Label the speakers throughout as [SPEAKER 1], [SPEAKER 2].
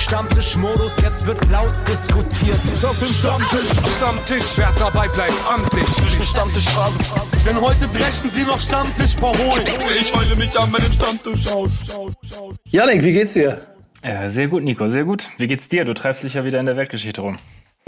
[SPEAKER 1] Stammtischmodus, jetzt wird laut diskutiert.
[SPEAKER 2] Auf dem Stammtisch, Stammtisch, wer dabei bleibt, amtlich. Stammtisch Phase. Denn heute brechen sie noch Stammtisch verholen. Ich heule mich an meinem Stammtisch aus.
[SPEAKER 3] Janik, wie geht's dir?
[SPEAKER 4] Ja, sehr gut, Nico, sehr gut. Wie geht's dir? Du treibst dich ja wieder in der Weltgeschichte rum.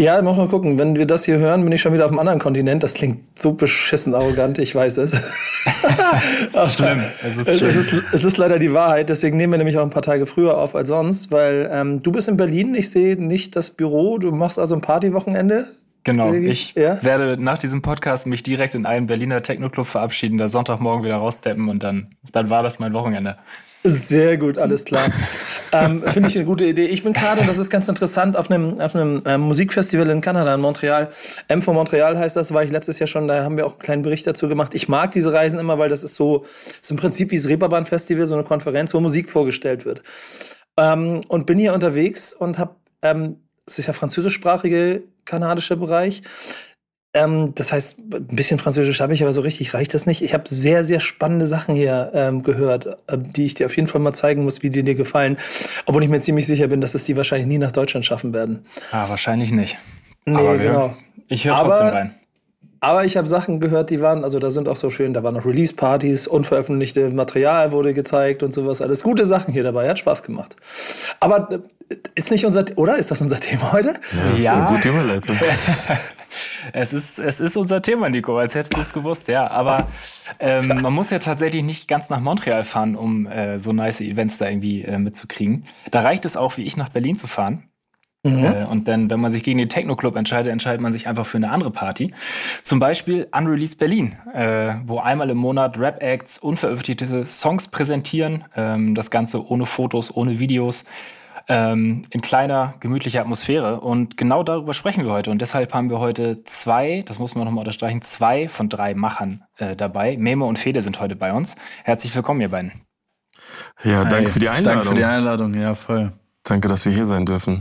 [SPEAKER 3] Ja, mach mal gucken. Wenn wir das hier hören, bin ich schon wieder auf einem anderen Kontinent. Das klingt so beschissen arrogant, ich weiß es.
[SPEAKER 4] das ist schlimm.
[SPEAKER 3] Es ist, schlimm. Es, ist, es ist leider die Wahrheit. Deswegen nehmen wir nämlich auch ein paar Tage früher auf als sonst, weil ähm, du bist in Berlin. Ich sehe nicht das Büro. Du machst also ein Partywochenende.
[SPEAKER 4] Genau, ich ja? werde nach diesem Podcast mich direkt in einen Berliner Techno-Club verabschieden, da Sonntagmorgen wieder raussteppen und dann, dann war das mein Wochenende.
[SPEAKER 3] Sehr gut, alles klar. ähm, Finde ich eine gute Idee. Ich bin gerade, das ist ganz interessant, auf einem, auf einem ähm, Musikfestival in Kanada, in Montreal. M von Montreal heißt das, war ich letztes Jahr schon, da haben wir auch einen kleinen Bericht dazu gemacht. Ich mag diese Reisen immer, weil das ist so, ist im Prinzip wie das Reeperbahn Festival, so eine Konferenz, wo Musik vorgestellt wird. Ähm, und bin hier unterwegs und habe, ähm, es ist ja französischsprachige kanadische Bereich ähm, das heißt, ein bisschen Französisch habe ich, aber so richtig reicht das nicht. Ich habe sehr, sehr spannende Sachen hier ähm, gehört, äh, die ich dir auf jeden Fall mal zeigen muss, wie die dir gefallen. Obwohl ich mir ziemlich sicher bin, dass es die wahrscheinlich nie nach Deutschland schaffen werden.
[SPEAKER 4] Ah, wahrscheinlich nicht.
[SPEAKER 3] Nee, aber genau.
[SPEAKER 4] Ich höre trotzdem rein.
[SPEAKER 3] Aber ich habe Sachen gehört, die waren, also da sind auch so schön, da waren noch Release-Partys, unveröffentlichte Material wurde gezeigt und sowas. Alles gute Sachen hier dabei, hat Spaß gemacht. Aber äh, ist nicht unser, oder ist das unser Thema heute?
[SPEAKER 4] Ja, ja. eine gute Überleitung. es, ist, es ist unser Thema, Nico, als hättest du es gewusst, ja. Aber ähm, man muss ja tatsächlich nicht ganz nach Montreal fahren, um äh, so nice Events da irgendwie äh, mitzukriegen. Da reicht es auch, wie ich nach Berlin zu fahren. Mhm. Äh, und dann, wenn man sich gegen den Techno-Club entscheidet, entscheidet man sich einfach für eine andere Party. Zum Beispiel Unreleased Berlin, äh, wo einmal im Monat Rap-Acts unveröffentlichte Songs präsentieren. Ähm, das Ganze ohne Fotos, ohne Videos, ähm, in kleiner, gemütlicher Atmosphäre. Und genau darüber sprechen wir heute. Und deshalb haben wir heute zwei, das muss man nochmal unterstreichen, zwei von drei Machern äh, dabei. Memo und Fede sind heute bei uns. Herzlich willkommen, ihr beiden.
[SPEAKER 5] Ja, danke hey, für die Einladung.
[SPEAKER 4] Danke für die Einladung, ja, voll.
[SPEAKER 5] Danke, dass wir hier sein dürfen.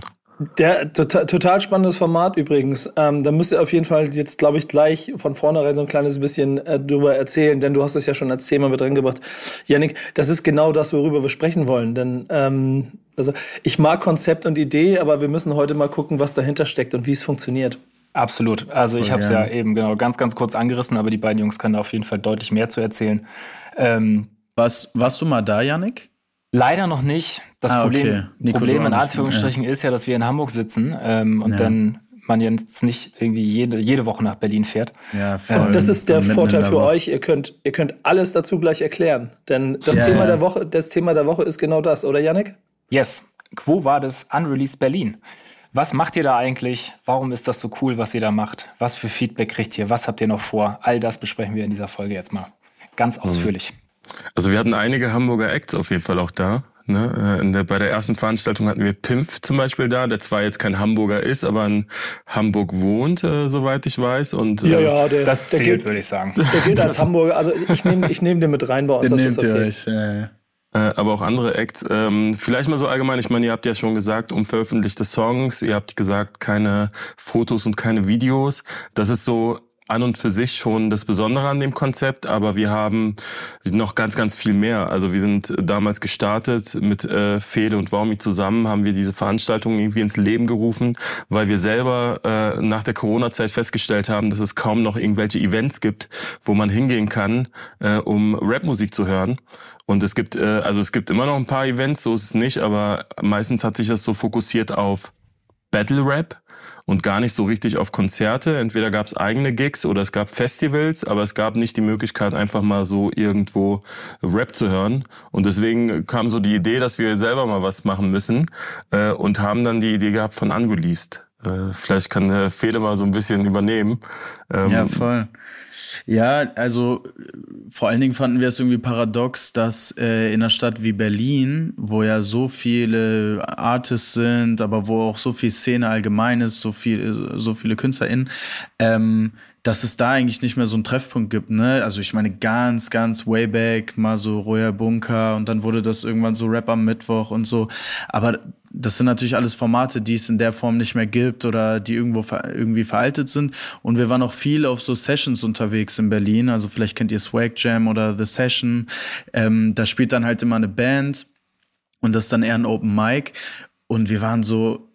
[SPEAKER 3] Der total, total spannendes Format übrigens. Ähm, da müsst ihr auf jeden Fall jetzt, glaube ich, gleich von vornherein so ein kleines bisschen äh, drüber erzählen, denn du hast es ja schon als Thema mit reingebracht. Yannick, das ist genau das, worüber wir sprechen wollen. Denn ähm, also ich mag Konzept und Idee, aber wir müssen heute mal gucken, was dahinter steckt und wie es funktioniert.
[SPEAKER 4] Absolut. Also ich habe es ja eben genau ganz, ganz kurz angerissen, aber die beiden Jungs können da auf jeden Fall deutlich mehr zu erzählen.
[SPEAKER 5] Ähm, was, warst du mal da, Yannick?
[SPEAKER 4] Leider noch nicht. Das ah, Problem, okay. Problem in Anführungsstrichen ja. ist ja, dass wir in Hamburg sitzen ähm, und ja. dann man jetzt nicht irgendwie jede, jede Woche nach Berlin fährt.
[SPEAKER 3] Ja, voll. Und das ist der Vorteil für euch. Ihr könnt, ihr könnt alles dazu gleich erklären. Denn das, ja, Thema, Der Woche, das Thema der Woche ist genau das, oder Yannick?
[SPEAKER 4] Yes. Wo war das Unreleased Berlin? Was macht ihr da eigentlich? Warum ist das so cool, was ihr da macht? Was für Feedback kriegt ihr? Was habt ihr noch vor? All das besprechen wir in dieser Folge jetzt mal ganz mhm. ausführlich.
[SPEAKER 5] Also wir hatten einige Hamburger Acts auf jeden Fall auch da. Ne? Äh, in der, bei der ersten Veranstaltung hatten wir Pimpf zum Beispiel da, der zwar jetzt kein Hamburger ist, aber in Hamburg wohnt, äh, soweit ich weiß. Und
[SPEAKER 3] ja, ja, der,
[SPEAKER 4] das
[SPEAKER 3] der
[SPEAKER 4] zählt, würde ich sagen.
[SPEAKER 3] Der gilt als Hamburger. Also ich nehme ich nehm den mit rein bei uns. Den das ist okay. Euch,
[SPEAKER 5] äh, aber auch andere Acts. Ähm, vielleicht mal so allgemein, ich meine, ihr habt ja schon gesagt, unveröffentlichte Songs, ihr habt gesagt, keine Fotos und keine Videos. Das ist so an und für sich schon das Besondere an dem Konzept, aber wir haben noch ganz, ganz viel mehr. Also wir sind damals gestartet mit äh, Fede und Waumi zusammen, haben wir diese Veranstaltung irgendwie ins Leben gerufen, weil wir selber äh, nach der Corona-Zeit festgestellt haben, dass es kaum noch irgendwelche Events gibt, wo man hingehen kann, äh, um Rapmusik zu hören. Und es gibt, äh, also es gibt immer noch ein paar Events, so ist es nicht, aber meistens hat sich das so fokussiert auf Battle Rap und gar nicht so richtig auf Konzerte. Entweder gab es eigene Gigs oder es gab Festivals, aber es gab nicht die Möglichkeit, einfach mal so irgendwo Rap zu hören. Und deswegen kam so die Idee, dass wir selber mal was machen müssen äh, und haben dann die Idee gehabt von Unreleased. Äh, vielleicht kann der Fede mal so ein bisschen übernehmen.
[SPEAKER 6] Ähm, ja, voll. Ja, also vor allen Dingen fanden wir es irgendwie paradox, dass äh, in einer Stadt wie Berlin, wo ja so viele Artists sind, aber wo auch so viel Szene allgemein ist, so viel, so viele KünstlerInnen, ähm, dass es da eigentlich nicht mehr so einen Treffpunkt gibt, ne? Also ich meine ganz, ganz way back, mal so Royal Bunker und dann wurde das irgendwann so Rap am Mittwoch und so. Aber das sind natürlich alles Formate, die es in der Form nicht mehr gibt oder die irgendwo irgendwie veraltet sind. Und wir waren auch viel auf so Sessions unterwegs in Berlin. Also vielleicht kennt ihr Swag Jam oder The Session. Ähm, da spielt dann halt immer eine Band und das ist dann eher ein Open Mic. Und wir waren so,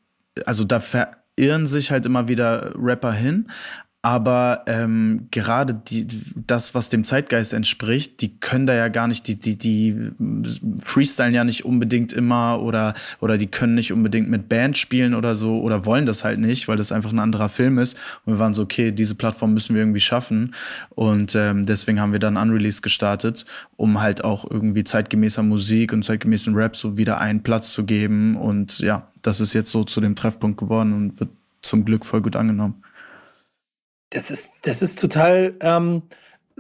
[SPEAKER 6] also da verirren sich halt immer wieder Rapper hin, aber ähm, gerade die, das, was dem Zeitgeist entspricht, die können da ja gar nicht, die, die, die freestylen ja nicht unbedingt immer oder, oder die können nicht unbedingt mit Band spielen oder so oder wollen das halt nicht, weil das einfach ein anderer Film ist. Und wir waren so, okay, diese Plattform müssen wir irgendwie schaffen. Und ähm, deswegen haben wir dann Unreleased gestartet, um halt auch irgendwie zeitgemäßer Musik und zeitgemäßen Rap so wieder einen Platz zu geben. Und ja, das ist jetzt so zu dem Treffpunkt geworden und wird zum Glück voll gut angenommen.
[SPEAKER 3] Das ist, das ist total ähm,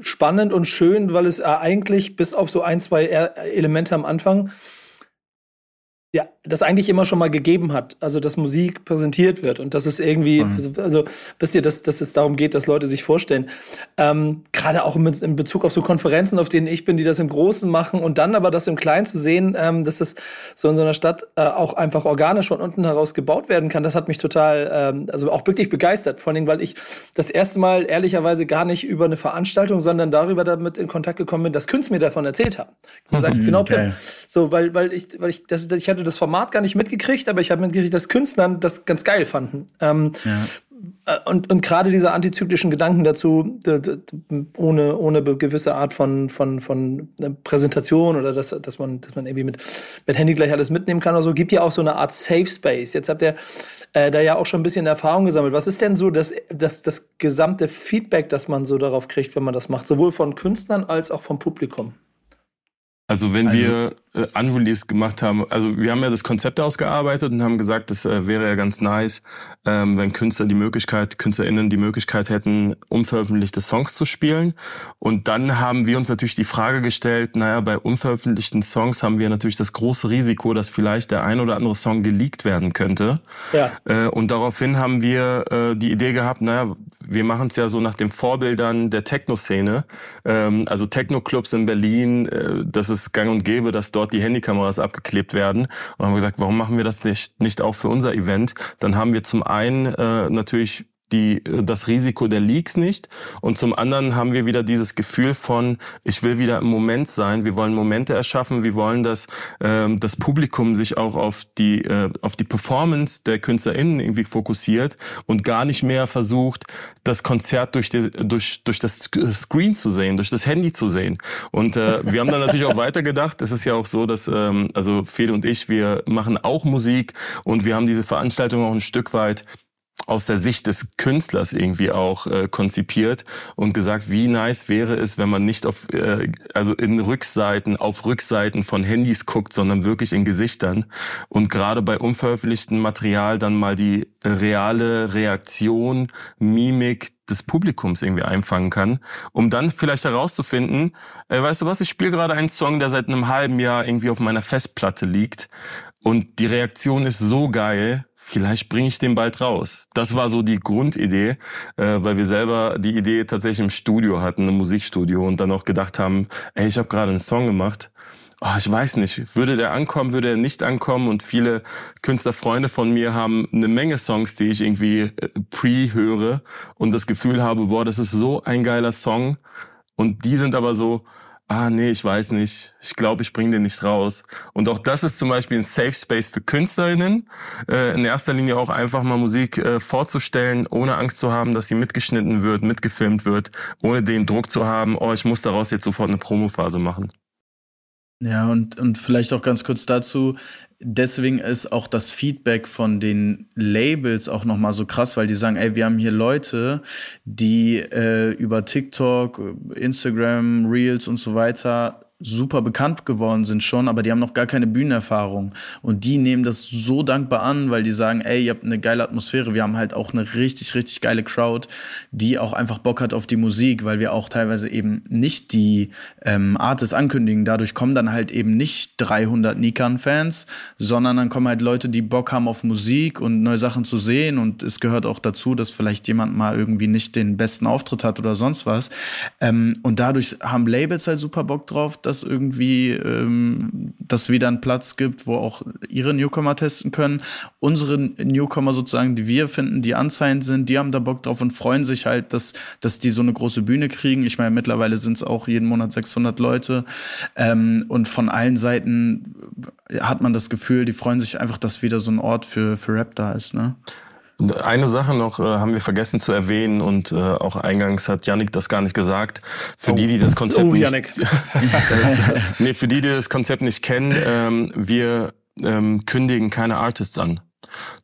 [SPEAKER 3] spannend und schön, weil es äh, eigentlich bis auf so ein, zwei Elemente am Anfang ja, das eigentlich immer schon mal gegeben hat. Also, dass Musik präsentiert wird und dass es irgendwie, mhm. also, wisst ihr, dass, dass es darum geht, dass Leute sich vorstellen. Ähm, Gerade auch mit, in Bezug auf so Konferenzen, auf denen ich bin, die das im Großen machen und dann aber das im Kleinen zu sehen, ähm, dass das so in so einer Stadt äh, auch einfach organisch von unten heraus gebaut werden kann, das hat mich total, ähm, also auch wirklich begeistert. Vor allem, weil ich das erste Mal ehrlicherweise gar nicht über eine Veranstaltung, sondern darüber damit in Kontakt gekommen bin, dass Künstler mir davon erzählt haben. Gesagt, genau, okay. so, weil, weil ich, weil ich, das, ich hatte das Format gar nicht mitgekriegt, aber ich habe mitgekriegt, dass Künstler das ganz geil fanden. Ähm, ja. Äh, und, und gerade diese antizyklischen Gedanken dazu, ohne, ohne gewisse Art von, von, von äh, Präsentation oder dass, dass, man, dass man irgendwie mit, mit Handy gleich alles mitnehmen kann oder so, gibt ja auch so eine Art Safe Space. Jetzt habt ihr äh, da ja auch schon ein bisschen Erfahrung gesammelt. Was ist denn so das, das, das gesamte Feedback, das man so darauf kriegt, wenn man das macht, sowohl von Künstlern als auch vom Publikum?
[SPEAKER 5] Also wenn also, wir äh, Unreleased gemacht haben, also wir haben ja das Konzept ausgearbeitet und haben gesagt, das äh, wäre ja ganz nice, ähm, wenn Künstler die Möglichkeit, KünstlerInnen die Möglichkeit hätten, unveröffentlichte Songs zu spielen. Und dann haben wir uns natürlich die Frage gestellt, naja, bei unveröffentlichten Songs haben wir natürlich das große Risiko, dass vielleicht der ein oder andere Song geleakt werden könnte. Ja. Äh, und daraufhin haben wir äh, die Idee gehabt, naja, wir machen es ja so nach den Vorbildern der Techno-Szene. Ähm, also Techno-Clubs in Berlin, äh, das ist gang und gäbe, dass dort die Handykameras abgeklebt werden. Und haben gesagt, warum machen wir das nicht, nicht auch für unser Event? Dann haben wir zum einen äh, natürlich die, das Risiko der Leaks nicht. Und zum anderen haben wir wieder dieses Gefühl von, ich will wieder im Moment sein. Wir wollen Momente erschaffen. Wir wollen, dass ähm, das Publikum sich auch auf die, äh, auf die Performance der KünstlerInnen irgendwie fokussiert und gar nicht mehr versucht, das Konzert durch, die, durch, durch das Screen zu sehen, durch das Handy zu sehen. Und äh, wir haben dann natürlich auch weitergedacht. Es ist ja auch so, dass, ähm, also Fede und ich, wir machen auch Musik und wir haben diese Veranstaltung auch ein Stück weit aus der Sicht des Künstlers irgendwie auch äh, konzipiert und gesagt, wie nice wäre es, wenn man nicht auf, äh, also in Rückseiten, auf Rückseiten von Handys guckt, sondern wirklich in Gesichtern und gerade bei unveröffentlichtem Material dann mal die reale Reaktion, Mimik des Publikums irgendwie einfangen kann, um dann vielleicht herauszufinden, äh, weißt du was, ich spiele gerade einen Song, der seit einem halben Jahr irgendwie auf meiner Festplatte liegt und die Reaktion ist so geil, vielleicht bringe ich den bald raus. Das war so die Grundidee, äh, weil wir selber die Idee tatsächlich im Studio hatten, im Musikstudio und dann auch gedacht haben, ey, ich habe gerade einen Song gemacht. Oh, ich weiß nicht, würde der ankommen, würde er nicht ankommen? Und viele Künstlerfreunde von mir haben eine Menge Songs, die ich irgendwie äh, pre höre und das Gefühl habe, boah, das ist so ein geiler Song. Und die sind aber so, ah nee, ich weiß nicht, ich glaube, ich bringe den nicht raus. Und auch das ist zum Beispiel ein Safe Space für KünstlerInnen, äh, in erster Linie auch einfach mal Musik äh, vorzustellen, ohne Angst zu haben, dass sie mitgeschnitten wird, mitgefilmt wird, ohne den Druck zu haben, oh, ich muss daraus jetzt sofort eine Promophase machen.
[SPEAKER 6] Ja, und, und vielleicht auch ganz kurz dazu, deswegen ist auch das Feedback von den Labels auch nochmal so krass, weil die sagen, ey, wir haben hier Leute, die äh, über TikTok, Instagram, Reels und so weiter super bekannt geworden sind schon, aber die haben noch gar keine Bühnenerfahrung. Und die nehmen das so dankbar an, weil die sagen, ey, ihr habt eine geile Atmosphäre. Wir haben halt auch eine richtig, richtig geile Crowd, die auch einfach Bock hat auf die Musik, weil wir auch teilweise eben nicht die ähm, Artists ankündigen. Dadurch kommen dann halt eben nicht 300 Nikan-Fans, sondern dann kommen halt Leute, die Bock haben auf Musik und neue Sachen zu sehen. Und es gehört auch dazu, dass vielleicht jemand mal irgendwie nicht den besten Auftritt hat oder sonst was. Ähm, und dadurch haben Labels halt super Bock drauf dass irgendwie ähm, das wieder einen Platz gibt, wo auch ihre Newcomer testen können. Unsere Newcomer sozusagen, die wir finden, die unsigned sind, die haben da Bock drauf und freuen sich halt, dass, dass die so eine große Bühne kriegen. Ich meine, mittlerweile sind es auch jeden Monat 600 Leute. Ähm, und von allen Seiten hat man das Gefühl, die freuen sich einfach, dass wieder so ein Ort für, für Rap da ist. Ne?
[SPEAKER 5] Eine Sache noch äh, haben wir vergessen zu erwähnen und äh, auch eingangs hat Yannick das gar nicht gesagt. Für oh. die, die das Konzept
[SPEAKER 3] oh,
[SPEAKER 5] nicht, nee, für die, die das Konzept nicht kennen, ähm, wir ähm, kündigen keine Artists an.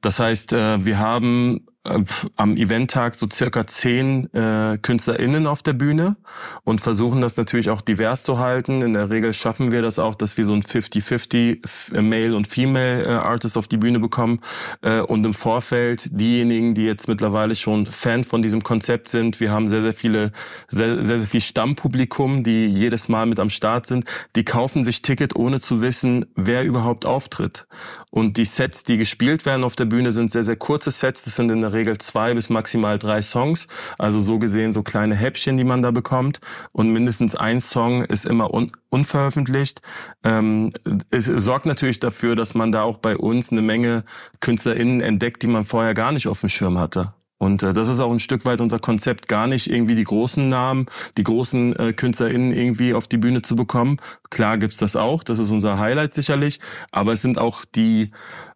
[SPEAKER 5] Das heißt, äh, wir haben am Eventtag so circa zehn äh, KünstlerInnen auf der Bühne und versuchen das natürlich auch divers zu halten. In der Regel schaffen wir das auch, dass wir so ein 50-50 äh, Male und Female äh, Artist auf die Bühne bekommen. Äh, und im Vorfeld diejenigen, die jetzt mittlerweile schon Fan von diesem Konzept sind, wir haben sehr, sehr viele, sehr, sehr, sehr viel Stammpublikum, die jedes Mal mit am Start sind, die kaufen sich Ticket, ohne zu wissen, wer überhaupt auftritt. Und die Sets, die gespielt werden auf der Bühne, sind sehr, sehr kurze Sets. Das sind in der Regel zwei bis maximal drei Songs. Also so gesehen so kleine Häppchen, die man da bekommt. Und mindestens ein Song ist immer un unveröffentlicht. Ähm, es sorgt natürlich dafür, dass man da auch bei uns eine Menge KünstlerInnen entdeckt, die man vorher gar nicht auf dem Schirm hatte. Und äh, das ist auch ein Stück weit unser Konzept, gar nicht irgendwie die großen Namen, die großen äh, KünstlerInnen irgendwie auf die Bühne zu bekommen. Klar gibt's das auch, das ist unser Highlight sicherlich, aber es sind auch die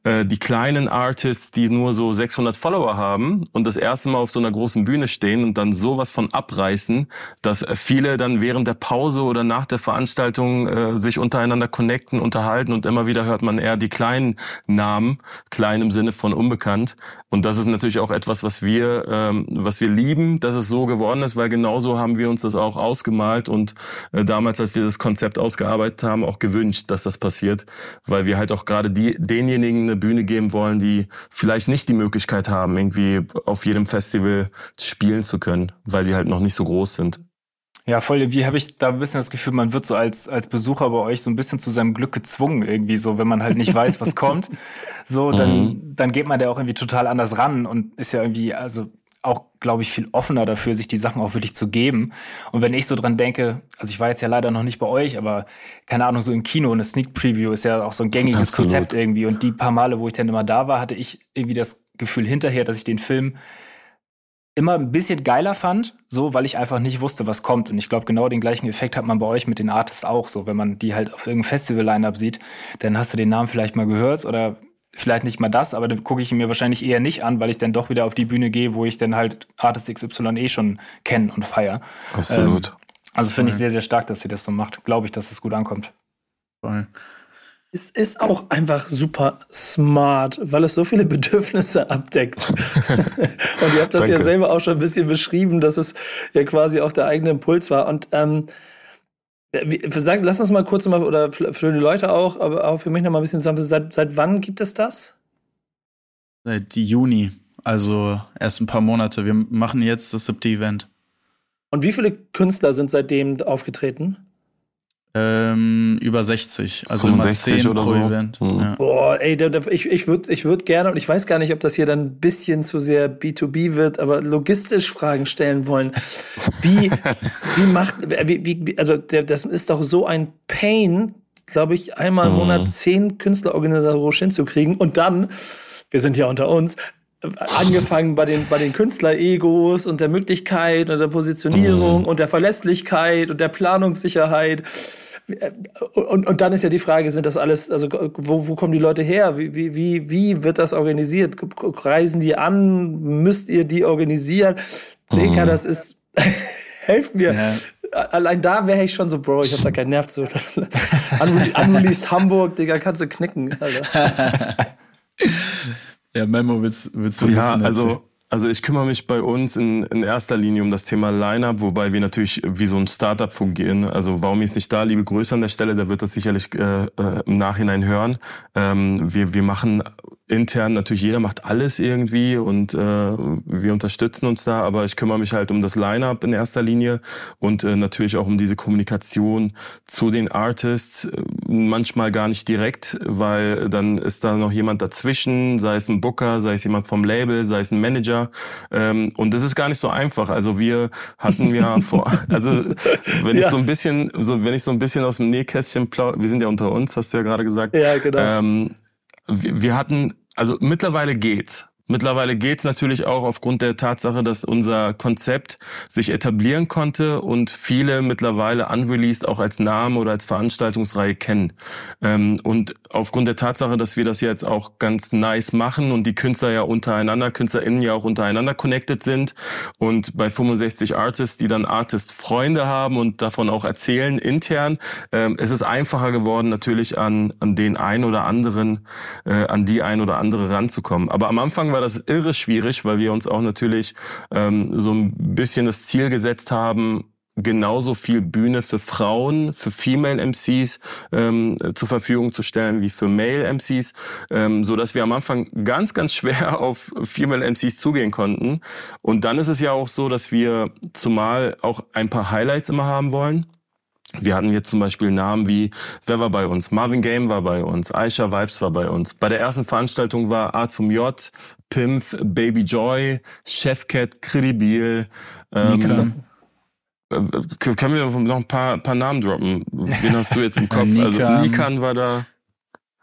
[SPEAKER 5] äh, die kleinen Artists, die nur so 600 Follower haben und das erste Mal auf so einer großen Bühne stehen und dann sowas von abreißen, dass viele dann während der Pause oder nach der Veranstaltung äh, sich untereinander connecten, unterhalten und immer wieder hört man eher die kleinen Namen, klein im Sinne von unbekannt. Und das ist natürlich auch etwas, was wir, ähm, was wir lieben, dass es so geworden ist, weil genauso haben wir uns das auch ausgemalt und äh, damals, als wir das Konzept ausgearbeitet haben, auch gewünscht, dass das passiert, weil wir halt auch gerade die, denjenigen eine Bühne geben wollen, die vielleicht nicht die Möglichkeit haben, irgendwie auf jedem Festival spielen zu können, weil sie halt noch nicht so groß sind.
[SPEAKER 4] Ja, voll. Wie habe ich da ein bisschen das Gefühl, man wird so als, als Besucher bei euch so ein bisschen zu seinem Glück gezwungen, irgendwie so, wenn man halt nicht weiß, was kommt. So, dann, mhm. dann geht man da auch irgendwie total anders ran und ist ja irgendwie, also auch, glaube ich, viel offener dafür, sich die Sachen auch wirklich zu geben. Und wenn ich so dran denke, also ich war jetzt ja leider noch nicht bei euch, aber keine Ahnung, so im Kino eine Sneak Preview ist ja auch so ein gängiges Absolut. Konzept irgendwie. Und die paar Male, wo ich dann immer da war, hatte ich irgendwie das Gefühl hinterher, dass ich den Film immer ein bisschen geiler fand, so, weil ich einfach nicht wusste, was kommt. Und ich glaube, genau den gleichen Effekt hat man bei euch mit den Artists auch so. Wenn man die halt auf irgendeinem Festival-Line-Up sieht, dann hast du den Namen vielleicht mal gehört oder vielleicht nicht mal das, aber dann gucke ich ihn mir wahrscheinlich eher nicht an, weil ich dann doch wieder auf die Bühne gehe, wo ich dann halt Artist XY eh schon kenne und feiere.
[SPEAKER 5] Absolut. Ähm,
[SPEAKER 4] also finde ich sehr, sehr stark, dass sie das so macht. Glaube ich, dass es gut ankommt.
[SPEAKER 3] Voll. Es ist auch einfach super smart, weil es so viele Bedürfnisse abdeckt. und ihr habt das ja selber auch schon ein bisschen beschrieben, dass es ja quasi auch der eigene Impuls war. Und ähm, Sag, lass uns mal kurz mal, oder für die Leute auch, aber auch für mich noch mal ein bisschen sagen, seit, seit wann gibt es das?
[SPEAKER 6] Seit Juni, also erst ein paar Monate. Wir machen jetzt das siebte Event.
[SPEAKER 3] Und wie viele Künstler sind seitdem aufgetreten?
[SPEAKER 6] Ähm, über 60. Also 65
[SPEAKER 5] oder so. Event.
[SPEAKER 3] Mhm. Ja. Boah, ey, da, da, ich, ich würde ich würd gerne, und ich weiß gar nicht, ob das hier dann ein bisschen zu sehr B2B wird, aber logistisch Fragen stellen wollen. Wie, wie macht, wie, wie, also der, das ist doch so ein Pain, glaube ich, einmal im mhm. Monat zehn Künstlerorganisatorisch hinzukriegen und dann, wir sind ja unter uns, angefangen bei den, bei den Künstler-Egos und der Möglichkeit und der Positionierung mhm. und der Verlässlichkeit und der Planungssicherheit und, und dann ist ja die Frage, sind das alles, also wo, wo kommen die Leute her? Wie, wie, wie, wie wird das organisiert? Reisen die an? Müsst ihr die organisieren? Digga, mhm. das ist, helft mir. Ja. Allein da wäre ich schon so, Bro, ich hab da keinen Nerv zu. Unreleased Hamburg, Digga, kannst du knicken. Alter.
[SPEAKER 6] ja, Memo, willst, willst du
[SPEAKER 5] Ja, also also ich kümmere mich bei uns in, in erster Linie um das Thema Line-Up, wobei wir natürlich wie so ein Startup fungieren. Also Waumi ist nicht da, liebe Grüße an der Stelle, der wird das sicherlich äh, äh, im Nachhinein hören. Ähm, wir, wir machen intern natürlich jeder macht alles irgendwie und äh, wir unterstützen uns da, aber ich kümmere mich halt um das Line-up in erster Linie und äh, natürlich auch um diese Kommunikation zu den Artists. Äh, manchmal gar nicht direkt, weil dann ist da noch jemand dazwischen, sei es ein Booker, sei es jemand vom Label, sei es ein Manager ähm, und das ist gar nicht so einfach. Also wir hatten ja vor, also wenn ja. ich so ein bisschen, so wenn ich so ein bisschen aus dem Nähkästchen plau, wir sind ja unter uns, hast du ja gerade gesagt.
[SPEAKER 3] Ja, genau.
[SPEAKER 5] Ähm, wir hatten, also mittlerweile geht's. Mittlerweile geht's natürlich auch aufgrund der Tatsache, dass unser Konzept sich etablieren konnte und viele mittlerweile unreleased auch als Name oder als Veranstaltungsreihe kennen. Ähm, und aufgrund der Tatsache, dass wir das jetzt auch ganz nice machen und die Künstler ja untereinander, KünstlerInnen ja auch untereinander connected sind und bei 65 Artists, die dann Artist-Freunde haben und davon auch erzählen intern, ähm, es ist einfacher geworden, natürlich an, an den ein oder anderen, äh, an die ein oder andere ranzukommen. Aber am Anfang war das irre schwierig, weil wir uns auch natürlich ähm, so ein bisschen das Ziel gesetzt haben, genauso viel Bühne für Frauen, für Female MCs ähm, zur Verfügung zu stellen wie für Male MCs, ähm, so dass wir am Anfang ganz, ganz schwer auf Female MCs zugehen konnten. Und dann ist es ja auch so, dass wir zumal auch ein paar Highlights immer haben wollen. Wir hatten jetzt zum Beispiel Namen wie, wer war bei uns? Marvin Game war bei uns, Aisha Vibes war bei uns. Bei der ersten Veranstaltung war A zum J, Pimp, Baby Joy, Chefcat, Credibil. Ähm, äh, können wir noch ein paar, paar Namen droppen? Wen hast du jetzt im Kopf? also Nikan war da.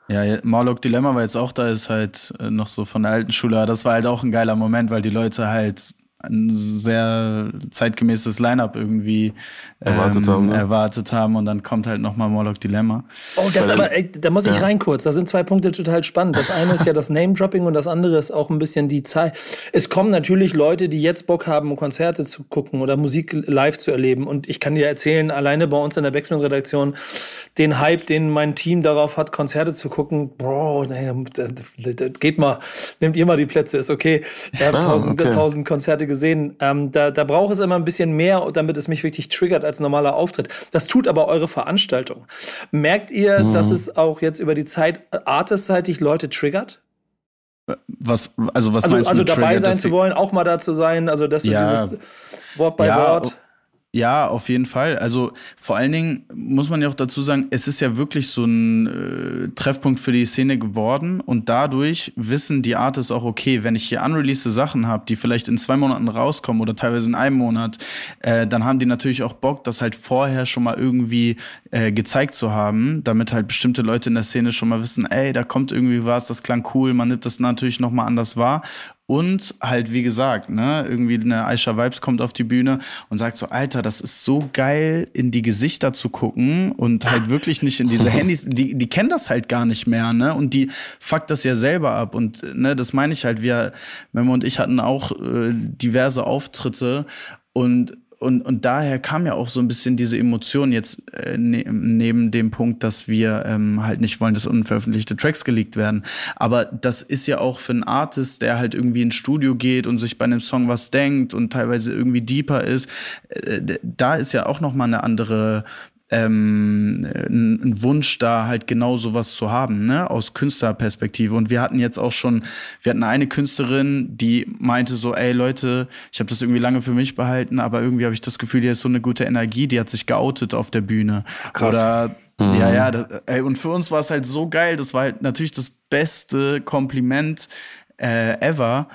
[SPEAKER 6] Ja, Morlock Dilemma war jetzt auch da, ist halt äh, noch so von der alten Schule. Das war halt auch ein geiler Moment, weil die Leute halt ein sehr zeitgemäßes Line-up irgendwie ähm, erwartet, haben, ne? erwartet haben und dann kommt halt nochmal Morlock Dilemma.
[SPEAKER 3] Oh, das aber, ey, da muss ich ja. rein kurz. Da sind zwei Punkte total spannend. Das eine ist ja das Name-Dropping und das andere ist auch ein bisschen die Zeit. Es kommen natürlich Leute, die jetzt Bock haben, Konzerte zu gucken oder Musik live zu erleben. Und ich kann dir erzählen, alleine bei uns in der Backspin-Redaktion, den Hype, den mein Team darauf hat, Konzerte zu gucken, Bro, nee, geht mal, nehmt ihr mal die Plätze, ist okay. Wir haben ah, tausend, okay. tausend Konzerte gesehen. Ähm, da, da braucht es immer ein bisschen mehr, damit es mich wirklich triggert als normaler Auftritt. Das tut aber eure Veranstaltung. Merkt ihr, mhm. dass es auch jetzt über die Zeit artistseitig Leute triggert?
[SPEAKER 6] Was, also was
[SPEAKER 3] also, meinst du also dabei sein zu wollen, auch mal da zu sein, also das ja, dieses Wort bei ja, Wort.
[SPEAKER 6] Ja, auf jeden Fall. Also vor allen Dingen muss man ja auch dazu sagen, es ist ja wirklich so ein äh, Treffpunkt für die Szene geworden und dadurch wissen die Artists auch, okay, wenn ich hier unreleased Sachen habe, die vielleicht in zwei Monaten rauskommen oder teilweise in einem Monat, äh, dann haben die natürlich auch Bock, das halt vorher schon mal irgendwie äh, gezeigt zu haben, damit halt bestimmte Leute in der Szene schon mal wissen, ey, da kommt irgendwie was, das klang cool, man nimmt das natürlich noch mal anders wahr und halt, wie gesagt, ne, irgendwie eine Aisha Vibes kommt auf die Bühne und sagt so, Alter, das ist so geil, in die Gesichter zu gucken und halt wirklich nicht in diese Handys, die, die kennen das halt gar nicht mehr, ne? Und die fuckt das ja selber ab. Und ne, das meine ich halt, wir, Memo und ich hatten auch äh, diverse Auftritte und und, und daher kam ja auch so ein bisschen diese Emotion jetzt äh, ne, neben dem Punkt, dass wir ähm, halt nicht wollen, dass unveröffentlichte Tracks geleakt werden. Aber das ist ja auch für einen Artist, der halt irgendwie ins Studio geht und sich bei einem Song was denkt und teilweise irgendwie deeper ist, äh, da ist ja auch noch mal eine andere ähm, ein Wunsch da halt genau sowas zu haben, ne, aus Künstlerperspektive. Und wir hatten jetzt auch schon, wir hatten eine Künstlerin, die meinte so, ey Leute, ich habe das irgendwie lange für mich behalten, aber irgendwie habe ich das Gefühl, die ist so eine gute Energie, die hat sich geoutet auf der Bühne. Krass. Oder mhm. ja, ja, das, ey, und für uns war es halt so geil, das war halt natürlich das beste Kompliment äh, ever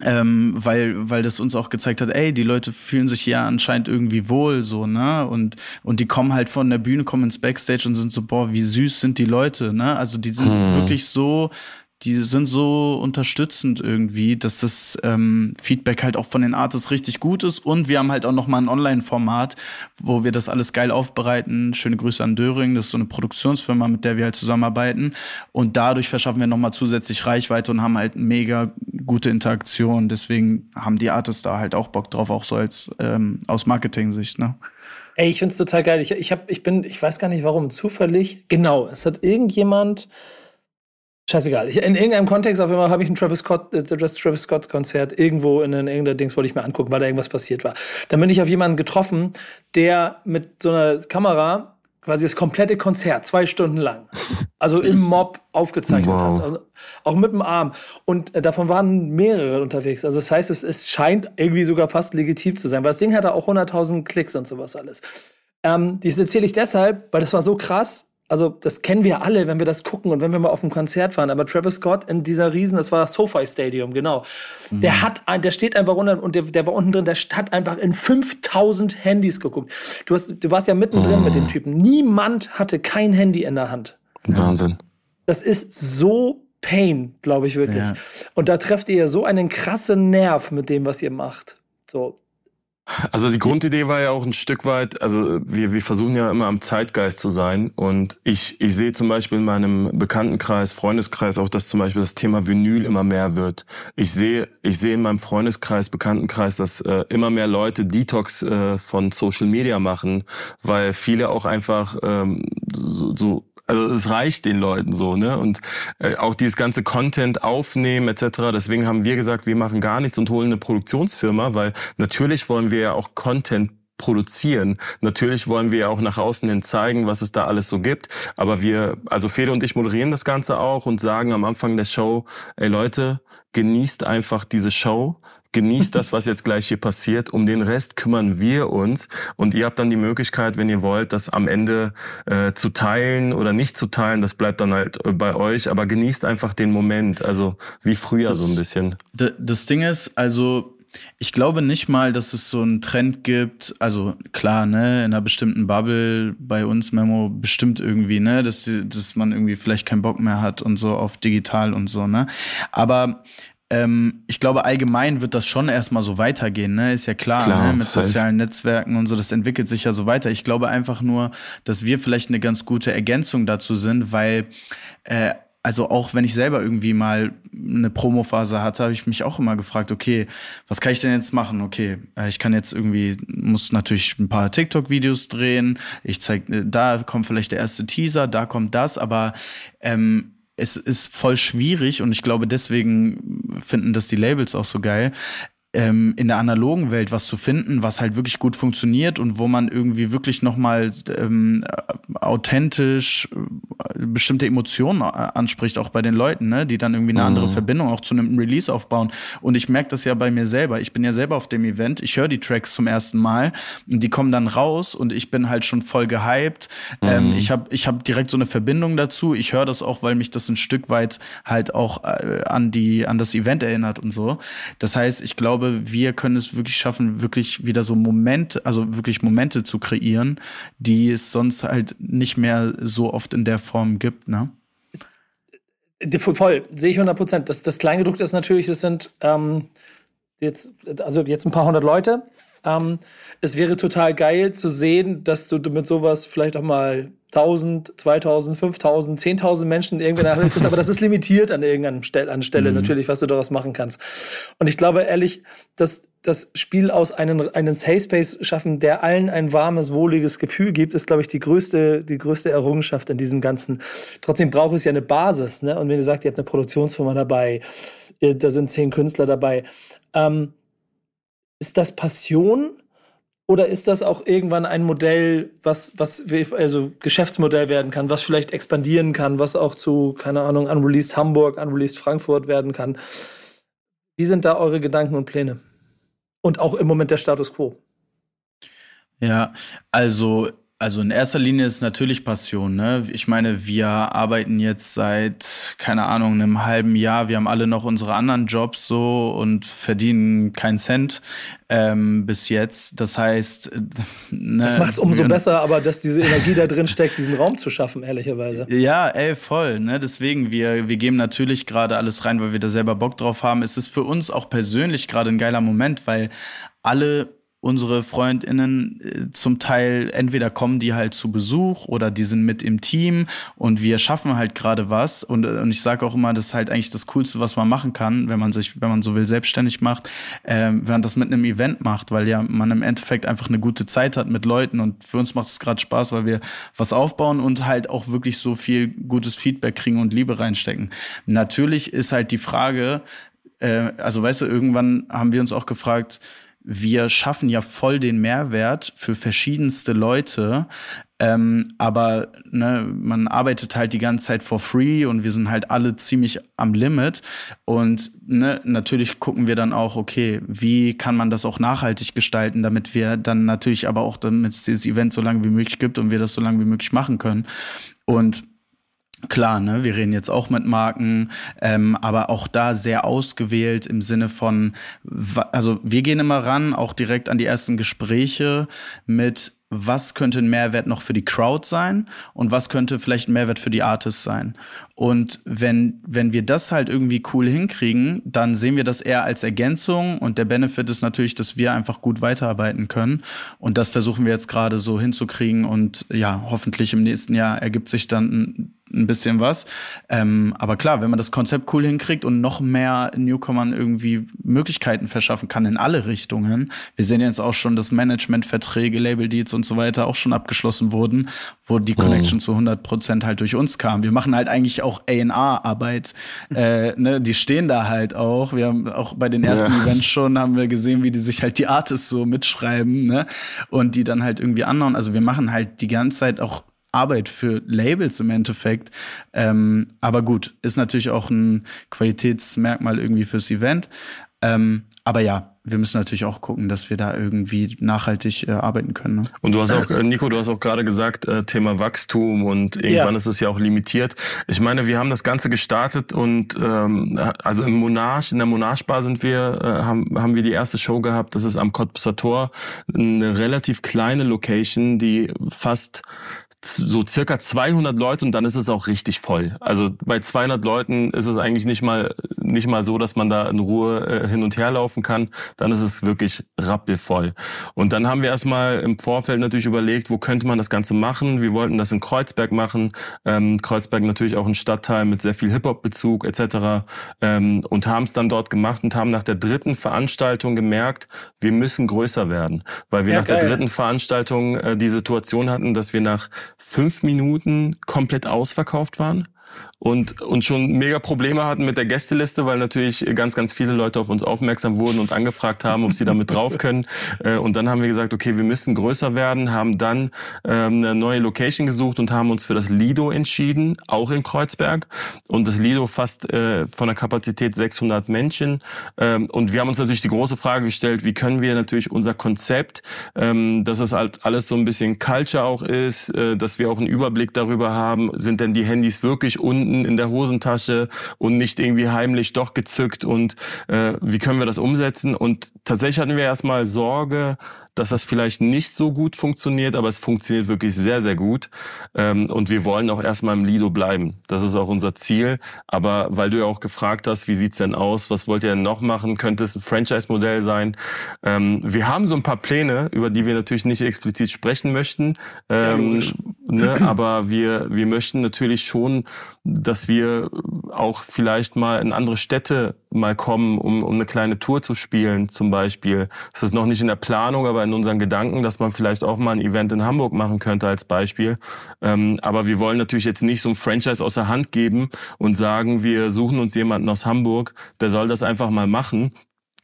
[SPEAKER 6] ähm, weil, weil das uns auch gezeigt hat, ey, die Leute fühlen sich ja anscheinend irgendwie wohl, so, ne? Und, und die kommen halt von der Bühne, kommen ins Backstage und sind so, boah, wie süß sind die Leute, ne? Also die sind hm. wirklich so die sind so unterstützend irgendwie, dass das ähm, Feedback halt auch von den Artists richtig gut ist. Und wir haben halt auch noch mal ein Online-Format, wo wir das alles geil aufbereiten. Schöne Grüße an Döring, das ist so eine Produktionsfirma, mit der wir halt zusammenarbeiten. Und dadurch verschaffen wir noch mal zusätzlich Reichweite und haben halt mega gute Interaktion. Deswegen haben die Artists da halt auch Bock drauf, auch so als ähm, aus Marketing-Sicht. Ne?
[SPEAKER 3] Ey, ich find's total geil. Ich, ich, hab, ich bin, ich weiß gar nicht warum, zufällig. Genau, es hat irgendjemand Scheißegal. Ich, in irgendeinem Kontext auf einmal habe ich ein Travis Scott, äh, das Travis Scott Konzert irgendwo in irgendeiner Dings wollte ich mir angucken, weil da irgendwas passiert war. Dann bin ich auf jemanden getroffen, der mit so einer Kamera quasi das komplette Konzert, zwei Stunden lang. Also im Mob aufgezeichnet wow. hat. Also auch mit dem Arm. Und äh, davon waren mehrere unterwegs. Also das heißt, es, es scheint irgendwie sogar fast legitim zu sein, weil das Ding hatte auch 100.000 Klicks und sowas alles. Ähm, dies erzähle ich deshalb, weil das war so krass also das kennen wir alle, wenn wir das gucken und wenn wir mal auf ein Konzert fahren. Aber Travis Scott in dieser Riesen, das war das SoFi Stadium, genau. Mhm. Der hat, der steht einfach unten und der, der war unten drin, der hat einfach in 5000 Handys geguckt. Du hast, du warst ja mittendrin mhm. mit dem mhm. Typen. Niemand hatte kein Handy in der Hand.
[SPEAKER 5] Wahnsinn.
[SPEAKER 3] Das ist so Pain, glaube ich wirklich. Ja. Und da trefft ihr so einen krassen Nerv mit dem, was ihr macht. So,
[SPEAKER 5] also die Grundidee war ja auch ein Stück weit, also wir, wir versuchen ja immer am Zeitgeist zu sein und ich, ich sehe zum Beispiel in meinem Bekanntenkreis, Freundeskreis auch, dass zum Beispiel das Thema Vinyl immer mehr wird. Ich sehe, ich sehe in meinem Freundeskreis, Bekanntenkreis, dass äh, immer mehr Leute Detox äh, von Social Media machen, weil viele auch einfach ähm, so, so also es reicht den Leuten so, ne? Und äh, auch dieses ganze Content aufnehmen etc. Deswegen haben wir gesagt, wir machen gar nichts und holen eine Produktionsfirma, weil natürlich wollen wir ja auch Content produzieren. Natürlich wollen wir ja auch nach außen hin zeigen, was es da alles so gibt. Aber wir, also Fede und ich moderieren das Ganze auch und sagen am Anfang der Show, ey Leute, genießt einfach diese Show genießt das, was jetzt gleich hier passiert. Um den Rest kümmern wir uns. Und ihr habt dann die Möglichkeit, wenn ihr wollt, das am Ende äh, zu teilen oder nicht zu teilen. Das bleibt dann halt äh, bei euch. Aber genießt einfach den Moment. Also wie früher das, so ein bisschen.
[SPEAKER 6] Das Ding ist, also ich glaube nicht mal, dass es so einen Trend gibt. Also klar, ne, in einer bestimmten Bubble bei uns Memo bestimmt irgendwie, ne, dass, dass man irgendwie vielleicht keinen Bock mehr hat und so auf digital und so, ne. Aber ähm, ich glaube, allgemein wird das schon erstmal so weitergehen, ne? Ist ja klar, klar ne? mit sozialen Netzwerken und so, das entwickelt sich ja so weiter. Ich glaube einfach nur, dass wir vielleicht eine ganz gute Ergänzung dazu sind, weil äh, also auch wenn ich selber irgendwie mal eine Promophase hatte, habe ich mich auch immer gefragt, okay, was kann ich denn jetzt machen? Okay, äh, ich kann jetzt irgendwie, muss natürlich ein paar TikTok-Videos drehen, ich zeig, äh, da kommt vielleicht der erste Teaser, da kommt das, aber ähm, es ist voll schwierig und ich glaube, deswegen finden das die Labels auch so geil, ähm, in der analogen Welt was zu finden, was halt wirklich gut funktioniert und wo man irgendwie wirklich nochmal ähm, authentisch äh, bestimmte Emotionen anspricht, auch bei den Leuten, ne? die dann irgendwie eine mhm. andere Verbindung auch zu einem Release aufbauen. Und ich merke das ja bei mir selber. Ich bin ja selber auf dem Event, ich höre die Tracks zum ersten Mal und die kommen dann raus und ich bin halt schon voll gehypt. Ähm, mhm. Ähm, ich habe ich hab direkt so eine Verbindung dazu. Ich höre das auch, weil mich das ein Stück weit halt auch äh, an, die, an das Event erinnert und so. Das heißt, ich glaube, glaube, wir können es wirklich schaffen, wirklich wieder so Momente, also wirklich Momente zu kreieren, die es sonst halt nicht mehr so oft in der Form gibt, ne?
[SPEAKER 3] Voll, sehe ich 100 Prozent. Das, das Kleingedruckte ist natürlich, das sind ähm, jetzt, also jetzt ein paar hundert Leute. Ähm, es wäre total geil zu sehen, dass du mit sowas vielleicht auch mal 1000, 2000, 5000, 10.000 Menschen irgendwann bist, aber das ist limitiert an irgendeiner Stelle, an Stelle mhm. natürlich, was du daraus machen kannst. Und ich glaube ehrlich, dass das Spiel aus einem, einen Safe Space schaffen, der allen ein warmes, wohliges Gefühl gibt, ist, glaube ich, die größte, die größte Errungenschaft in diesem Ganzen. Trotzdem braucht es ja eine Basis, ne? Und wenn ihr sagt, ihr habt eine Produktionsfirma dabei, da sind zehn Künstler dabei, ähm, ist das Passion? Oder ist das auch irgendwann ein Modell, was, was also Geschäftsmodell werden kann, was vielleicht expandieren kann, was auch zu, keine Ahnung, Unreleased Hamburg, Unreleased Frankfurt werden kann? Wie sind da eure Gedanken und Pläne? Und auch im Moment der Status quo?
[SPEAKER 6] Ja, also also in erster Linie ist natürlich Passion. Ne? Ich meine, wir arbeiten jetzt seit, keine Ahnung, einem halben Jahr. Wir haben alle noch unsere anderen Jobs so und verdienen keinen Cent ähm, bis jetzt. Das heißt,
[SPEAKER 3] ne, das macht es umso besser, aber dass diese Energie da drin steckt, diesen Raum zu schaffen, ehrlicherweise.
[SPEAKER 6] Ja, ey, voll. Ne? Deswegen, wir, wir geben natürlich gerade alles rein, weil wir da selber Bock drauf haben. Es ist für uns auch persönlich gerade ein geiler Moment, weil alle unsere Freundinnen äh, zum Teil entweder kommen die halt zu Besuch oder die sind mit im Team und wir schaffen halt gerade was und, äh, und ich sage auch immer, das ist halt eigentlich das Coolste, was man machen kann, wenn man sich, wenn man so will, selbstständig macht, äh, wenn man das mit einem Event macht, weil ja man im Endeffekt einfach eine gute Zeit hat mit Leuten und für uns macht es gerade Spaß, weil wir was aufbauen und halt auch wirklich so viel gutes Feedback kriegen und Liebe reinstecken. Natürlich ist halt die Frage, äh, also weißt du, irgendwann haben wir uns auch gefragt, wir schaffen ja voll den Mehrwert für verschiedenste Leute. Ähm, aber ne, man arbeitet halt die ganze Zeit for free und wir sind halt alle ziemlich am Limit. Und ne, natürlich gucken wir dann auch, okay, wie kann man das auch nachhaltig gestalten, damit wir dann natürlich aber auch, damit es dieses Event so lange wie möglich gibt und wir das so lange wie möglich machen können. Und Klar, ne, wir reden jetzt auch mit Marken, ähm, aber auch da sehr ausgewählt im Sinne von, also wir gehen immer ran, auch direkt an die ersten Gespräche mit was könnte ein Mehrwert noch für die Crowd sein und was könnte vielleicht ein Mehrwert für die Artists sein. Und wenn, wenn wir das halt irgendwie cool hinkriegen, dann sehen wir das eher als Ergänzung und der Benefit ist natürlich, dass wir einfach gut weiterarbeiten können. Und das versuchen wir jetzt gerade so hinzukriegen und ja, hoffentlich im nächsten Jahr ergibt sich dann ein bisschen was. Ähm, aber klar, wenn man das Konzept cool hinkriegt und noch mehr Newcomern irgendwie Möglichkeiten verschaffen kann in alle Richtungen. Wir sehen jetzt auch schon, dass Managementverträge, Label Deals und so weiter auch schon abgeschlossen wurden, wo die Connection oh. zu 100 Prozent halt durch uns kam. Wir machen halt eigentlich auch A&R-Arbeit. Äh, ne, die stehen da halt auch. Wir haben auch bei den ersten ja. Events schon haben wir gesehen, wie die sich halt die Artists so mitschreiben, ne? Und die dann halt irgendwie anhauen. Also wir machen halt die ganze Zeit auch Arbeit für Labels im Endeffekt. Ähm, aber gut, ist natürlich auch ein Qualitätsmerkmal irgendwie fürs Event. Ähm, aber ja, wir müssen natürlich auch gucken, dass wir da irgendwie nachhaltig äh, arbeiten können. Ne?
[SPEAKER 5] Und du hast auch, äh, Nico, du hast auch gerade gesagt, äh, Thema Wachstum und irgendwann ja. ist es ja auch limitiert. Ich meine, wir haben das Ganze gestartet und ähm, also im Monarch, in der Monarch Bar sind wir, äh, haben, haben wir die erste Show gehabt. Das ist am Cottbusser Tor, eine relativ kleine Location, die fast so circa 200 Leute und dann ist es auch richtig voll. Also bei 200 Leuten ist es eigentlich nicht mal nicht mal so, dass man da in Ruhe äh, hin und her laufen kann. Dann ist es wirklich rappelvoll. Und dann haben wir erstmal im Vorfeld natürlich überlegt, wo könnte man das Ganze machen. Wir wollten das in Kreuzberg machen. Ähm, Kreuzberg natürlich auch ein Stadtteil mit sehr viel Hip-Hop-Bezug etc. Ähm, und haben es dann dort gemacht und haben nach der dritten Veranstaltung gemerkt, wir müssen größer werden, weil wir ja, nach geil. der dritten Veranstaltung äh, die Situation hatten, dass wir nach fünf Minuten komplett ausverkauft waren und, und schon mega Probleme hatten mit der Gästeliste, weil natürlich ganz, ganz viele Leute auf uns aufmerksam wurden und angefragt haben, ob sie damit drauf können. Äh, und dann haben wir gesagt, okay, wir müssen größer werden, haben dann ähm, eine neue Location gesucht und haben uns für das Lido entschieden, auch in Kreuzberg. Und das Lido fast äh, von der Kapazität 600 Menschen. Ähm, und wir haben uns natürlich die große Frage gestellt, wie können wir natürlich unser Konzept, ähm, dass es halt alles so ein bisschen Culture auch ist, äh, dass wir auch einen Überblick darüber haben, sind denn die Handys wirklich unten in der Hosentasche und nicht irgendwie heimlich doch gezückt und äh, wie können wir das umsetzen? Und tatsächlich hatten wir erstmal Sorge, dass das vielleicht nicht so gut funktioniert, aber es funktioniert wirklich sehr, sehr gut. Ähm, und wir wollen auch erstmal im Lido bleiben. Das ist auch unser Ziel. Aber weil du ja auch gefragt hast, wie sieht's denn aus? Was wollt ihr denn noch machen? Könnte es ein Franchise-Modell sein? Ähm, wir haben so ein paar Pläne, über die wir natürlich nicht explizit sprechen möchten. Ähm, ja, ne, aber wir, wir möchten natürlich schon, dass wir auch vielleicht mal in andere Städte mal kommen, um, um eine kleine Tour zu spielen, zum Beispiel. Das ist noch nicht in der Planung, aber in unseren Gedanken, dass man vielleicht auch mal ein Event in Hamburg machen könnte als Beispiel. Ähm, aber wir wollen natürlich jetzt nicht so ein Franchise aus der Hand geben und sagen, wir suchen uns jemanden aus Hamburg, der soll das einfach mal machen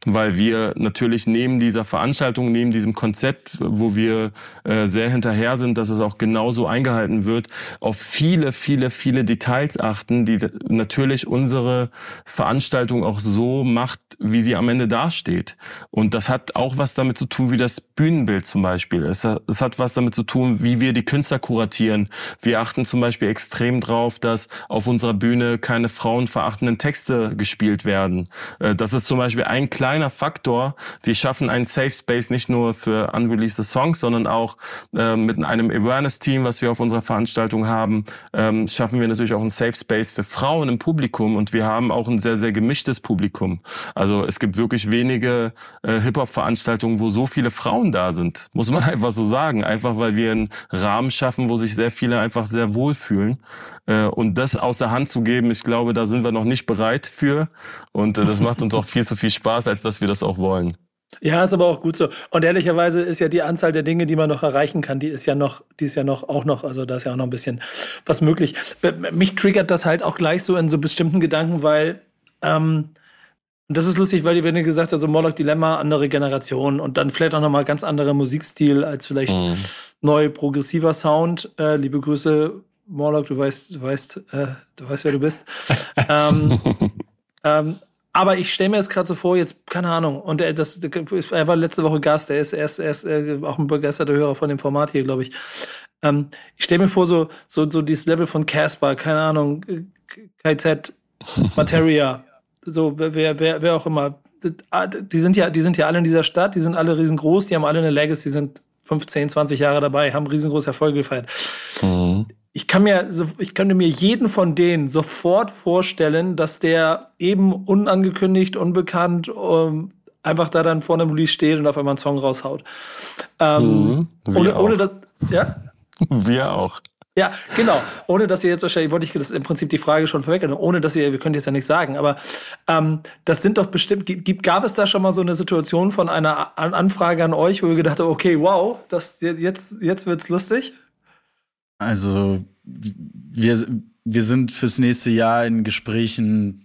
[SPEAKER 5] weil wir natürlich neben dieser Veranstaltung, neben diesem Konzept, wo wir äh, sehr hinterher sind, dass es auch genauso eingehalten wird, auf viele, viele, viele Details achten, die natürlich unsere Veranstaltung auch so macht, wie sie am Ende dasteht. Und das hat auch was damit zu tun, wie das Bühnenbild zum Beispiel ist. Es hat was damit zu tun, wie wir die Künstler kuratieren. Wir achten zum Beispiel extrem drauf, dass auf unserer Bühne keine frauenverachtenden Texte gespielt werden. Äh, das ist zum Beispiel ein kleiner kleiner Faktor. Wir schaffen einen Safe Space nicht nur für unreleased Songs, sondern auch äh, mit einem Awareness-Team, was wir auf unserer Veranstaltung haben, ähm, schaffen wir natürlich auch einen Safe Space für Frauen im Publikum und wir haben auch ein sehr, sehr gemischtes Publikum. Also es gibt wirklich wenige äh, Hip-Hop-Veranstaltungen, wo so viele Frauen da sind, muss man einfach so sagen. Einfach weil wir einen Rahmen schaffen, wo sich sehr viele einfach sehr wohlfühlen. Äh, und das außer Hand zu geben, ich glaube, da sind wir noch nicht bereit für. Und äh, das macht uns auch viel zu viel Spaß, als dass wir das auch wollen.
[SPEAKER 3] Ja, ist aber auch gut so. Und ehrlicherweise ist ja die Anzahl der Dinge, die man noch erreichen kann, die ist ja noch, die ist ja noch auch noch, also da ist ja auch noch ein bisschen was möglich. Mich triggert das halt auch gleich so in so bestimmten Gedanken, weil ähm, Und das ist lustig, weil wenn ihr gesagt habt, so Morlock Dilemma, andere Generation und dann vielleicht auch nochmal ganz anderer Musikstil als vielleicht mhm. neu progressiver Sound. Äh, liebe Grüße, Morlock, du weißt, du weißt, äh, du weißt, wer du bist. ähm, ähm, aber ich stelle mir das gerade so vor, jetzt, keine Ahnung, und er, das, er war letzte Woche Gast, er ist, er ist, er ist äh, auch ein begeisterter Hörer von dem Format hier, glaube ich. Ähm, ich stelle mir vor, so, so, so dieses Level von Casper, keine Ahnung, KZ, Materia, so, wer, wer, wer auch immer. Die sind ja, die sind ja alle in dieser Stadt, die sind alle riesengroß, die haben alle eine Legacy, sind 15, 20 Jahre dabei, haben riesengroße Erfolge gefeiert. Mhm. Ich kann mir, ich könnte mir jeden von denen sofort vorstellen, dass der eben unangekündigt, unbekannt, ähm, einfach da dann vor einem Release steht und auf einmal einen Song raushaut. Ähm, mhm, ohne, ohne das, ja?
[SPEAKER 5] Wir auch.
[SPEAKER 3] Ja, genau. Ohne dass ihr jetzt wahrscheinlich, wollte ich das im Prinzip die Frage schon vorwegnehmen, ohne dass ihr, wir können jetzt ja nicht sagen, aber ähm, das sind doch bestimmt, gibt, gab es da schon mal so eine Situation von einer Anfrage an euch, wo ihr gedacht habt, okay, wow, das, jetzt, jetzt wird's lustig?
[SPEAKER 6] Also, wir, wir sind fürs nächste Jahr in Gesprächen,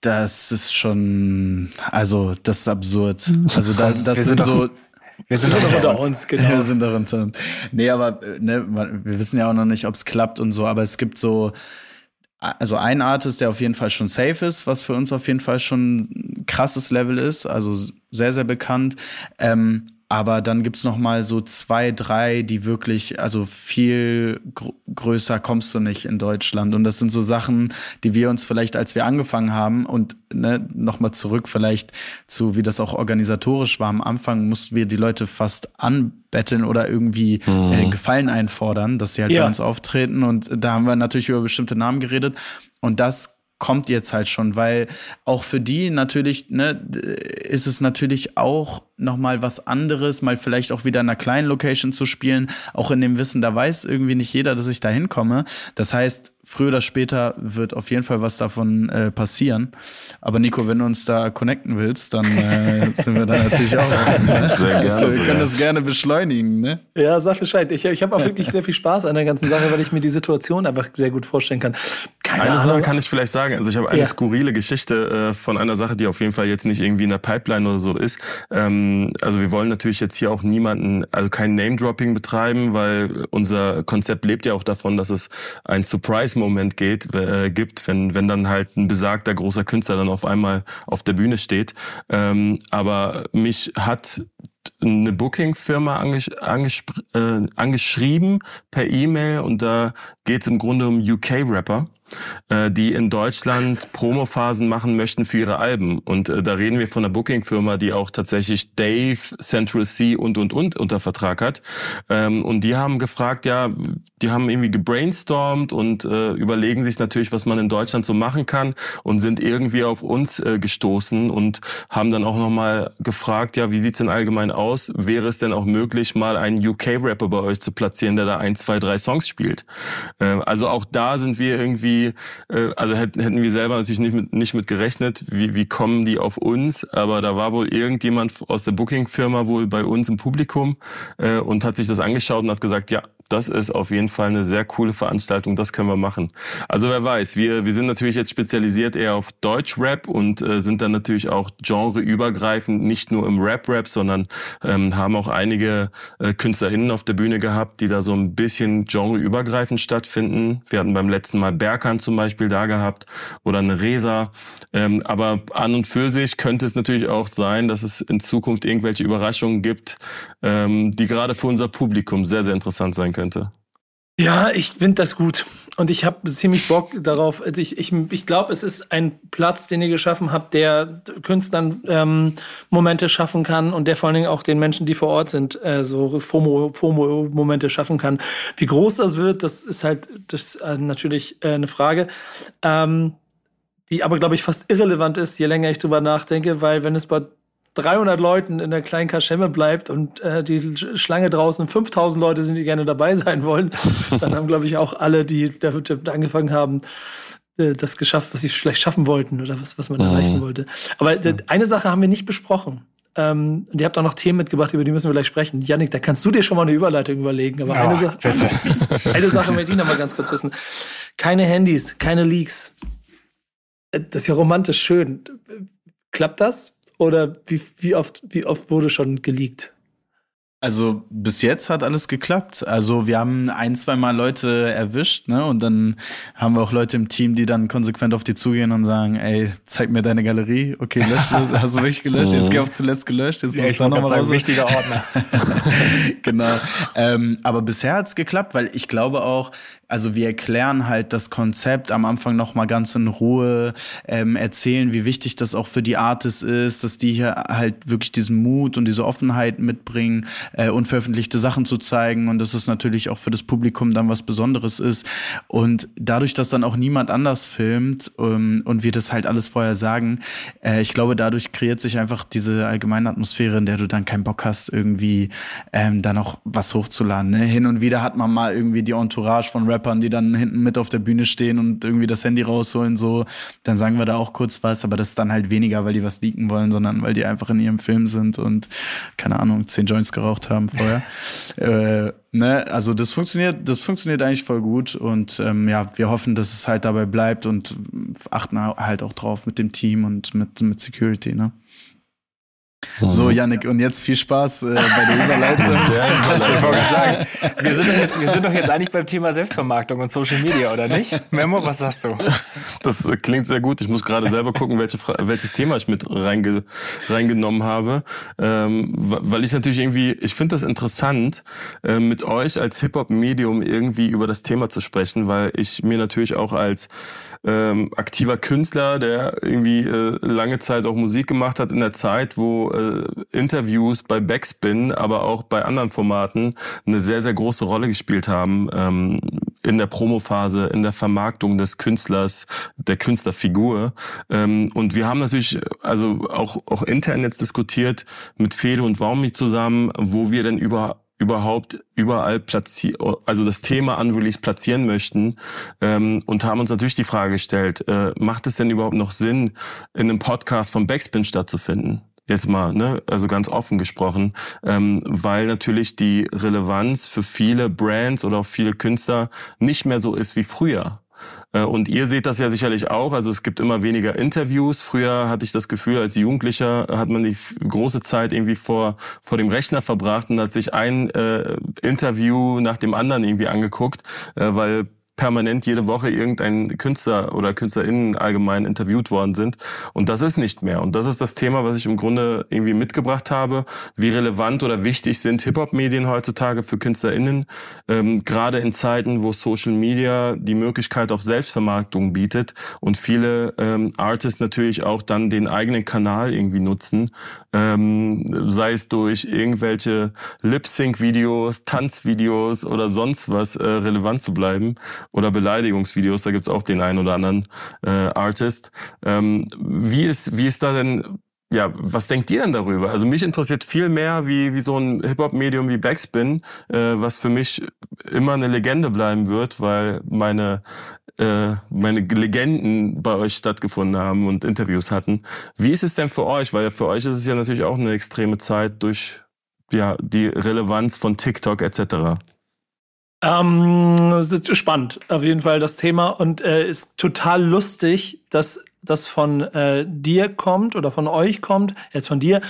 [SPEAKER 6] das ist schon, also, das ist absurd. Also, da, das sind so,
[SPEAKER 3] wir sind doch unter uns,
[SPEAKER 6] genau. Wir sind doch unter uns. Nee, aber ne, wir wissen ja auch noch nicht, ob es klappt und so, aber es gibt so, also ein Artist, der auf jeden Fall schon safe ist, was für uns auf jeden Fall schon ein krasses Level ist, also sehr, sehr bekannt. Ähm, aber dann gibt's noch mal so zwei, drei, die wirklich, also viel gr größer kommst du nicht in Deutschland. Und das sind so Sachen, die wir uns vielleicht, als wir angefangen haben und ne, noch mal zurück vielleicht zu, wie das auch organisatorisch war. Am Anfang mussten wir die Leute fast anbetteln oder irgendwie mhm. äh, Gefallen einfordern, dass sie halt ja. bei uns auftreten. Und da haben wir natürlich über bestimmte Namen geredet. Und das kommt jetzt halt schon, weil auch für die natürlich, ne, ist es natürlich auch nochmal was anderes, mal vielleicht auch wieder in einer kleinen Location zu spielen, auch in dem Wissen, da weiß irgendwie nicht jeder, dass ich da hinkomme. Das heißt, früher oder später wird auf jeden Fall was davon äh, passieren. Aber Nico, wenn du uns da connecten willst, dann äh, sind wir da natürlich auch. Ne? Sehr gerne. Also, wir können das gerne beschleunigen, ne?
[SPEAKER 3] Ja, sag Bescheid. Ich, ich habe auch wirklich sehr viel Spaß an der ganzen Sache, weil ich mir die Situation einfach sehr gut vorstellen kann.
[SPEAKER 5] Keine eine Ahnung. Sache kann ich vielleicht sagen. Also ich habe eine ja. skurrile Geschichte äh, von einer Sache, die auf jeden Fall jetzt nicht irgendwie in der Pipeline oder so ist. Ähm, also wir wollen natürlich jetzt hier auch niemanden, also kein Name-Dropping betreiben, weil unser Konzept lebt ja auch davon, dass es ein Surprise Moment geht, äh, gibt, wenn, wenn dann halt ein besagter großer Künstler dann auf einmal auf der Bühne steht. Ähm, aber mich hat eine Booking-Firma angesch angesch äh, angeschrieben per E-Mail und da geht es im Grunde um UK-Rapper äh, die in Deutschland Promophasen machen möchten für ihre Alben. Und äh, da reden wir von einer Booking-Firma, die auch tatsächlich Dave, Central C und und und unter Vertrag hat. Ähm, und die haben gefragt, ja, die haben irgendwie gebrainstormt und äh, überlegen sich natürlich, was man in Deutschland so machen kann und sind irgendwie auf uns äh, gestoßen und haben dann auch nochmal gefragt, ja, wie sieht's denn allgemein aus? Wäre es denn auch möglich, mal einen UK-Rapper bei euch zu platzieren, der da ein, zwei, drei Songs spielt? Äh, also auch da sind wir irgendwie äh, also hätten, hätten wir selber natürlich nicht mit, nicht mit gerechnet, wie, wie kommen die auf uns, aber da war wohl irgendjemand aus der Booking-Firma wohl bei uns im Publikum äh, und hat sich das angeschaut und hat gesagt, ja, das ist auf jeden Fall eine sehr coole Veranstaltung, das können wir machen. Also wer weiß, wir, wir sind natürlich jetzt spezialisiert eher auf Deutsch-Rap und äh, sind dann natürlich auch genreübergreifend, nicht nur im Rap-Rap, sondern ähm, haben auch einige äh, KünstlerInnen auf der Bühne gehabt, die da so ein bisschen genreübergreifend stattfinden. Wir hatten beim letzten Mal Berkan zum Beispiel da gehabt oder eine Resa. Ähm, aber an und für sich könnte es natürlich auch sein, dass es in Zukunft irgendwelche Überraschungen gibt, ähm, die gerade für unser Publikum sehr, sehr interessant sein könnte.
[SPEAKER 3] Ja, ich finde das gut. Und ich habe ziemlich Bock darauf. Also ich, ich, ich glaube, es ist ein Platz, den ihr geschaffen habt, der Künstlern ähm, Momente schaffen kann und der vor allen Dingen auch den Menschen, die vor Ort sind, äh, so FOMO-Momente schaffen kann. Wie groß das wird, das ist halt das ist, äh, natürlich äh, eine Frage. Ähm, die aber, glaube ich, fast irrelevant ist, je länger ich drüber nachdenke, weil wenn es bei 300 Leuten in der kleinen Kaschemme bleibt und äh, die Schlange draußen 5000 Leute sind, die gerne dabei sein wollen, dann haben, glaube ich, auch alle, die damit angefangen haben, äh, das geschafft, was sie vielleicht schaffen wollten oder was, was man mhm. erreichen wollte. Aber mhm. eine Sache haben wir nicht besprochen. Ähm, und ihr habt auch noch Themen mitgebracht, über die müssen wir gleich sprechen. Janik, da kannst du dir schon mal eine Überleitung überlegen. Aber ja, eine, Sache, eine Sache möchte ich noch mal ganz kurz wissen. Keine Handys, keine Leaks. Äh, das ist ja romantisch schön Klappt das? Oder wie, wie, oft, wie oft wurde schon geleakt?
[SPEAKER 6] Also bis jetzt hat alles geklappt. Also wir haben ein, zwei Mal Leute erwischt, ne? Und dann haben wir auch Leute im Team, die dann konsequent auf die zugehen und sagen, ey, zeig mir deine Galerie. Okay, lösch das. Hast du wirklich gelöscht? Jetzt geh auf zuletzt gelöscht. Jetzt
[SPEAKER 4] ja,
[SPEAKER 6] musst du nochmal raus.
[SPEAKER 4] Wichtiger Ordner.
[SPEAKER 6] genau. Ähm, aber bisher hat's geklappt, weil ich glaube auch, also wir erklären halt das Konzept am Anfang noch mal ganz in Ruhe, ähm, erzählen, wie wichtig das auch für die Artists ist, dass die hier halt wirklich diesen Mut und diese Offenheit mitbringen, äh, unveröffentlichte Sachen zu zeigen und dass es natürlich auch für das Publikum dann was Besonderes ist. Und dadurch, dass dann auch niemand anders filmt ähm, und wir das halt alles vorher sagen, äh, ich glaube, dadurch kreiert sich einfach diese allgemeine Atmosphäre, in der du dann keinen Bock hast, irgendwie ähm, da noch was hochzuladen. Ne? Hin und wieder hat man mal irgendwie die Entourage von Rappern, die dann hinten mit auf der Bühne stehen und irgendwie das Handy rausholen, so, dann sagen wir da auch kurz was, aber das ist dann halt weniger, weil die was leaken wollen, sondern weil die einfach in ihrem Film sind und, keine Ahnung, zehn Joints geraucht haben vorher. äh, ne, also das funktioniert, das funktioniert eigentlich voll gut und ähm, ja, wir hoffen, dass es halt dabei bleibt und achten halt auch drauf mit dem Team und mit, mit Security, ne? So, Yannick, und jetzt viel Spaß äh, bei der Überleitung.
[SPEAKER 4] ich wollte sagen, wir sind, doch jetzt, wir sind doch jetzt eigentlich beim Thema Selbstvermarktung und Social Media, oder nicht? Memo, was sagst du?
[SPEAKER 5] Das klingt sehr gut. Ich muss gerade selber gucken, welche, welches Thema ich mit reinge, reingenommen habe. Ähm, weil ich natürlich irgendwie, ich finde das interessant, äh, mit euch als Hip-Hop-Medium irgendwie über das Thema zu sprechen, weil ich mir natürlich auch als ähm, aktiver Künstler, der irgendwie äh, lange Zeit auch Musik gemacht hat in der Zeit, wo äh, Interviews bei Backspin, aber auch bei anderen Formaten eine sehr, sehr große Rolle gespielt haben ähm, in der Promophase, in der Vermarktung des Künstlers, der Künstlerfigur. Ähm, und wir haben natürlich also auch, auch intern jetzt diskutiert mit Fede und Waumi zusammen, wo wir denn über überhaupt überall platzieren, also das Thema Unreleased platzieren möchten ähm, und haben uns natürlich die Frage gestellt, äh, macht es denn überhaupt noch Sinn, in einem Podcast von Backspin stattzufinden? Jetzt mal, ne, also ganz offen gesprochen, ähm, weil natürlich die Relevanz für viele Brands oder auch viele Künstler nicht mehr so ist wie früher. Äh, und ihr seht das ja sicherlich auch. Also es gibt immer weniger Interviews. Früher hatte ich das Gefühl, als Jugendlicher hat man die große Zeit irgendwie vor, vor dem Rechner verbracht und hat sich ein äh, Interview nach dem anderen irgendwie angeguckt, äh, weil permanent jede Woche irgendein Künstler oder KünstlerInnen allgemein interviewt worden sind. Und das ist nicht mehr. Und das ist das Thema, was ich im Grunde irgendwie mitgebracht habe. Wie relevant oder wichtig sind Hip-Hop-Medien heutzutage für KünstlerInnen? Ähm, gerade in Zeiten, wo Social Media die Möglichkeit auf Selbstvermarktung bietet und viele ähm, Artists natürlich auch dann den eigenen Kanal irgendwie nutzen. Ähm, sei es durch irgendwelche Lip-Sync-Videos, Tanzvideos oder sonst was äh, relevant zu bleiben oder Beleidigungsvideos, da gibt's auch den einen oder anderen äh, Artist. Ähm, wie, ist, wie ist da denn ja, was denkt ihr denn darüber? Also mich interessiert viel mehr, wie, wie so ein Hip-Hop-Medium wie Backspin, äh, was für mich immer eine Legende bleiben wird, weil meine, äh, meine Legenden bei euch stattgefunden haben und Interviews hatten. Wie ist es denn für euch? Weil für euch ist es ja natürlich auch eine extreme Zeit durch ja, die Relevanz von TikTok etc.
[SPEAKER 3] Ähm, es ist spannend, auf jeden Fall das Thema und äh, ist total lustig, dass das von äh, dir kommt oder von euch kommt, jetzt von dir,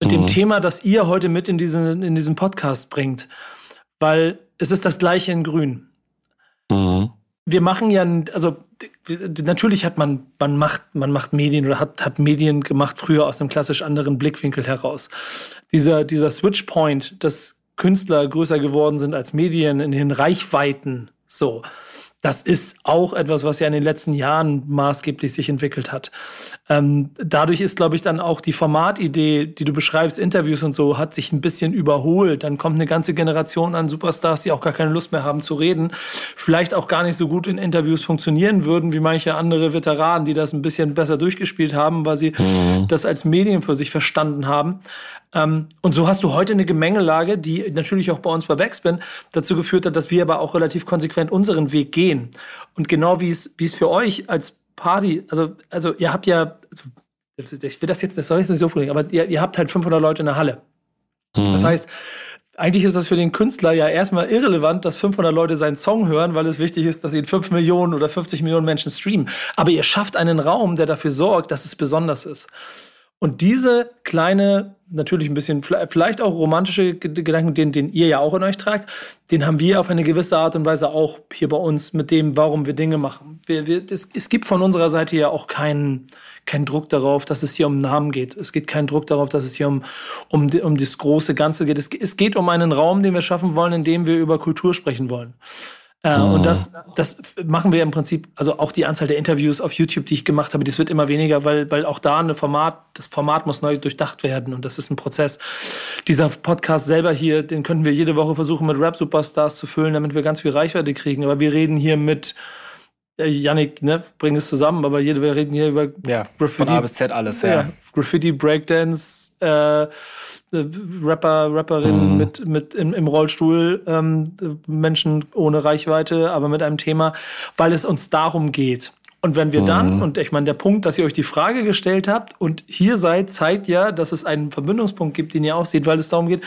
[SPEAKER 3] mit mhm. dem Thema, das ihr heute mit in diesen, in diesen Podcast bringt. Weil es ist das gleiche in Grün. Mhm. Wir machen ja, also natürlich hat man, man macht, man macht Medien oder hat, hat Medien gemacht früher aus einem klassisch anderen Blickwinkel heraus. Dieser, dieser Switchpoint, das Künstler größer geworden sind als Medien in den Reichweiten. So. Das ist auch etwas, was ja in den letzten Jahren maßgeblich sich entwickelt hat. Ähm, dadurch ist, glaube ich, dann auch die Formatidee, die du beschreibst, Interviews und so, hat sich ein bisschen überholt. Dann kommt eine ganze Generation an Superstars, die auch gar keine Lust mehr haben zu reden. Vielleicht auch gar nicht so gut in Interviews funktionieren würden, wie manche andere Veteranen, die das ein bisschen besser durchgespielt haben, weil sie mhm. das als Medien für sich verstanden haben. Ähm, und so hast du heute eine Gemengelage, die natürlich auch bei uns bei Backspin dazu geführt hat, dass wir aber auch relativ konsequent unseren Weg gehen. Und genau wie es, wie es für euch als Party, also, also ihr habt ja, also, ich will das jetzt, das soll ich nicht so vorlegen, aber ihr, ihr habt halt 500 Leute in der Halle. Mhm. Das heißt, eigentlich ist das für den Künstler ja erstmal irrelevant, dass 500 Leute seinen Song hören, weil es wichtig ist, dass ihn 5 Millionen oder 50 Millionen Menschen streamen. Aber ihr schafft einen Raum, der dafür sorgt, dass es besonders ist. Und diese kleine, natürlich ein bisschen, vielleicht auch romantische Gedanken, den, den ihr ja auch in euch tragt, den haben wir auf eine gewisse Art und Weise auch hier bei uns mit dem, warum wir Dinge machen. Wir, wir, es, es gibt von unserer Seite ja auch keinen, keinen Druck darauf, dass es hier um Namen geht. Es geht keinen Druck darauf, dass es hier um, um, um das große Ganze geht. Es, es geht um einen Raum, den wir schaffen wollen, in dem wir über Kultur sprechen wollen. Äh, oh. Und das, das machen wir im Prinzip, also auch die Anzahl der Interviews auf YouTube, die ich gemacht habe, das wird immer weniger, weil, weil auch da eine Format, das Format muss neu durchdacht werden und das ist ein Prozess. Dieser Podcast selber hier, den könnten wir jede Woche versuchen, mit Rap-Superstars zu füllen, damit wir ganz viel Reichweite kriegen. Aber wir reden hier mit Yannick, ne, bring es zusammen, aber jede, wir reden hier über
[SPEAKER 4] ja, Graffiti. Von A bis Z alles, ja. ja
[SPEAKER 3] Graffiti, Breakdance, äh, Rapper, Rapperinnen mhm. mit, mit im, im Rollstuhl, ähm, Menschen ohne Reichweite, aber mit einem Thema, weil es uns darum geht. Und wenn wir dann, mhm. und ich meine, der Punkt, dass ihr euch die Frage gestellt habt und hier seid, zeigt ja, dass es einen Verbindungspunkt gibt, den ihr auch seht, weil es darum geht,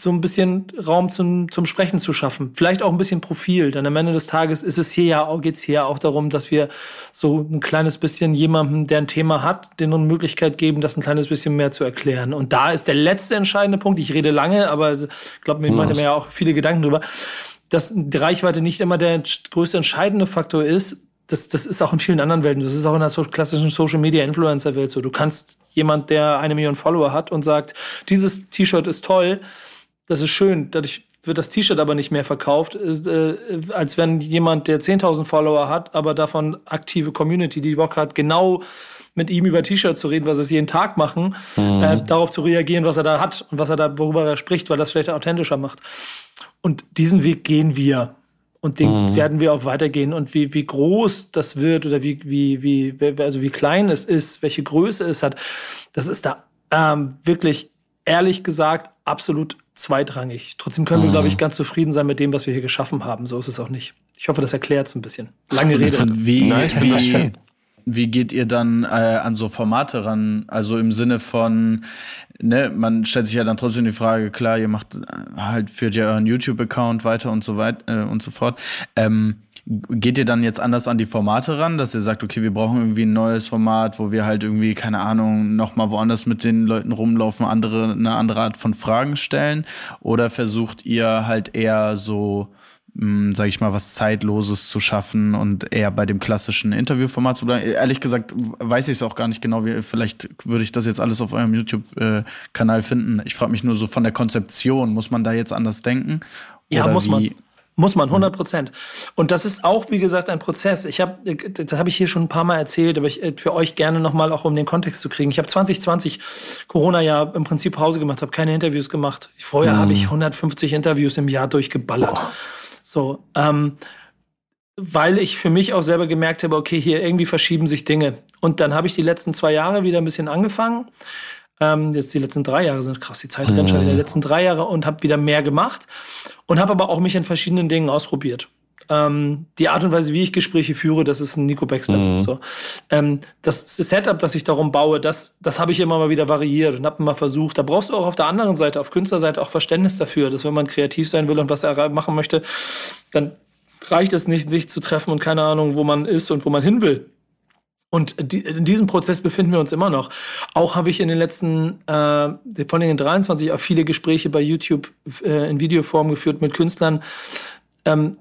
[SPEAKER 3] so ein bisschen Raum zum, zum Sprechen zu schaffen. Vielleicht auch ein bisschen Profil, denn am Ende des Tages ist es hier ja auch, geht's hier auch darum, dass wir so ein kleines bisschen jemandem, der ein Thema hat, den eine Möglichkeit geben, das ein kleines bisschen mehr zu erklären. Und da ist der letzte entscheidende Punkt. Ich rede lange, aber ich glaube, mir macht mir ja auch viele Gedanken drüber, dass die Reichweite nicht immer der größte entscheidende Faktor ist, das, das ist auch in vielen anderen Welten. Das ist auch in der so klassischen Social Media Influencer Welt so. Du kannst jemand, der eine Million Follower hat und sagt, dieses T-Shirt ist toll, das ist schön. Dadurch wird das T-Shirt aber nicht mehr verkauft, ist, äh, als wenn jemand, der 10.000 Follower hat, aber davon aktive Community, die Bock hat, genau mit ihm über T-Shirt zu reden, was es jeden Tag machen, mhm. äh, darauf zu reagieren, was er da hat und was er da, worüber er spricht, weil das vielleicht authentischer macht. Und diesen Weg gehen wir. Und den mhm. werden wir auch weitergehen. Und wie, wie groß das wird oder wie, wie, wie, also wie klein es ist, welche Größe es hat, das ist da ähm, wirklich, ehrlich gesagt, absolut zweitrangig. Trotzdem können mhm. wir, glaube ich, ganz zufrieden sein mit dem, was wir hier geschaffen haben. So ist es auch nicht. Ich hoffe, das erklärt es ein bisschen. Lange Rede.
[SPEAKER 6] Wie, Nein, ich wie, das schön. Wie geht ihr dann äh, an so Formate ran? Also im Sinne von, ne, man stellt sich ja dann trotzdem die Frage, klar, ihr macht äh, halt, führt ja euren YouTube-Account weiter und so weiter äh, und so fort. Ähm, geht ihr dann jetzt anders an die Formate ran, dass ihr sagt, okay, wir brauchen irgendwie ein neues Format, wo wir halt irgendwie, keine Ahnung, nochmal woanders mit den Leuten rumlaufen, andere, eine andere Art von Fragen stellen? Oder versucht ihr halt eher so, mh, sag ich mal, was Zeitloses zu schaffen und eher bei dem klassischen Interviewformat zu bleiben. Ehrlich gesagt weiß ich es auch gar nicht genau. Wie, vielleicht würde ich das jetzt alles auf eurem YouTube-Kanal finden. Ich frage mich nur so von der Konzeption, muss man da jetzt anders denken?
[SPEAKER 3] Ja, muss wie? man. Muss man, 100 Prozent. Und das ist auch, wie gesagt, ein Prozess. Ich habe, das habe ich hier schon ein paar Mal erzählt, aber ich, für euch gerne nochmal auch um den Kontext zu kriegen. Ich habe 2020 Corona-Jahr im Prinzip Pause gemacht, habe keine Interviews gemacht. Vorher mhm. habe ich 150 Interviews im Jahr durchgeballert. Oh. So, ähm, weil ich für mich auch selber gemerkt habe, okay, hier irgendwie verschieben sich Dinge. Und dann habe ich die letzten zwei Jahre wieder ein bisschen angefangen. Ähm, jetzt die letzten drei Jahre sind krass, die Zeit rennt schon wieder. Die letzten drei Jahre und habe wieder mehr gemacht und habe aber auch mich in verschiedenen Dingen ausprobiert. Ähm, die Art und Weise, wie ich Gespräche führe, das ist ein Nico Becksmann. Mhm. So. Ähm, das Setup, das ich darum baue, das, das habe ich immer mal wieder variiert und habe mal versucht. Da brauchst du auch auf der anderen Seite, auf Künstlerseite, auch Verständnis dafür, dass wenn man kreativ sein will und was er machen möchte, dann reicht es nicht, sich zu treffen und keine Ahnung, wo man ist und wo man hin will. Und in diesem Prozess befinden wir uns immer noch. Auch habe ich in den letzten, äh, von den 23 auch viele Gespräche bei YouTube äh, in Videoform geführt mit Künstlern, ähm,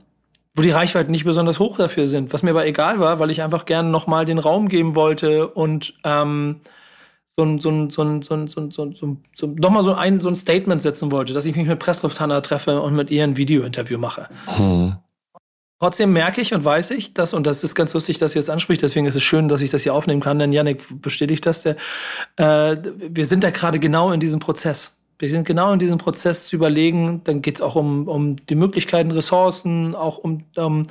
[SPEAKER 3] wo die Reichweiten nicht besonders hoch dafür sind. Was mir aber egal war, weil ich einfach gerne nochmal den Raum geben wollte und ähm, so ein, so ein, so ein, so ein, so ein, so ein, so so nochmal so ein, so ein Statement setzen wollte, dass ich mich mit Presslufthanna treffe und mit ihr ein Video-Interview mache. Hm. Trotzdem merke ich und weiß ich, dass, und das ist ganz lustig, dass ihr es anspricht, deswegen ist es schön, dass ich das hier aufnehmen kann, denn Janik bestätigt das. Der, äh, wir sind da gerade genau in diesem Prozess. Wir sind genau in diesem Prozess zu überlegen, dann geht es auch um, um die Möglichkeiten, Ressourcen, auch um, um,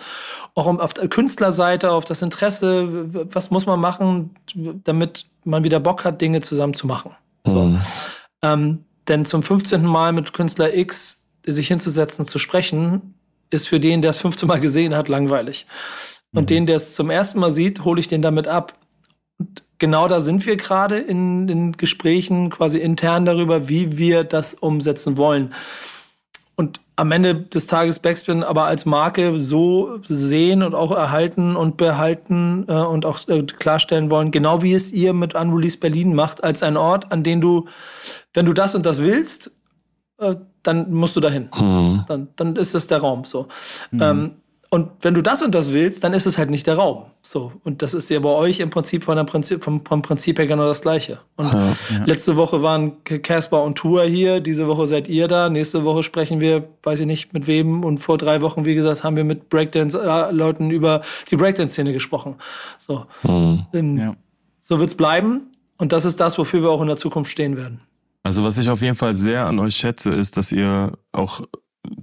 [SPEAKER 3] auch um auf der Künstlerseite, auf das Interesse, was muss man machen, damit man wieder Bock hat, Dinge zusammen zu machen. So. Mhm. Ähm, denn zum 15. Mal mit Künstler X sich hinzusetzen, zu sprechen, ist für den, der es 15 Mal gesehen hat, langweilig. Und mhm. den, der es zum ersten Mal sieht, hole ich den damit ab. Genau da sind wir gerade in den Gesprächen quasi intern darüber, wie wir das umsetzen wollen. und am Ende des Tages Backspin aber als Marke so sehen und auch erhalten und behalten äh, und auch äh, klarstellen wollen, genau wie es ihr mit Unreleased Berlin macht, als ein Ort, an den du, wenn du das und das willst, äh, dann musst du dahin. Mhm. Dann, dann ist das der Raum so. Mhm. Ähm, und wenn du das und das willst, dann ist es halt nicht der Raum. So. Und das ist ja bei euch im Prinzip von der Prinzip, vom, vom Prinzip her genau das Gleiche. Und ja, ja. letzte Woche waren Casper und Tour hier, diese Woche seid ihr da, nächste Woche sprechen wir, weiß ich nicht mit wem. Und vor drei Wochen, wie gesagt, haben wir mit Breakdance-Leuten über die Breakdance-Szene gesprochen. So. Mhm. Ja. So wird's bleiben. Und das ist das, wofür wir auch in der Zukunft stehen werden.
[SPEAKER 5] Also was ich auf jeden Fall sehr an euch schätze, ist, dass ihr auch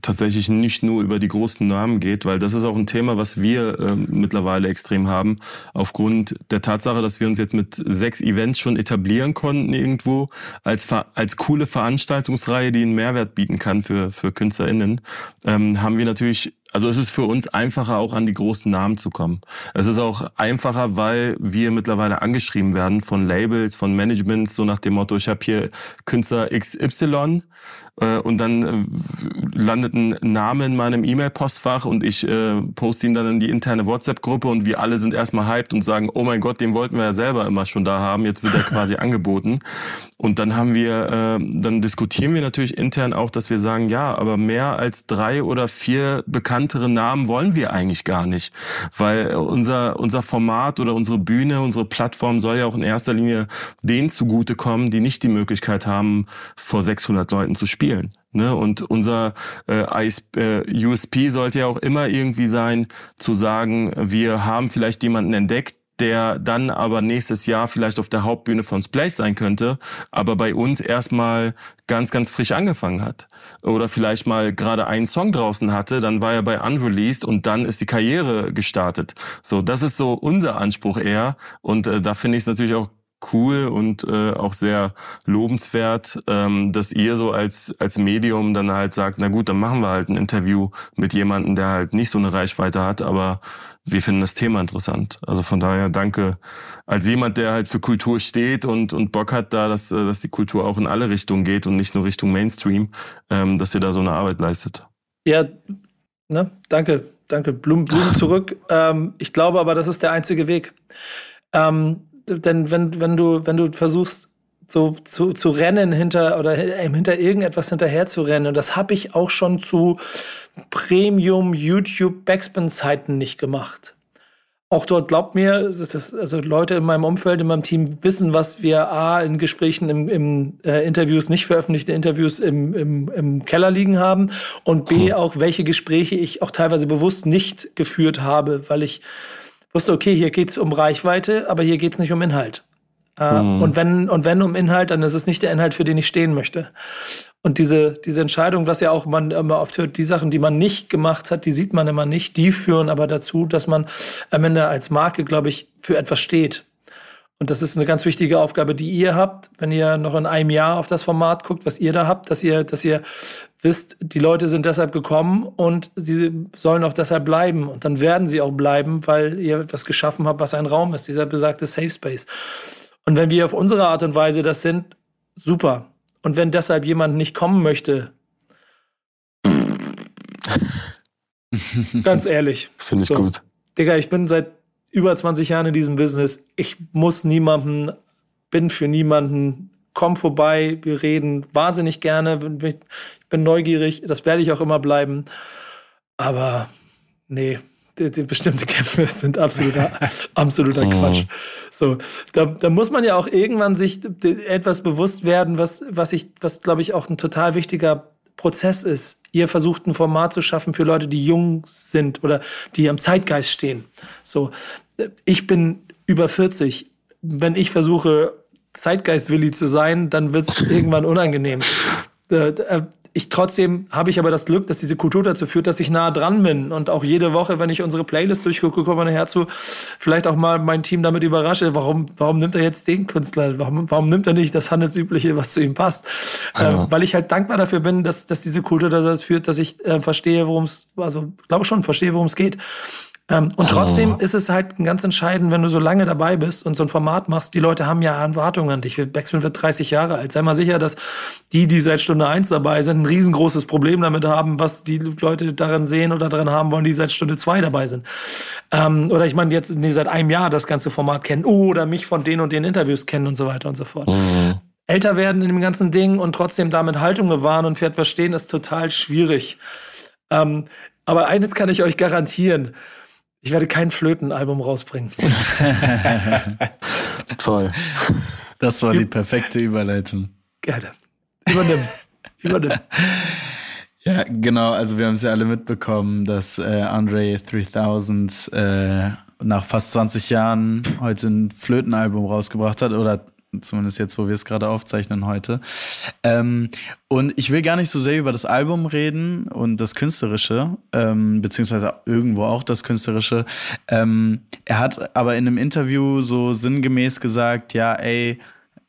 [SPEAKER 5] tatsächlich nicht nur über die großen Namen geht, weil das ist auch ein Thema, was wir äh, mittlerweile extrem haben, aufgrund der Tatsache, dass wir uns jetzt mit sechs Events schon etablieren konnten irgendwo, als, als coole Veranstaltungsreihe, die einen Mehrwert bieten kann für, für KünstlerInnen, ähm, haben wir natürlich also es ist für uns einfacher, auch an die großen Namen zu kommen. Es ist auch einfacher, weil wir mittlerweile angeschrieben werden von Labels, von Managements, so nach dem Motto, ich habe hier Künstler XY äh, und dann äh, landet ein Name in meinem E-Mail-Postfach und ich äh, poste ihn dann in die interne WhatsApp-Gruppe und wir alle sind erstmal hyped und sagen, oh mein Gott, den wollten wir ja selber immer schon da haben, jetzt wird er quasi angeboten. Und dann haben wir, äh, dann diskutieren wir natürlich intern auch, dass wir sagen, ja, aber mehr als drei oder vier bekanntere Namen wollen wir eigentlich gar nicht, weil unser unser Format oder unsere Bühne, unsere Plattform soll ja auch in erster Linie denen zugutekommen, die nicht die Möglichkeit haben, vor 600 Leuten zu spielen spielen. Ne? Und unser äh, äh, USP sollte ja auch immer irgendwie sein, zu sagen, wir haben vielleicht jemanden entdeckt, der dann aber nächstes Jahr vielleicht auf der Hauptbühne von Splash sein könnte, aber bei uns erstmal ganz, ganz frisch angefangen hat. Oder vielleicht mal gerade einen Song draußen hatte, dann war er bei Unreleased und dann ist die Karriere gestartet. So, das ist so unser Anspruch eher. Und äh, da finde ich es natürlich auch cool und äh, auch sehr lobenswert, ähm, dass ihr so als als Medium dann halt sagt, na gut, dann machen wir halt ein Interview mit jemandem, der halt nicht so eine Reichweite hat, aber wir finden das Thema interessant. Also von daher danke als jemand, der halt für Kultur steht und und Bock hat da, dass äh, dass die Kultur auch in alle Richtungen geht und nicht nur Richtung Mainstream, ähm, dass ihr da so eine Arbeit leistet.
[SPEAKER 3] Ja, ne, danke, danke. Blumen, Blumen zurück. ähm, ich glaube aber, das ist der einzige Weg. Ähm, denn wenn, wenn du, wenn du versuchst, so zu, zu rennen hinter oder hinter irgendetwas hinterher zu rennen. Und das habe ich auch schon zu Premium YouTube Backspin Zeiten nicht gemacht. Auch dort glaubt mir, das, also Leute in meinem Umfeld, in meinem Team wissen, was wir A in Gesprächen, im, im äh, Interviews, nicht veröffentlichte Interviews im, im, im Keller liegen haben und B auch, welche Gespräche ich auch teilweise bewusst nicht geführt habe, weil ich wusste, okay, hier geht's um Reichweite, aber hier geht's nicht um Inhalt. Äh, mhm. Und wenn, und wenn um Inhalt, dann ist es nicht der Inhalt, für den ich stehen möchte. Und diese, diese Entscheidung, was ja auch man immer oft hört, die Sachen, die man nicht gemacht hat, die sieht man immer nicht, die führen aber dazu, dass man am Ende als Marke, glaube ich, für etwas steht. Und das ist eine ganz wichtige Aufgabe, die ihr habt, wenn ihr noch in einem Jahr auf das Format guckt, was ihr da habt, dass ihr, dass ihr wisst, die Leute sind deshalb gekommen und sie sollen auch deshalb bleiben. Und dann werden sie auch bleiben, weil ihr etwas geschaffen habt, was ein Raum ist, dieser besagte Safe Space. Und wenn wir auf unsere Art und Weise das sind, super. Und wenn deshalb jemand nicht kommen möchte, ganz ehrlich.
[SPEAKER 5] Finde ich so, gut.
[SPEAKER 3] Digga, ich bin seit über 20 Jahren in diesem Business. Ich muss niemanden, bin für niemanden, komm vorbei, wir reden wahnsinnig gerne. Ich bin neugierig, das werde ich auch immer bleiben. Aber nee, die, die bestimmte Kämpfe sind absoluter, absoluter mhm. Quatsch. So, da, da muss man ja auch irgendwann sich etwas bewusst werden, was, was ich, was glaube ich auch ein total wichtiger Prozess ist. Ihr versucht ein Format zu schaffen für Leute, die jung sind oder die am Zeitgeist stehen. So, ich bin über 40. Wenn ich versuche, Zeitgeist-Willi zu sein, dann wird es irgendwann unangenehm. Äh, äh, ich trotzdem habe ich aber das Glück, dass diese Kultur dazu führt, dass ich nah dran bin und auch jede Woche, wenn ich unsere Playlist durchgucke, komme nachher zu, vielleicht auch mal mein Team damit überrasche, warum, warum nimmt er jetzt den Künstler? Warum, warum nimmt er nicht das Handelsübliche, was zu ihm passt? Ja. Ähm, weil ich halt dankbar dafür bin, dass, dass diese Kultur dazu führt, dass ich äh, verstehe, worum es, also glaube schon, verstehe, worum es geht. Ähm, und trotzdem oh. ist es halt ganz entscheidend, wenn du so lange dabei bist und so ein Format machst, die Leute haben ja Erwartungen an dich. Backspin wird 30 Jahre alt. Sei mal sicher, dass die, die seit Stunde eins dabei sind, ein riesengroßes Problem damit haben, was die Leute darin sehen oder darin haben wollen, die seit Stunde zwei dabei sind. Ähm, oder ich meine, jetzt die seit einem Jahr das ganze Format kennen oder mich von den und den Interviews kennen und so weiter und so fort. Mhm. Älter werden in dem ganzen Ding und trotzdem damit Haltung bewahren und Pferd verstehen, ist total schwierig. Ähm, aber eines kann ich euch garantieren. Ich werde kein Flötenalbum rausbringen.
[SPEAKER 6] Toll. Das war die perfekte Überleitung.
[SPEAKER 3] Gerne. Übernimm. Übernimm.
[SPEAKER 6] Ja, genau. Also wir haben es ja alle mitbekommen, dass äh, Andre 3000 äh, nach fast 20 Jahren heute ein Flötenalbum rausgebracht hat oder zumindest jetzt, wo wir es gerade aufzeichnen heute. Ähm, und ich will gar nicht so sehr über das Album reden und das Künstlerische, ähm, beziehungsweise irgendwo auch das Künstlerische. Ähm, er hat aber in einem Interview so sinngemäß gesagt, ja, ey,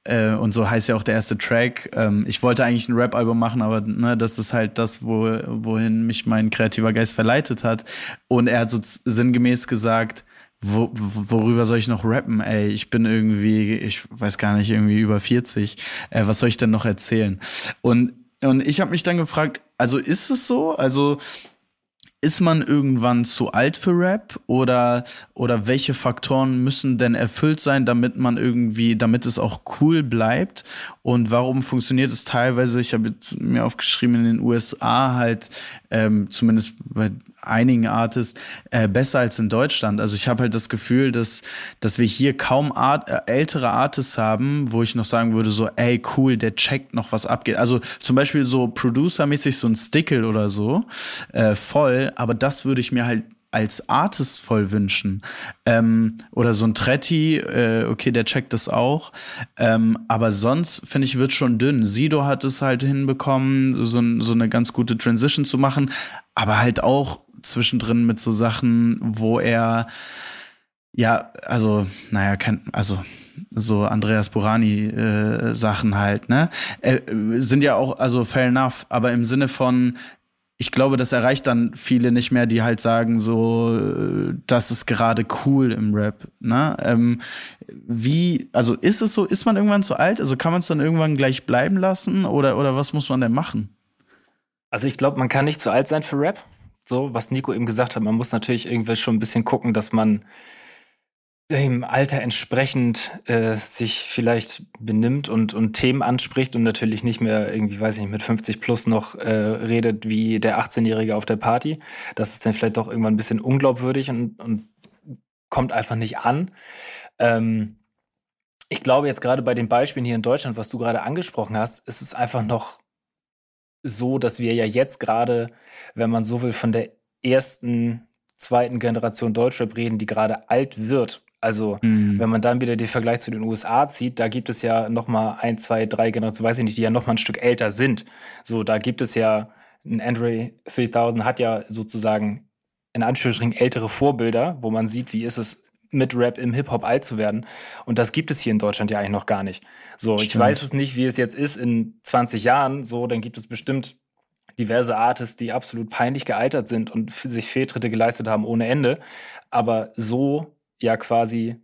[SPEAKER 6] äh, und so heißt ja auch der erste Track. Ähm, ich wollte eigentlich ein Rap-Album machen, aber ne, das ist halt das, wo, wohin mich mein kreativer Geist verleitet hat. Und er hat so sinngemäß gesagt, wo, worüber soll ich noch rappen? Ey, ich bin irgendwie, ich weiß gar nicht, irgendwie über 40. Äh, was soll ich denn noch erzählen? Und, und ich habe mich dann gefragt, also ist es so? Also ist man irgendwann zu alt für Rap oder, oder welche Faktoren müssen denn erfüllt sein, damit man irgendwie, damit es auch cool bleibt? Und warum funktioniert es teilweise, ich habe mir aufgeschrieben, in den USA halt, ähm, zumindest bei einigen Artists, äh, besser als in Deutschland. Also ich habe halt das Gefühl, dass, dass wir hier kaum Art, äh, ältere Artists haben, wo ich noch sagen würde, so, ey, cool, der checkt noch, was abgeht. Also zum Beispiel so Producer-mäßig so ein Stickle oder so, äh, voll, aber das würde ich mir halt als Artist voll wünschen. Ähm, oder so ein Tretti, äh, okay, der checkt das auch. Ähm, aber sonst, finde ich, wird schon dünn. Sido hat es halt hinbekommen, so, so eine ganz gute Transition zu machen, aber halt auch zwischendrin mit so Sachen, wo er ja, also, naja, kein, also so Andreas Burani äh, Sachen halt, ne? Äh, sind ja auch, also fair enough, aber im Sinne von, ich glaube, das erreicht dann viele nicht mehr, die halt sagen, so, das ist gerade cool im Rap. Ne? Ähm, wie, also ist es so, ist man irgendwann zu alt? Also kann man es dann irgendwann gleich bleiben lassen oder, oder was muss man denn machen?
[SPEAKER 4] Also ich glaube, man kann nicht zu alt sein für Rap. So, was Nico eben gesagt hat, man muss natürlich irgendwie schon ein bisschen gucken, dass man dem Alter entsprechend äh, sich vielleicht benimmt und, und Themen anspricht und natürlich nicht mehr irgendwie, weiß ich nicht, mit 50 plus noch äh, redet wie der 18-Jährige auf der Party. Das ist dann vielleicht doch irgendwann ein bisschen unglaubwürdig und, und kommt einfach nicht an. Ähm, ich glaube jetzt gerade bei den Beispielen hier in Deutschland, was du gerade angesprochen hast, ist es einfach noch so, dass wir ja jetzt gerade, wenn man so will, von der ersten, zweiten Generation Deutschrap reden, die gerade alt wird also, mhm. wenn man dann wieder den Vergleich zu den USA zieht, da gibt es ja noch mal ein, zwei, drei Generationen, weiß ich nicht, die ja noch mal ein Stück älter sind. So, da gibt es ja, ein Andre 3000 hat ja sozusagen in Anführungsstrichen ältere Vorbilder, wo man sieht, wie ist es mit Rap im Hip-Hop alt zu werden. Und das gibt es hier in Deutschland ja eigentlich noch gar nicht. So, Stimmt. ich weiß es nicht, wie es jetzt ist in 20 Jahren. So, dann gibt es bestimmt diverse Artists, die absolut peinlich gealtert sind und sich Fehltritte geleistet haben ohne Ende. Aber so ja quasi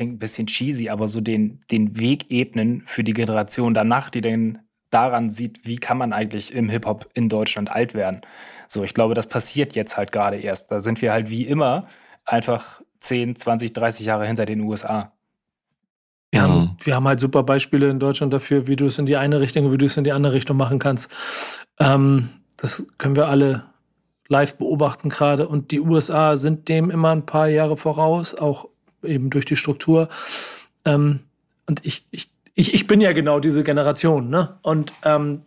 [SPEAKER 4] ein bisschen cheesy, aber so den, den Weg ebnen für die Generation danach, die dann daran sieht, wie kann man eigentlich im Hip-Hop in Deutschland alt werden. So, ich glaube, das passiert jetzt halt gerade erst. Da sind wir halt wie immer einfach 10, 20, 30 Jahre hinter den USA.
[SPEAKER 3] Wir, haben, mhm. wir haben halt super Beispiele in Deutschland dafür, wie du es in die eine Richtung und wie du es in die andere Richtung machen kannst. Ähm, das können wir alle live beobachten gerade. Und die USA sind dem immer ein paar Jahre voraus, auch eben durch die Struktur. Ähm, und ich, ich, ich, ich bin ja genau diese Generation, ne? Und ähm,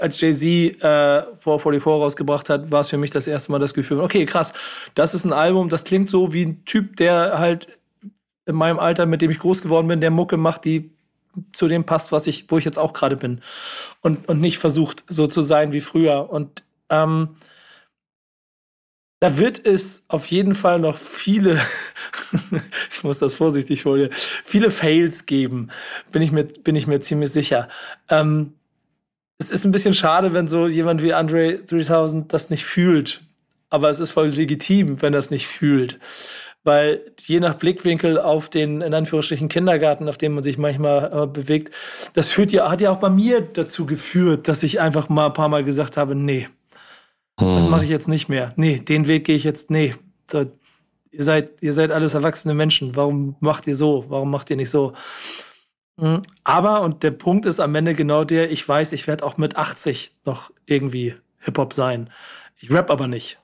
[SPEAKER 3] als Jay-Z äh, 444 rausgebracht hat, war es für mich das erste Mal das Gefühl, okay, krass, das ist ein Album, das klingt so wie ein Typ, der halt in meinem Alter, mit dem ich groß geworden bin, der Mucke macht, die zu dem passt, was ich, wo ich jetzt auch gerade bin. Und, und nicht versucht, so zu sein wie früher. Und ähm, da wird es auf jeden Fall noch viele, ich muss das vorsichtig formulieren, viele Fails geben, bin ich mir, bin ich mir ziemlich sicher. Ähm, es ist ein bisschen schade, wenn so jemand wie Andre 3000 das nicht fühlt. aber es ist voll legitim, wenn er es nicht fühlt. Weil je nach Blickwinkel auf den, in Anführungsstrichen, Kindergarten, auf dem man sich manchmal äh, bewegt, das führt ja, hat ja auch bei mir dazu geführt, dass ich einfach mal ein paar Mal gesagt habe, nee, hm. das mache ich jetzt nicht mehr. Nee, den Weg gehe ich jetzt, nee. So, ihr seid, ihr seid alles erwachsene Menschen. Warum macht ihr so? Warum macht ihr nicht so? Hm. Aber, und der Punkt ist am Ende genau der, ich weiß, ich werde auch mit 80 noch irgendwie Hip-Hop sein. Ich rap aber nicht.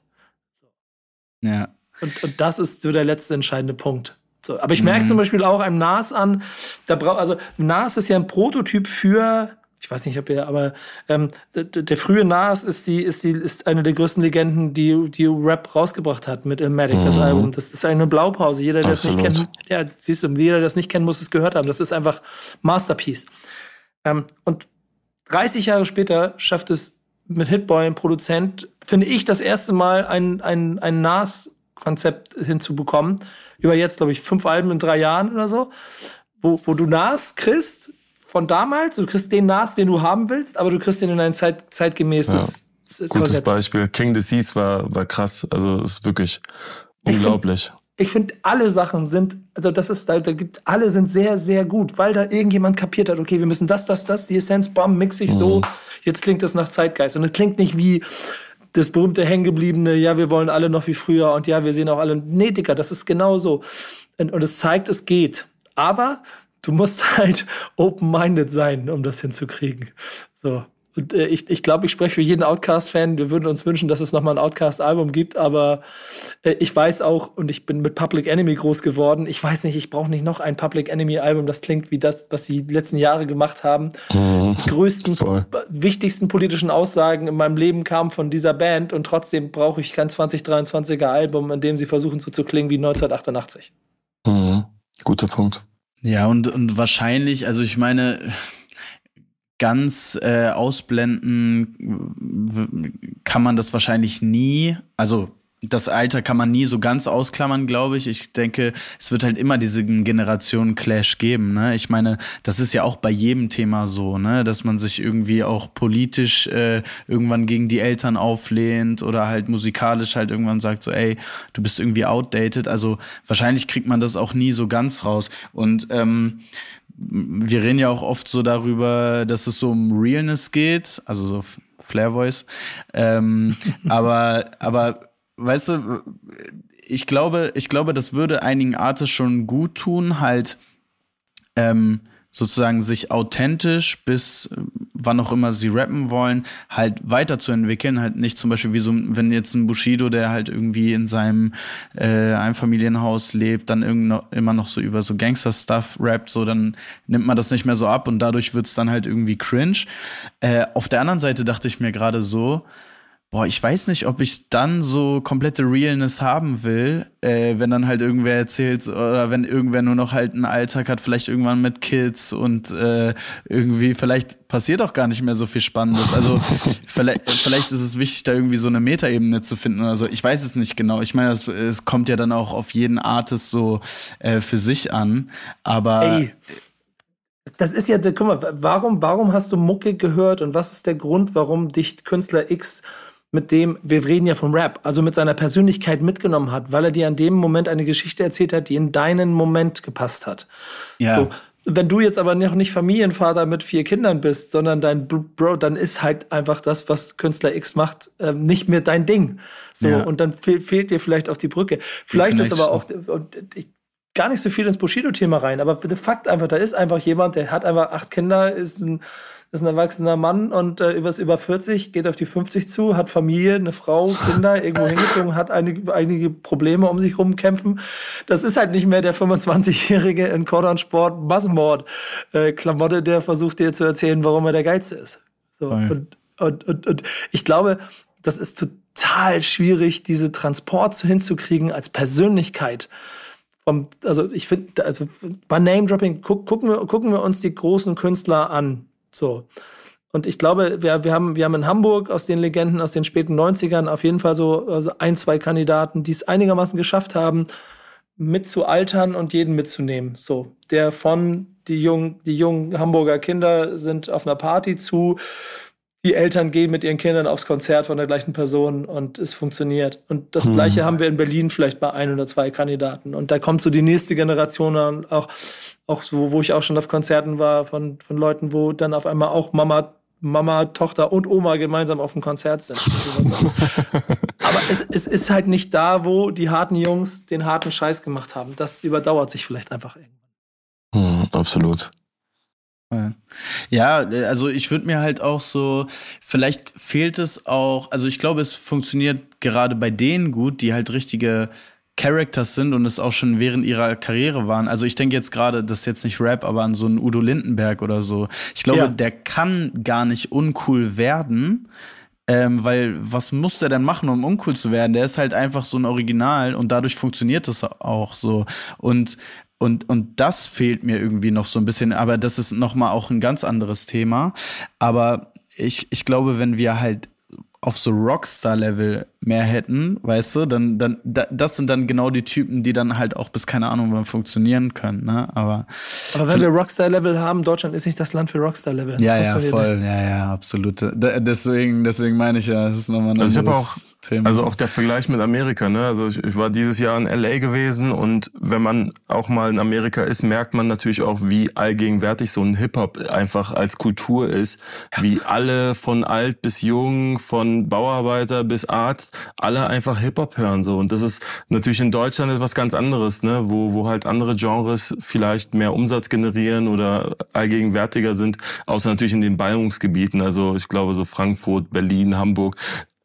[SPEAKER 6] Ja.
[SPEAKER 3] Und, und das ist so der letzte entscheidende Punkt. So, aber ich merke mhm. zum Beispiel auch einem Nas an, da braucht, also Nas ist ja ein Prototyp für, ich weiß nicht, ob er, aber ähm, der, der, frühe Nas ist die, ist die, ist eine der größten Legenden, die, die Rap rausgebracht hat mit Illmatic, mhm. das Album. Das ist eine Blaupause. Jeder, der es nicht kennt, ja, siehst du, jeder, der es nicht kennt, muss es gehört haben. Das ist einfach Masterpiece. Ähm, und 30 Jahre später schafft es mit Hitboy, ein Produzent, finde ich, das erste Mal ein, ein, ein Nas-Konzept hinzubekommen. Über jetzt, glaube ich, fünf Alben in drei Jahren oder so. Wo, wo du Nas kriegst von damals, du kriegst den Nas, den du haben willst, aber du kriegst den in ein Zeit, zeitgemäßes
[SPEAKER 5] ja. Gutes Konzept. Beispiel. King Disease war, war krass. Also ist wirklich unglaublich
[SPEAKER 3] ich finde, alle Sachen sind, also das ist, da, da gibt, alle sind sehr, sehr gut, weil da irgendjemand kapiert hat, okay, wir müssen das, das, das, die Essenz, bam, mix ich mhm. so, jetzt klingt das nach Zeitgeist. Und es klingt nicht wie das berühmte hängengebliebene, ja, wir wollen alle noch wie früher und ja, wir sehen auch alle, nee, Dicker, das ist genau so. Und, und es zeigt, es geht. Aber du musst halt open-minded sein, um das hinzukriegen. So. Und äh, ich, ich glaube, ich spreche für jeden Outcast-Fan. Wir würden uns wünschen, dass es nochmal ein Outcast-Album gibt, aber äh, ich weiß auch, und ich bin mit Public Enemy groß geworden, ich weiß nicht, ich brauche nicht noch ein Public Enemy-Album, das klingt wie das, was sie die letzten Jahre gemacht haben. Mhm, die größten, voll. wichtigsten politischen Aussagen in meinem Leben kamen von dieser Band und trotzdem brauche ich kein 2023er Album, in dem sie versuchen so zu klingen wie 1988.
[SPEAKER 5] Mhm, guter Punkt.
[SPEAKER 6] Ja, und, und wahrscheinlich, also ich meine, ganz äh, ausblenden kann man das wahrscheinlich nie. Also das Alter kann man nie so ganz ausklammern, glaube ich. Ich denke, es wird halt immer diesen Generationen-Clash geben. Ne? Ich meine, das ist ja auch bei jedem Thema so, ne? dass man sich irgendwie auch politisch äh, irgendwann gegen die Eltern auflehnt oder halt musikalisch halt irgendwann sagt so, ey, du bist irgendwie outdated. Also wahrscheinlich kriegt man das auch nie so ganz raus. Und ähm, wir reden ja auch oft so darüber, dass es so um Realness geht, also so Flair Voice. Ähm, aber, aber, weißt du, ich glaube, ich glaube, das würde einigen Artists schon gut tun, halt ähm, sozusagen sich authentisch bis äh, wann auch immer sie rappen wollen, halt weiterzuentwickeln. Halt nicht zum Beispiel wie so, wenn jetzt ein Bushido, der halt irgendwie in seinem äh, Einfamilienhaus lebt, dann immer noch so über so Gangster-Stuff rappt, so dann nimmt man das nicht mehr so ab und dadurch wird's dann halt irgendwie cringe. Äh, auf der anderen Seite dachte ich mir gerade so, Boah, ich weiß nicht, ob ich dann so komplette Realness haben will, äh, wenn dann halt irgendwer erzählt oder wenn irgendwer nur noch halt einen Alltag hat, vielleicht irgendwann mit Kids und äh, irgendwie vielleicht passiert auch gar nicht mehr so viel Spannendes. Also vielleicht, vielleicht ist es wichtig, da irgendwie so eine Metaebene zu finden oder so. Ich weiß es nicht genau. Ich meine, es, es kommt ja dann auch auf jeden Artist so äh, für sich an. Aber
[SPEAKER 3] Ey. Das ist ja, guck mal, warum, warum hast du Mucke gehört und was ist der Grund, warum dich Künstler X mit dem, wir reden ja vom Rap, also mit seiner Persönlichkeit mitgenommen hat, weil er dir an dem Moment eine Geschichte erzählt hat, die in deinen Moment gepasst hat.
[SPEAKER 6] Ja. So,
[SPEAKER 3] wenn du jetzt aber noch nicht Familienvater mit vier Kindern bist, sondern dein Bro, dann ist halt einfach das, was Künstler X macht, ähm, nicht mehr dein Ding. So, ja. und dann fehl, fehlt dir vielleicht auch die Brücke. Vielleicht ist aber auch, ich, gar nicht so viel ins Bushido-Thema rein, aber de Fakt einfach, da ist einfach jemand, der hat einfach acht Kinder, ist ein ist ein erwachsener Mann und äh, übers über 40, geht auf die 50 zu, hat Familie, eine Frau, Kinder, irgendwo hingezogen, hat einige, einige Probleme um sich rumkämpfen. Das ist halt nicht mehr der 25-Jährige in Cordon-Sport Massenmord äh, Klamotte, der versucht dir zu erzählen, warum er der Geilste ist. So, und, und, und, und ich glaube, das ist total schwierig, diese Transport hinzukriegen als Persönlichkeit. Vom, also ich finde, also bei Name Dropping guck, gucken, wir, gucken wir uns die großen Künstler an, so. Und ich glaube, wir, wir, haben, wir haben in Hamburg aus den Legenden aus den späten 90ern auf jeden Fall so also ein, zwei Kandidaten, die es einigermaßen geschafft haben, mitzualtern und jeden mitzunehmen. So, der von die jungen, die jungen Hamburger Kinder sind auf einer Party zu die Eltern gehen mit ihren Kindern aufs Konzert von der gleichen Person und es funktioniert. Und das hm. Gleiche haben wir in Berlin vielleicht bei ein oder zwei Kandidaten. Und da kommt so die nächste Generation an, auch, auch so, wo ich auch schon auf Konzerten war von, von Leuten, wo dann auf einmal auch Mama, Mama, Tochter und Oma gemeinsam auf dem Konzert sind. Aber es, es ist halt nicht da, wo die harten Jungs den harten Scheiß gemacht haben. Das überdauert sich vielleicht einfach irgendwann.
[SPEAKER 5] Hm, absolut.
[SPEAKER 6] Ja, also ich würde mir halt auch so, vielleicht fehlt es auch, also ich glaube, es funktioniert gerade bei denen gut, die halt richtige Characters sind und es auch schon während ihrer Karriere waren. Also ich denke jetzt gerade, das ist jetzt nicht Rap, aber an so einen Udo Lindenberg oder so. Ich glaube, ja. der kann gar nicht uncool werden. Ähm, weil was muss der denn machen, um uncool zu werden? Der ist halt einfach so ein Original und dadurch funktioniert es auch so. Und und, und das fehlt mir irgendwie noch so ein bisschen, aber das ist nochmal auch ein ganz anderes Thema. Aber ich, ich glaube, wenn wir halt auf so Rockstar-Level mehr hätten, weißt du, dann, dann, das sind dann genau die Typen, die dann halt auch bis keine Ahnung wann funktionieren können, ne? Aber,
[SPEAKER 3] aber wenn wir Rockstar-Level haben, Deutschland ist nicht das Land für Rockstar-Level.
[SPEAKER 6] Ja, ja, voll, nicht. ja, ja, absolut. deswegen, deswegen meine ich ja, es ist nochmal ein
[SPEAKER 5] also ich auch, Thema. Also auch der Vergleich mit Amerika, ne? Also ich, ich war dieses Jahr in LA gewesen und wenn man auch mal in Amerika ist, merkt man natürlich auch, wie allgegenwärtig so ein Hip-Hop einfach als Kultur ist, wie alle von alt bis jung, von Bauarbeiter bis Arzt alle einfach Hip-Hop hören so. Und das ist natürlich in Deutschland etwas ganz anderes, ne? wo, wo halt andere Genres vielleicht mehr Umsatz generieren oder allgegenwärtiger sind, außer natürlich in den Ballungsgebieten. Also ich glaube so Frankfurt, Berlin, Hamburg,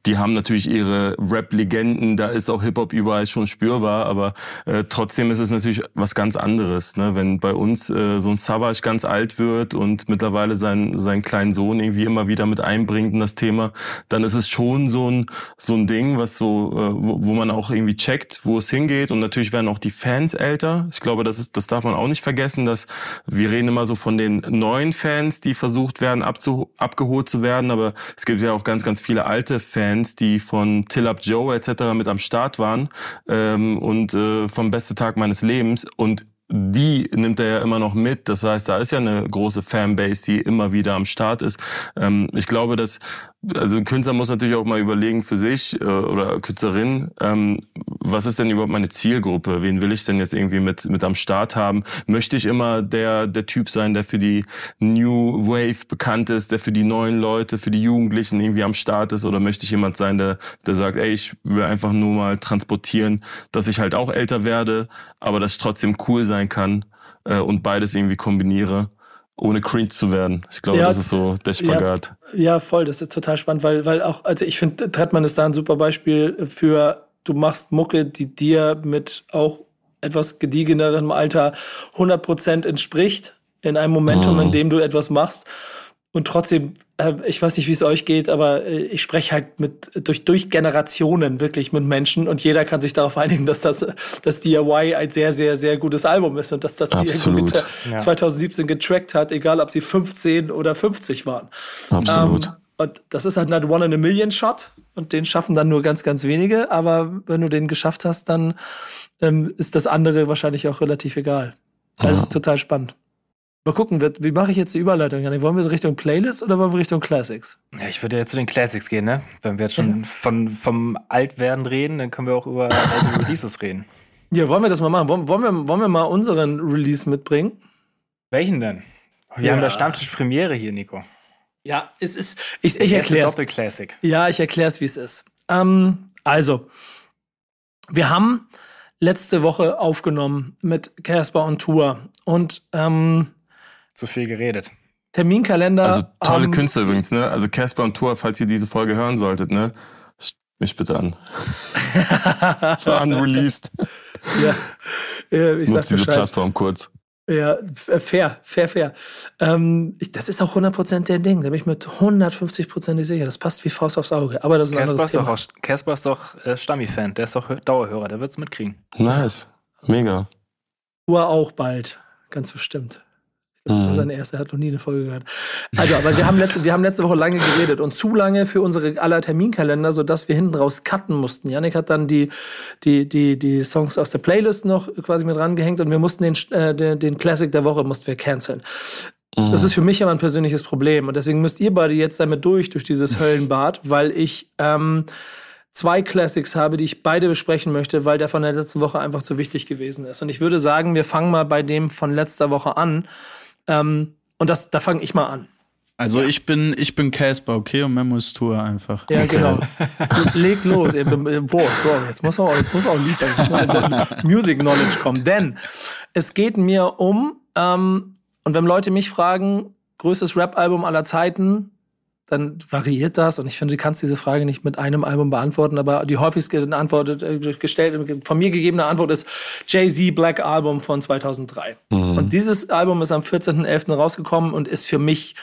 [SPEAKER 5] die haben natürlich ihre Rap-Legenden, da ist auch Hip-Hop überall schon spürbar, aber äh, trotzdem ist es natürlich was ganz anderes. Ne? Wenn bei uns äh, so ein Savage ganz alt wird und mittlerweile seinen, seinen kleinen Sohn irgendwie immer wieder mit einbringt in das Thema, dann ist es schon so ein, so ein Ding, was so, äh, wo, wo man auch irgendwie checkt, wo es hingeht. Und natürlich werden auch die Fans älter. Ich glaube, das ist, das darf man auch nicht vergessen, dass wir reden immer so von den neuen Fans, die versucht werden, abzu, abgeholt zu werden, aber es gibt ja auch ganz, ganz viele alte Fans, Bands, die von Till Up Joe etc. mit am Start waren ähm, und äh, vom Beste Tag meines Lebens und die nimmt er ja immer noch mit. Das heißt, da ist ja eine große Fanbase, die immer wieder am Start ist. Ähm, ich glaube, dass also ein Künstler muss natürlich auch mal überlegen für sich äh, oder Künstlerin, ähm, was ist denn überhaupt meine Zielgruppe? Wen will ich denn jetzt irgendwie mit mit am Start haben? Möchte ich immer der der Typ sein, der für die New Wave bekannt ist, der für die neuen Leute, für die Jugendlichen irgendwie am Start ist, oder möchte ich jemand sein, der der sagt, ey, ich will einfach nur mal transportieren, dass ich halt auch älter werde, aber dass ich trotzdem cool sein kann äh, und beides irgendwie kombiniere ohne cringe zu werden. Ich glaube, ja, das ist so der Spagat.
[SPEAKER 3] Ja, ja, voll, das ist total spannend, weil, weil auch, also ich finde, Trettmann ist da ein super Beispiel für, du machst Mucke, die dir mit auch etwas gediegenerem Alter 100% entspricht, in einem Momentum, mhm. in dem du etwas machst und trotzdem, äh, ich weiß nicht, wie es euch geht, aber äh, ich spreche halt mit durch durch Generationen wirklich mit Menschen und jeder kann sich darauf einigen, dass das dass DIY ein sehr sehr sehr gutes Album ist und dass das
[SPEAKER 5] Absolut.
[SPEAKER 3] die ja. 2017 getrackt hat, egal ob sie 15 oder 50 waren.
[SPEAKER 5] Absolut.
[SPEAKER 3] Ähm, und das ist halt ein One in a Million Shot und den schaffen dann nur ganz ganz wenige, aber wenn du den geschafft hast, dann ähm, ist das andere wahrscheinlich auch relativ egal. Das ja. ist total spannend. Mal gucken, wie mache ich jetzt die Überleitung? Wollen wir Richtung Playlist oder wollen wir Richtung Classics?
[SPEAKER 4] Ja, ich würde ja zu den Classics gehen, ne? Wenn wir jetzt schon von, vom Altwerden reden, dann können wir auch über alte Releases reden.
[SPEAKER 3] Ja, wollen wir das mal machen? Wollen, wollen, wir, wollen wir mal unseren Release mitbringen?
[SPEAKER 4] Welchen denn? Wir ja. haben da Stammtisch-Premiere hier, Nico.
[SPEAKER 3] Ja, es ist. Ich, ich erkläre
[SPEAKER 4] Doppelklassik.
[SPEAKER 3] Ja, ich erkläre es, wie es ist. Ähm, also, wir haben letzte Woche aufgenommen mit Casper und Tour. Und ähm,
[SPEAKER 4] zu viel geredet.
[SPEAKER 3] Terminkalender.
[SPEAKER 5] Also tolle Künstler übrigens, ne? Also Casper und Tour, falls ihr diese Folge hören solltet, ne? Mich bitte an. Unreleased.
[SPEAKER 3] Ja. ja ich
[SPEAKER 5] Nutzt diese Plattform kurz.
[SPEAKER 3] Ja, fair, fair, fair. Ähm, ich, das ist auch 100% der Ding. Da bin ich mit 150% sicher. Das passt wie Faust aufs Auge. Aber das ist ein Casper
[SPEAKER 4] anderes Thema. Casper ist doch äh, Stammi-Fan. Der ist doch Dauerhörer. Der wird es mitkriegen.
[SPEAKER 5] Nice. Mega.
[SPEAKER 3] Tour auch bald. Ganz bestimmt. Das war mhm. seine erste, er hat noch nie eine Folge gehört. Also, aber wir haben letzte, wir haben letzte Woche lange geredet und zu lange für unsere aller Terminkalender, sodass wir hinten raus cutten mussten. Janik hat dann die, die, die, die Songs aus der Playlist noch quasi mit rangehängt und wir mussten den, äh, den, den Classic der Woche mussten wir canceln. Das ist für mich immer ein persönliches Problem. Und deswegen müsst ihr beide jetzt damit durch, durch dieses Höllenbad, weil ich ähm, zwei Classics habe, die ich beide besprechen möchte, weil der von der letzten Woche einfach zu wichtig gewesen ist. Und ich würde sagen, wir fangen mal bei dem von letzter Woche an. Ähm, und das, da fange ich mal an.
[SPEAKER 6] Also ja. ich bin ich bin Casper, okay, und Memo ist Tour einfach.
[SPEAKER 3] Ja, genau. Leg los. Boah, boah, jetzt muss auch, jetzt muss auch Lied, Music Knowledge kommen. Denn es geht mir um ähm, und wenn Leute mich fragen, größtes Rap-Album aller Zeiten, dann variiert das. Und ich finde, du kannst diese Frage nicht mit einem Album beantworten, aber die häufigst Antwort, äh, gestellt, von mir gegebene Antwort ist Jay-Z Black Album von 2003. Mhm. Und dieses Album ist am 14.11. rausgekommen und ist für mich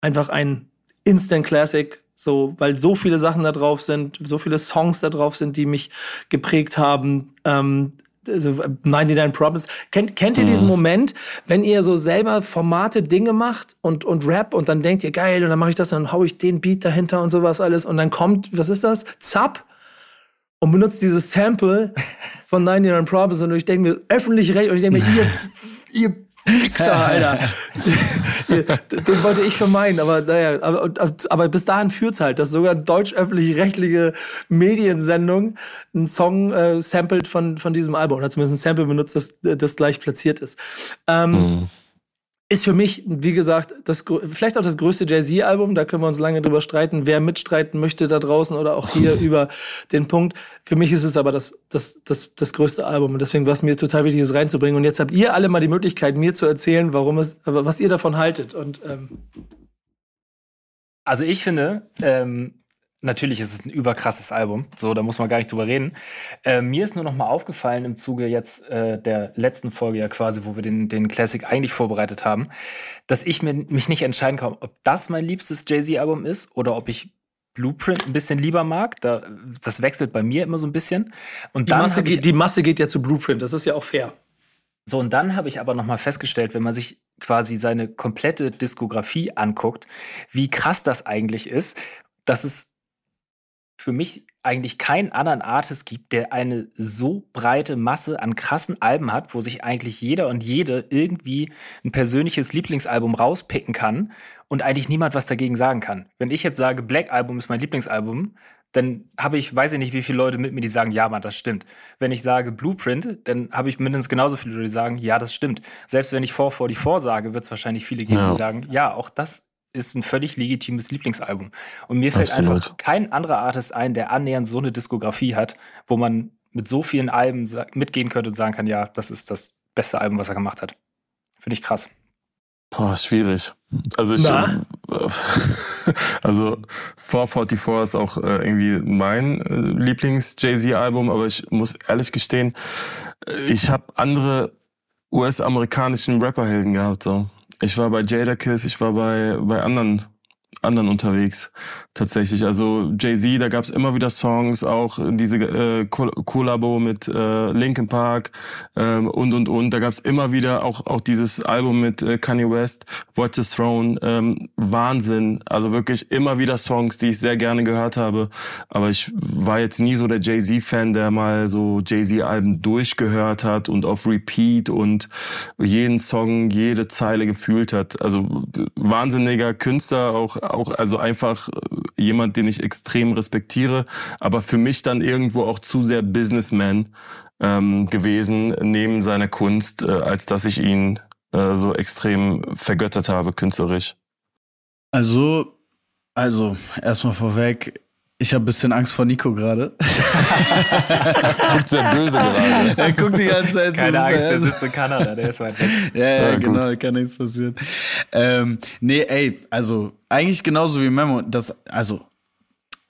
[SPEAKER 3] einfach ein Instant Classic. So, weil so viele Sachen da drauf sind, so viele Songs da drauf sind, die mich geprägt haben. Ähm, also 99 Problems. Kennt, kennt ihr diesen mhm. Moment, wenn ihr so selber Formate Dinge macht und, und Rap und dann denkt ihr, geil, und dann mache ich das und dann hau ich den Beat dahinter und sowas alles und dann kommt, was ist das? Zap und benutzt dieses Sample von 99 Problems und ich denke mir, öffentlich recht und ich denke mir, ihr, ihr Fixer, Alter. Den wollte ich vermeiden, aber naja, aber, aber bis dahin führt's halt, dass sogar deutsch-öffentlich-rechtliche Mediensendung einen Song äh, sampled von, von diesem Album oder zumindest ein Sample benutzt, das, das gleich platziert ist. Ähm, mhm ist für mich, wie gesagt, das, vielleicht auch das größte Jay-Z-Album. Da können wir uns lange drüber streiten, wer mitstreiten möchte da draußen oder auch hier über den Punkt. Für mich ist es aber das, das, das, das größte Album. Und deswegen war es mir total wichtig, es reinzubringen. Und jetzt habt ihr alle mal die Möglichkeit, mir zu erzählen, warum es, was ihr davon haltet. Und, ähm
[SPEAKER 4] also ich finde, ähm, Natürlich ist es ein überkrasses Album, so da muss man gar nicht drüber reden. Äh, mir ist nur noch mal aufgefallen im Zuge jetzt äh, der letzten Folge ja quasi, wo wir den, den Classic eigentlich vorbereitet haben, dass ich mir, mich nicht entscheiden kann, ob das mein liebstes Jay-Z-Album ist oder ob ich Blueprint ein bisschen lieber mag. Da, das wechselt bei mir immer so ein bisschen. Und
[SPEAKER 3] die, Masse geht, die Masse geht ja zu Blueprint, das ist ja auch fair.
[SPEAKER 4] So, und dann habe ich aber noch mal festgestellt, wenn man sich quasi seine komplette Diskografie anguckt, wie krass das eigentlich ist, dass es für mich eigentlich keinen anderen Artist gibt, der eine so breite Masse an krassen Alben hat, wo sich eigentlich jeder und jede irgendwie ein persönliches Lieblingsalbum rauspicken kann und eigentlich niemand was dagegen sagen kann. Wenn ich jetzt sage, Black Album ist mein Lieblingsalbum, dann habe ich, weiß ich nicht, wie viele Leute mit mir, die sagen, ja, Mann, das stimmt. Wenn ich sage Blueprint, dann habe ich mindestens genauso viele Leute, die sagen, ja, das stimmt. Selbst wenn ich 444 sage, wird es wahrscheinlich viele geben, ja. die sagen, ja, auch das ist ein völlig legitimes Lieblingsalbum. Und mir fällt Absolut. einfach kein anderer Artist ein, der annähernd so eine Diskografie hat, wo man mit so vielen Alben mitgehen könnte und sagen kann, ja, das ist das beste Album, was er gemacht hat. Finde ich krass.
[SPEAKER 5] Boah, schwierig. Also ich, Na? also 444 ist auch äh, irgendwie mein äh, Lieblings-Jay-Z-Album, aber ich muss ehrlich gestehen, äh, ich habe andere US-amerikanischen Rapperhelden gehabt. So. Ich war bei Jada Kiss, ich war bei, bei anderen anderen unterwegs tatsächlich. Also Jay-Z, da gab's immer wieder Songs, auch diese äh, Kollabo mit äh, Linkin Park ähm, und und und. Da gab's immer wieder auch auch dieses Album mit äh, Kanye West, Watch the Throne. Ähm, Wahnsinn. Also wirklich immer wieder Songs, die ich sehr gerne gehört habe. Aber ich war jetzt nie so der Jay-Z-Fan, der mal so Jay-Z-Alben durchgehört hat und auf Repeat und jeden Song, jede Zeile gefühlt hat. Also wahnsinniger Künstler, auch auch also einfach äh, jemand, den ich extrem respektiere, aber für mich dann irgendwo auch zu sehr Businessman ähm, gewesen neben seiner Kunst, äh, als dass ich ihn äh, so extrem vergöttert habe künstlerisch.
[SPEAKER 6] Also, also erstmal vorweg, ich habe ein bisschen Angst vor Nico gerade.
[SPEAKER 5] guckt sehr böse gerade.
[SPEAKER 6] Er guckt die ganze Zeit.
[SPEAKER 4] Keine so Angst, der sitzt in Kanada, der ist weit weg.
[SPEAKER 6] ja, ja, ja genau, gut. kann nichts passieren. Ähm, nee, ey, also eigentlich genauso wie Memo. Das, also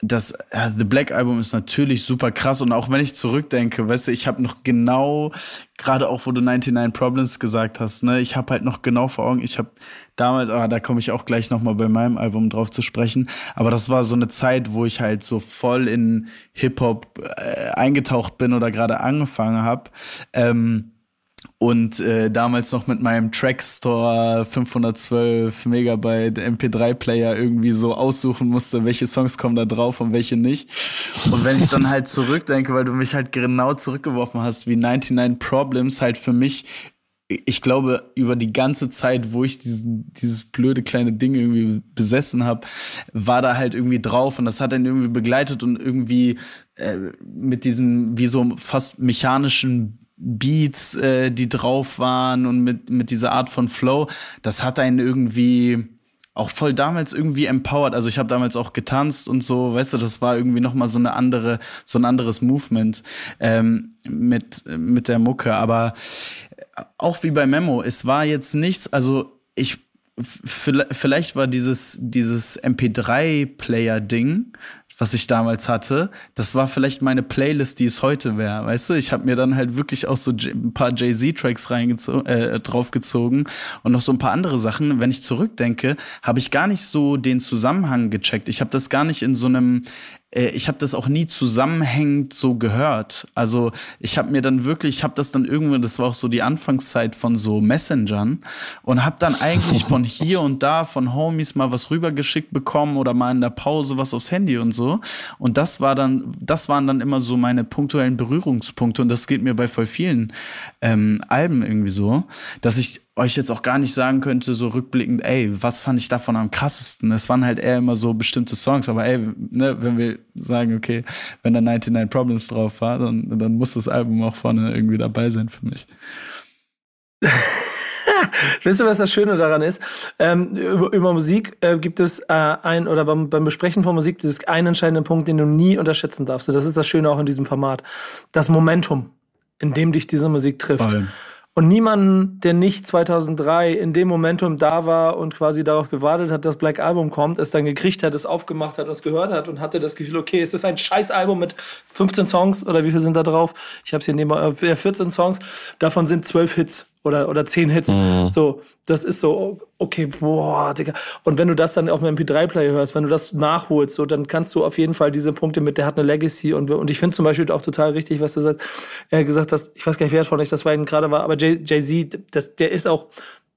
[SPEAKER 6] das The Black Album ist natürlich super krass und auch wenn ich zurückdenke, weißt du, ich habe noch genau gerade auch wo du 99 Problems gesagt hast, ne, ich habe halt noch genau vor Augen, ich habe damals, ah, da komme ich auch gleich noch mal bei meinem Album drauf zu sprechen, aber das war so eine Zeit, wo ich halt so voll in Hip Hop äh, eingetaucht bin oder gerade angefangen habe. Ähm, und äh, damals noch mit meinem Trackstore 512 Megabyte MP3-Player irgendwie so aussuchen musste, welche Songs kommen da drauf und welche nicht. Und wenn ich dann halt zurückdenke, weil du mich halt genau zurückgeworfen hast, wie 99 Problems halt für mich ich glaube, über die ganze Zeit, wo ich diesen, dieses blöde kleine Ding irgendwie besessen habe, war da halt irgendwie drauf und das hat dann irgendwie begleitet und irgendwie äh, mit diesen, wie so fast mechanischen Beats, äh, die drauf waren und mit, mit dieser Art von Flow, das hat einen irgendwie auch voll damals irgendwie empowered. Also ich habe damals auch getanzt und so, weißt du, das war irgendwie noch mal so eine andere, so ein anderes Movement ähm, mit mit der Mucke. Aber auch wie bei Memo, es war jetzt nichts. Also ich vielleicht war dieses dieses MP3-Player-Ding was ich damals hatte, das war vielleicht meine Playlist, die es heute wäre. Weißt du, ich habe mir dann halt wirklich auch so ein paar Jay-Z-Tracks äh, draufgezogen und noch so ein paar andere Sachen. Wenn ich zurückdenke, habe ich gar nicht so den Zusammenhang gecheckt. Ich habe das gar nicht in so einem ich habe das auch nie zusammenhängend so gehört. Also ich habe mir dann wirklich, ich habe das dann irgendwann, das war auch so die Anfangszeit von so Messengern und habe dann eigentlich von hier und da von Homies mal was rübergeschickt bekommen oder mal in der Pause was aufs Handy und so. Und das war dann, das waren dann immer so meine punktuellen Berührungspunkte und das geht mir bei voll vielen ähm, Alben irgendwie so, dass ich euch jetzt auch gar nicht sagen könnte, so rückblickend, ey, was fand ich davon am krassesten? Es waren halt eher immer so bestimmte Songs, aber ey, ne, wenn wir sagen, okay, wenn da 99 Problems drauf war, dann, dann muss das Album auch vorne irgendwie dabei sein für mich.
[SPEAKER 3] Wisst ihr, was das Schöne daran ist? Ähm, über, über, Musik äh, gibt es äh, ein, oder beim, beim Besprechen von Musik gibt es einen entscheidenden Punkt, den du nie unterschätzen darfst. Und das ist das Schöne auch in diesem Format. Das Momentum, in dem dich diese Musik trifft. Voll. Und niemanden, der nicht 2003 in dem Momentum da war und quasi darauf gewartet hat, dass Black Album kommt, es dann gekriegt hat, es aufgemacht hat, es gehört hat und hatte das Gefühl, okay, es ist ein scheiß Album mit 15 Songs oder wie viel sind da drauf? Ich habe es hier neben äh, 14 Songs, davon sind 12 Hits oder, oder zehn Hits. Mhm. So, das ist so, okay, boah, Digga. Und wenn du das dann auf dem MP3-Player hörst, wenn du das nachholst, so, dann kannst du auf jeden Fall diese Punkte mit, der hat eine Legacy und, und ich finde zum Beispiel auch total richtig, was du sagst, äh, gesagt hast, ich weiß gar nicht, wer von euch das war gerade war, aber Jay-Z, das, der ist auch,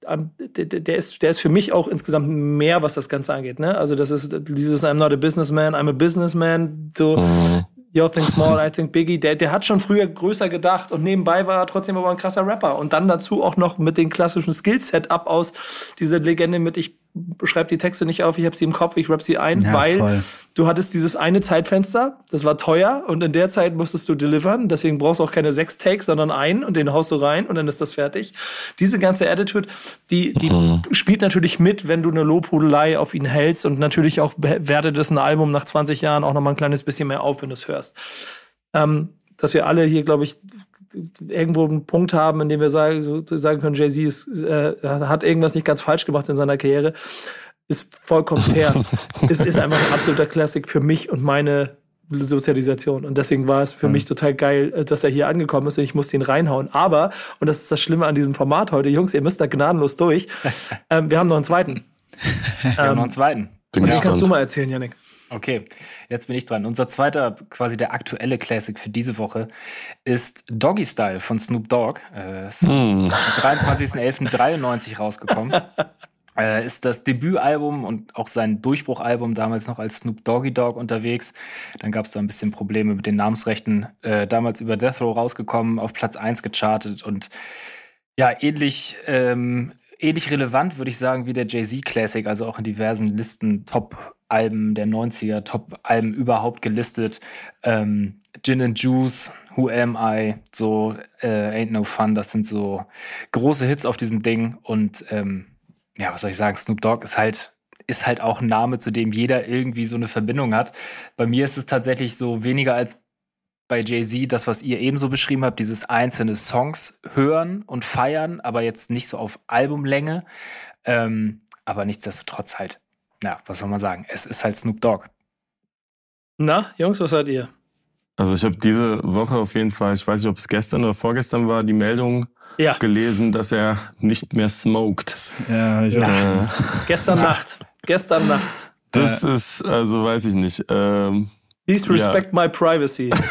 [SPEAKER 3] ähm, der, der, ist, der ist für mich auch insgesamt mehr, was das Ganze angeht. Ne? Also das ist dieses I'm not a businessman, I'm a businessman. So, mhm. You Think Small, I Think Biggie, der, der hat schon früher größer gedacht und nebenbei war er trotzdem aber ein krasser Rapper. Und dann dazu auch noch mit dem klassischen Skill-Setup aus dieser Legende mit ich schreib die Texte nicht auf, ich habe sie im Kopf, ich rap sie ein, ja, weil voll. du hattest dieses eine Zeitfenster, das war teuer und in der Zeit musstest du delivern, deswegen brauchst du auch keine sechs Takes, sondern einen und den haust du rein und dann ist das fertig. Diese ganze Attitude, die, die mhm. spielt natürlich mit, wenn du eine Lobhudelei auf ihn hältst und natürlich auch wertet das ein Album nach 20 Jahren auch noch mal ein kleines bisschen mehr auf, wenn du es hörst. Ähm, dass wir alle hier, glaube ich, irgendwo einen Punkt haben, in dem wir sagen, so, sagen können, Jay-Z äh, hat irgendwas nicht ganz falsch gemacht in seiner Karriere, ist vollkommen fair. es ist einfach ein absoluter Classic für mich und meine Sozialisation. Und deswegen war es für mhm. mich total geil, äh, dass er hier angekommen ist und ich musste ihn reinhauen. Aber, und das ist das Schlimme an diesem Format heute, Jungs, ihr müsst da gnadenlos durch. ähm, wir haben noch einen zweiten.
[SPEAKER 4] wir haben noch einen zweiten.
[SPEAKER 3] Bin und den kannst du mal erzählen, Janik.
[SPEAKER 4] Okay, jetzt bin ich dran. Unser zweiter, quasi der aktuelle Classic für diese Woche ist Doggy Style von Snoop Dogg. Äh, ist mm. am 23.11.93 rausgekommen. äh, ist das Debütalbum und auch sein Durchbruchalbum damals noch als Snoop Doggy Dogg unterwegs. Dann gab es da ein bisschen Probleme mit den Namensrechten. Äh, damals über Death Row rausgekommen, auf Platz 1 gechartet und ja, ähnlich ähm, ähnlich relevant, würde ich sagen, wie der Jay-Z Classic, also auch in diversen Listen Top Alben der 90er, Top-Alben überhaupt gelistet. Ähm, Gin and Juice, Who Am I, so äh, Ain't No Fun, das sind so große Hits auf diesem Ding. Und ähm, ja, was soll ich sagen, Snoop Dogg ist halt, ist halt auch ein Name, zu dem jeder irgendwie so eine Verbindung hat. Bei mir ist es tatsächlich so weniger als bei Jay-Z, das, was ihr ebenso beschrieben habt, dieses einzelne Songs hören und feiern, aber jetzt nicht so auf Albumlänge. Ähm, aber nichtsdestotrotz halt ja, was soll man sagen? Es ist halt Snoop Dogg.
[SPEAKER 3] Na, Jungs, was seid ihr?
[SPEAKER 5] Also ich habe diese Woche auf jeden Fall, ich weiß nicht, ob es gestern oder vorgestern war, die Meldung ja. gelesen, dass er nicht mehr smoked.
[SPEAKER 3] Ja, ich ja. Äh, gestern Nacht. Gestern Nacht.
[SPEAKER 5] Das äh. ist, also weiß ich nicht. Ähm,
[SPEAKER 3] Please respect ja. my privacy.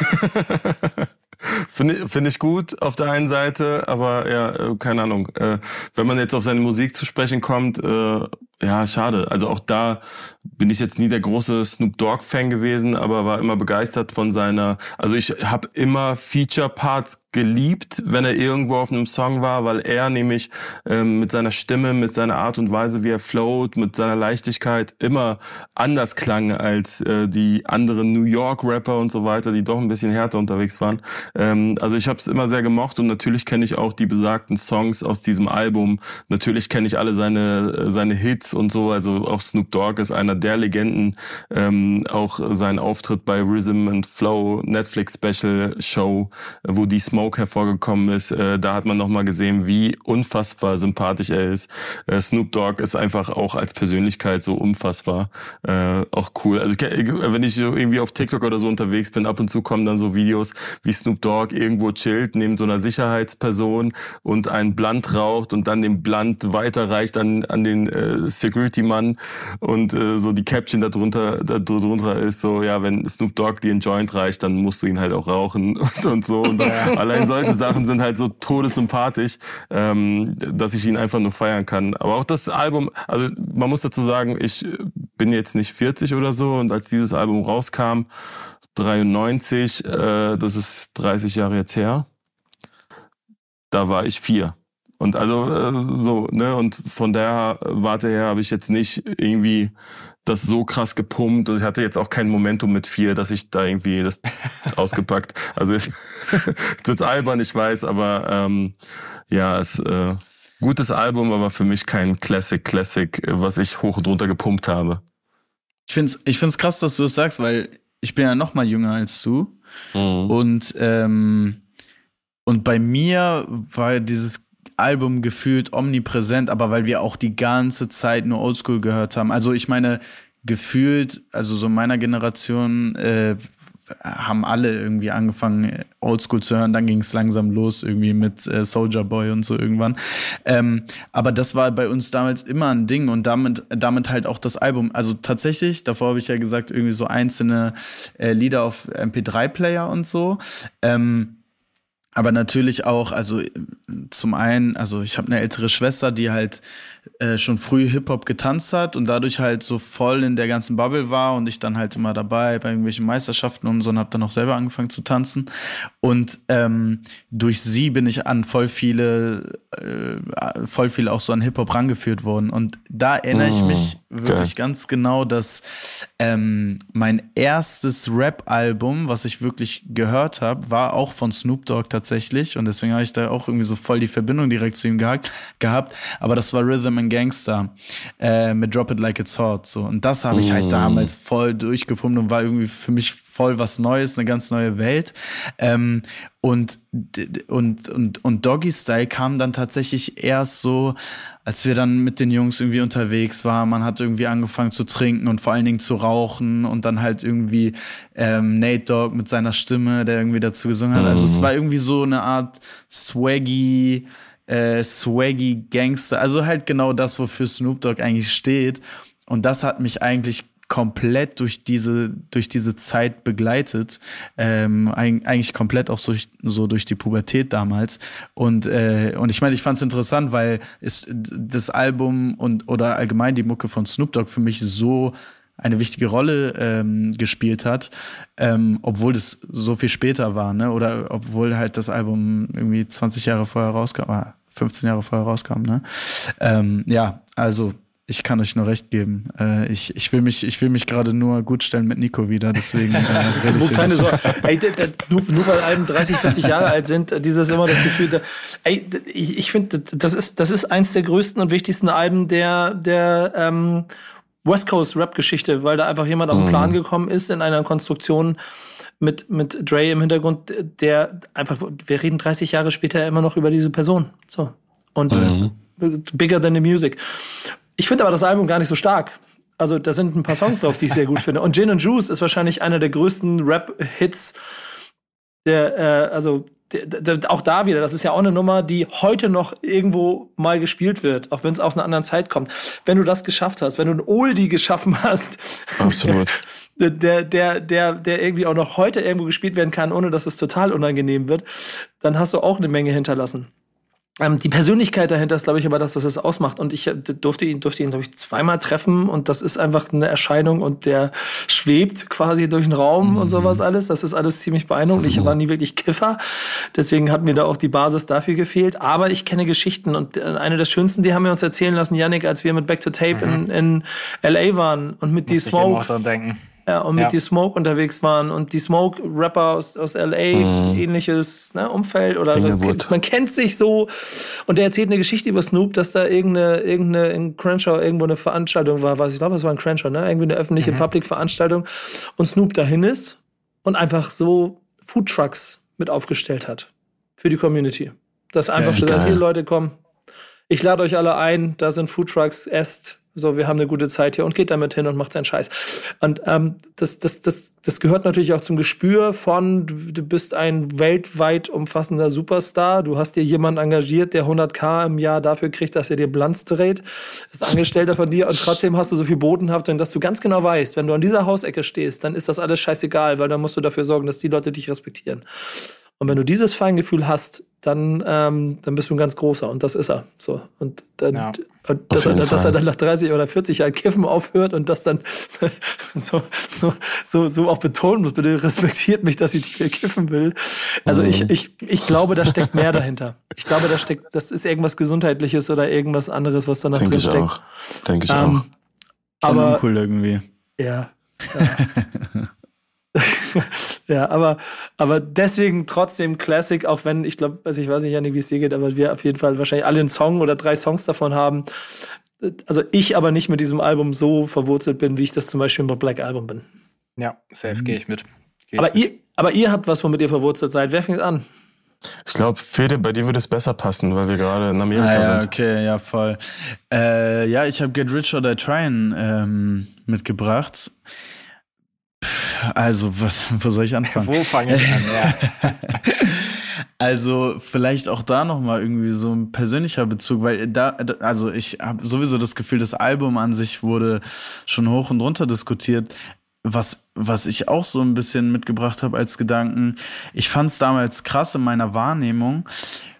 [SPEAKER 5] Finde find ich gut auf der einen Seite, aber ja, äh, keine Ahnung. Äh, wenn man jetzt auf seine Musik zu sprechen kommt, äh, ja, schade. Also auch da bin ich jetzt nie der große Snoop Dogg-Fan gewesen, aber war immer begeistert von seiner. Also ich habe immer Feature-Parts geliebt, wenn er irgendwo auf einem Song war, weil er nämlich ähm, mit seiner Stimme, mit seiner Art und Weise, wie er float, mit seiner Leichtigkeit immer anders klang als äh, die anderen New York Rapper und so weiter, die doch ein bisschen härter unterwegs waren. Ähm, also ich habe es immer sehr gemocht und natürlich kenne ich auch die besagten Songs aus diesem Album. Natürlich kenne ich alle seine seine Hits und so. Also auch Snoop Dogg ist einer der Legenden. Ähm, auch sein Auftritt bei Rhythm and Flow Netflix Special Show, wo die Smoke Smoke hervorgekommen ist. Äh, da hat man nochmal gesehen, wie unfassbar sympathisch er ist. Äh, Snoop Dogg ist einfach auch als Persönlichkeit so unfassbar. Äh, auch cool. Also wenn ich so irgendwie auf TikTok oder so unterwegs bin, ab und zu kommen dann so Videos, wie Snoop Dogg irgendwo chillt neben so einer Sicherheitsperson und ein Blunt raucht und dann den Blunt weiterreicht an, an den äh, Security-Mann und äh, so die Caption darunter, darunter ist so, ja, wenn Snoop Dogg dir einen Joint reicht, dann musst du ihn halt auch rauchen und, und so. Und dann, allein solche Sachen sind halt so todessympathisch, ähm, dass ich ihn einfach nur feiern kann. Aber auch das Album, also man muss dazu sagen, ich bin jetzt nicht 40 oder so und als dieses Album rauskam, 93, äh, das ist 30 Jahre jetzt her, da war ich vier. Und also äh, so, ne, und von der Warte her habe ich jetzt nicht irgendwie das so krass gepumpt und ich hatte jetzt auch kein Momentum mit vier, dass ich da irgendwie das ausgepackt. Also ist jetzt albern, ich weiß, aber ähm, ja, es äh, gutes Album, aber für mich kein Classic Classic, was ich hoch und runter gepumpt habe.
[SPEAKER 6] Ich find's, ich find's krass, dass du das sagst, weil ich bin ja noch mal jünger als du mhm. und ähm, und bei mir war dieses Album gefühlt omnipräsent, aber weil wir auch die ganze Zeit nur Oldschool gehört haben. Also ich meine, gefühlt, also so meiner Generation, äh, haben alle irgendwie angefangen, Oldschool zu hören. Dann ging es langsam los, irgendwie mit äh, Soldier Boy und so irgendwann. Ähm, aber das war bei uns damals immer ein Ding und damit, damit halt auch das Album. Also tatsächlich, davor habe ich ja gesagt, irgendwie so einzelne äh, Lieder auf MP3-Player und so. Ähm, aber natürlich auch, also zum einen, also ich habe eine ältere Schwester, die halt äh, schon früh Hip-Hop getanzt hat und dadurch halt so voll in der ganzen Bubble war und ich dann halt immer dabei bei irgendwelchen Meisterschaften und so und habe dann auch selber angefangen zu tanzen. Und ähm, durch sie bin ich an voll viele, äh, voll viel auch so an Hip-Hop rangeführt worden. Und da erinnere ich mich mm, wirklich okay. ganz genau, dass ähm, mein erstes Rap-Album, was ich wirklich gehört habe, war auch von Snoop Dogg tatsächlich. Und deswegen habe ich da auch irgendwie so voll die Verbindung direkt zu ihm gehabt. Aber das war Rhythm and Gangster äh, mit Drop It Like It's Hot. So. Und das habe ich halt mm. damals voll durchgepumpt und war irgendwie für mich voll was Neues, eine ganz neue Welt. Ähm, und, und, und, und Doggy Style kam dann tatsächlich erst so, als wir dann mit den Jungs irgendwie unterwegs waren. Man hat irgendwie angefangen zu trinken und vor allen Dingen zu rauchen und dann halt irgendwie ähm, Nate Dogg mit seiner Stimme, der irgendwie dazu gesungen hat. Also es mhm. war irgendwie so eine Art swaggy, äh, swaggy Gangster. Also halt genau das, wofür Snoop Dogg eigentlich steht. Und das hat mich eigentlich komplett durch diese, durch diese Zeit begleitet. Ähm, eigentlich komplett auch so, so durch die Pubertät damals. Und, äh, und ich meine, ich fand es interessant, weil es, das Album und oder allgemein die Mucke von Snoop Dogg für mich so eine wichtige Rolle ähm, gespielt hat, ähm, obwohl das so viel später war, ne? Oder obwohl halt das Album irgendwie 20 Jahre vorher rauskam, 15 Jahre vorher rauskam, ne? Ähm, ja, also ich kann euch nur recht geben. Äh, ich, ich will mich, ich will mich gerade nur gut stellen mit Nico wieder, deswegen äh, rede ich
[SPEAKER 3] keine Sorge. Ey, nur, nur weil Alben 30, 40 Jahre alt sind, dieses immer das Gefühl, da, ey, ich, ich finde, das ist, das ist eins der größten und wichtigsten Alben der, der ähm, West Coast Rap-Geschichte, weil da einfach jemand auf den Plan mhm. gekommen ist in einer Konstruktion mit, mit Dre im Hintergrund, der einfach, wir reden 30 Jahre später immer noch über diese Person. So. Und mhm. äh, bigger than the music. Ich finde aber das Album gar nicht so stark. Also da sind ein paar Songs drauf, die ich sehr gut finde. Und Gin and Juice ist wahrscheinlich einer der größten Rap-Hits der, äh, also der, der, auch da wieder, das ist ja auch eine Nummer, die heute noch irgendwo mal gespielt wird, auch wenn es aus einer anderen Zeit kommt. Wenn du das geschafft hast, wenn du ein Oldie geschaffen hast,
[SPEAKER 5] absolut.
[SPEAKER 3] der, der, der, der irgendwie auch noch heute irgendwo gespielt werden kann, ohne dass es total unangenehm wird, dann hast du auch eine Menge hinterlassen. ähm, die Persönlichkeit dahinter ist, glaube ich, aber das, was es ausmacht. Und ich äh, durfte ihn, durfte ihn, glaube ich, zweimal treffen und das ist einfach eine Erscheinung und der schwebt quasi durch den Raum mhm. und sowas alles. Das ist alles ziemlich beeindruckend. Ich war nie wirklich Kiffer, deswegen hat mir da auch die Basis dafür gefehlt. Aber ich kenne Geschichten und äh, eine der schönsten, die haben wir uns erzählen lassen, Yannick, als wir mit Back to Tape mhm. in, in LA waren und mit die Smoke. Ja, und mit ja. die Smoke unterwegs waren und die Smoke-Rapper aus, aus LA, mm. ähnliches ne, Umfeld oder so. Man kennt sich so. Und der erzählt eine Geschichte über Snoop, dass da irgendeine, irgendeine in Crenshaw irgendwo eine Veranstaltung war, weiß ich glaube, es war in Crenshaw, ne? Irgendwie eine öffentliche mhm. Public-Veranstaltung und Snoop dahin ist und einfach so Foodtrucks mit aufgestellt hat für die Community. Dass einfach ja, gesagt, hier Leute kommen, ich lade euch alle ein, da sind Foodtrucks, esst, so, wir haben eine gute Zeit hier und geht damit hin und macht seinen Scheiß. Und ähm, das, das, das, das gehört natürlich auch zum Gespür von, du, du bist ein weltweit umfassender Superstar, du hast dir jemanden engagiert, der 100k im Jahr dafür kriegt, dass er dir Blanz dreht, ist Angestellter von dir und trotzdem hast du so viel Bodenhaft, dass du ganz genau weißt, wenn du an dieser Hausecke stehst, dann ist das alles scheißegal, weil dann musst du dafür sorgen, dass die Leute dich respektieren. Und wenn du dieses Feingefühl hast, dann, ähm, dann bist du ein ganz großer. Und das ist er. So. Und dann, ja, und dass, er, dass er dann nach 30 oder 40 Jahren Kiffen aufhört und das dann so, so, so, so auch betonen muss, bitte respektiert mich, dass ich nicht mehr kiffen will. Also mhm. ich, ich, ich glaube, da steckt mehr dahinter. Ich glaube, da steckt, das ist irgendwas Gesundheitliches oder irgendwas anderes, was da noch drin steckt. Auch.
[SPEAKER 5] Denke ich ähm,
[SPEAKER 6] auch. Aber cool irgendwie.
[SPEAKER 3] Ja. ja. Ja, aber, aber deswegen trotzdem Classic, auch wenn, ich glaube, also ich weiß nicht, Janik, wie es dir geht, aber wir auf jeden Fall wahrscheinlich alle einen Song oder drei Songs davon haben. Also ich aber nicht mit diesem Album so verwurzelt bin, wie ich das zum Beispiel mit Black Album bin.
[SPEAKER 4] Ja, safe, mhm. gehe ich mit.
[SPEAKER 3] Geh aber, ich ihr, aber ihr habt was, womit ihr verwurzelt seid. Wer fängt an?
[SPEAKER 5] Ich glaube, Fede, bei dir würde es besser passen, weil wir gerade in Amerika ah,
[SPEAKER 6] ja,
[SPEAKER 5] sind.
[SPEAKER 6] Okay, ja, voll. Äh, ja, ich habe Get Rich or Die Tryin' ähm, mitgebracht. Also, was, wo soll ich anfangen?
[SPEAKER 4] Wo fange ich an? Ja.
[SPEAKER 6] also, vielleicht auch da nochmal irgendwie so ein persönlicher Bezug, weil da, also ich habe sowieso das Gefühl, das Album an sich wurde schon hoch und runter diskutiert. Was, was ich auch so ein bisschen mitgebracht habe als Gedanken, ich fand es damals krass in meiner Wahrnehmung,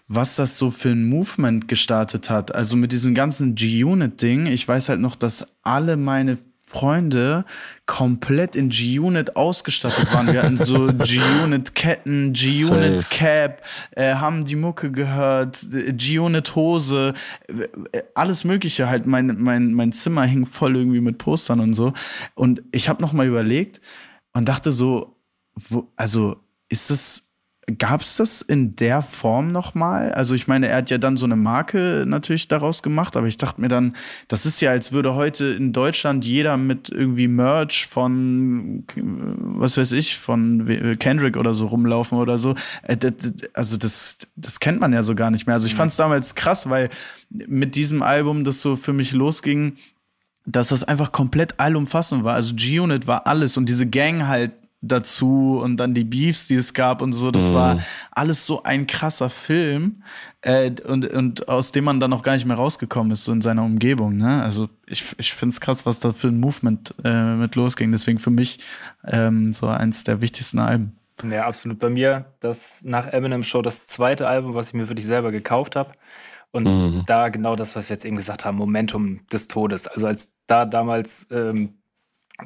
[SPEAKER 6] was das so für ein Movement gestartet hat. Also mit diesem ganzen G-Unit-Ding. Ich weiß halt noch, dass alle meine Freunde komplett in G-Unit ausgestattet waren. Wir hatten so G-Unit-Ketten, G-Unit Cap, äh, haben die Mucke gehört, G-Unit Hose, äh, alles Mögliche. Halt, mein, mein, mein Zimmer hing voll irgendwie mit Postern und so. Und ich habe noch mal überlegt und dachte so, wo, also ist es Gab es das in der Form nochmal? Also ich meine, er hat ja dann so eine Marke natürlich daraus gemacht, aber ich dachte mir dann, das ist ja, als würde heute in Deutschland jeder mit irgendwie Merch von, was weiß ich, von Kendrick oder so rumlaufen oder so. Äh, also das, das kennt man ja so gar nicht mehr. Also ich fand es damals krass, weil mit diesem Album das so für mich losging, dass das einfach komplett allumfassend war. Also G-Unit war alles und diese Gang halt dazu und dann die Beefs, die es gab und so. Das mhm. war alles so ein krasser Film äh, und, und aus dem man dann auch gar nicht mehr rausgekommen ist, so in seiner Umgebung. Ne? Also ich, ich finde es krass, was da für ein Movement äh, mit losging. Deswegen für mich ähm, so eins der wichtigsten Alben.
[SPEAKER 4] Ja, absolut. Bei mir das nach Eminem Show das zweite Album, was ich mir wirklich selber gekauft habe. Und mhm. da genau das, was wir jetzt eben gesagt haben, Momentum des Todes. Also als da damals ähm,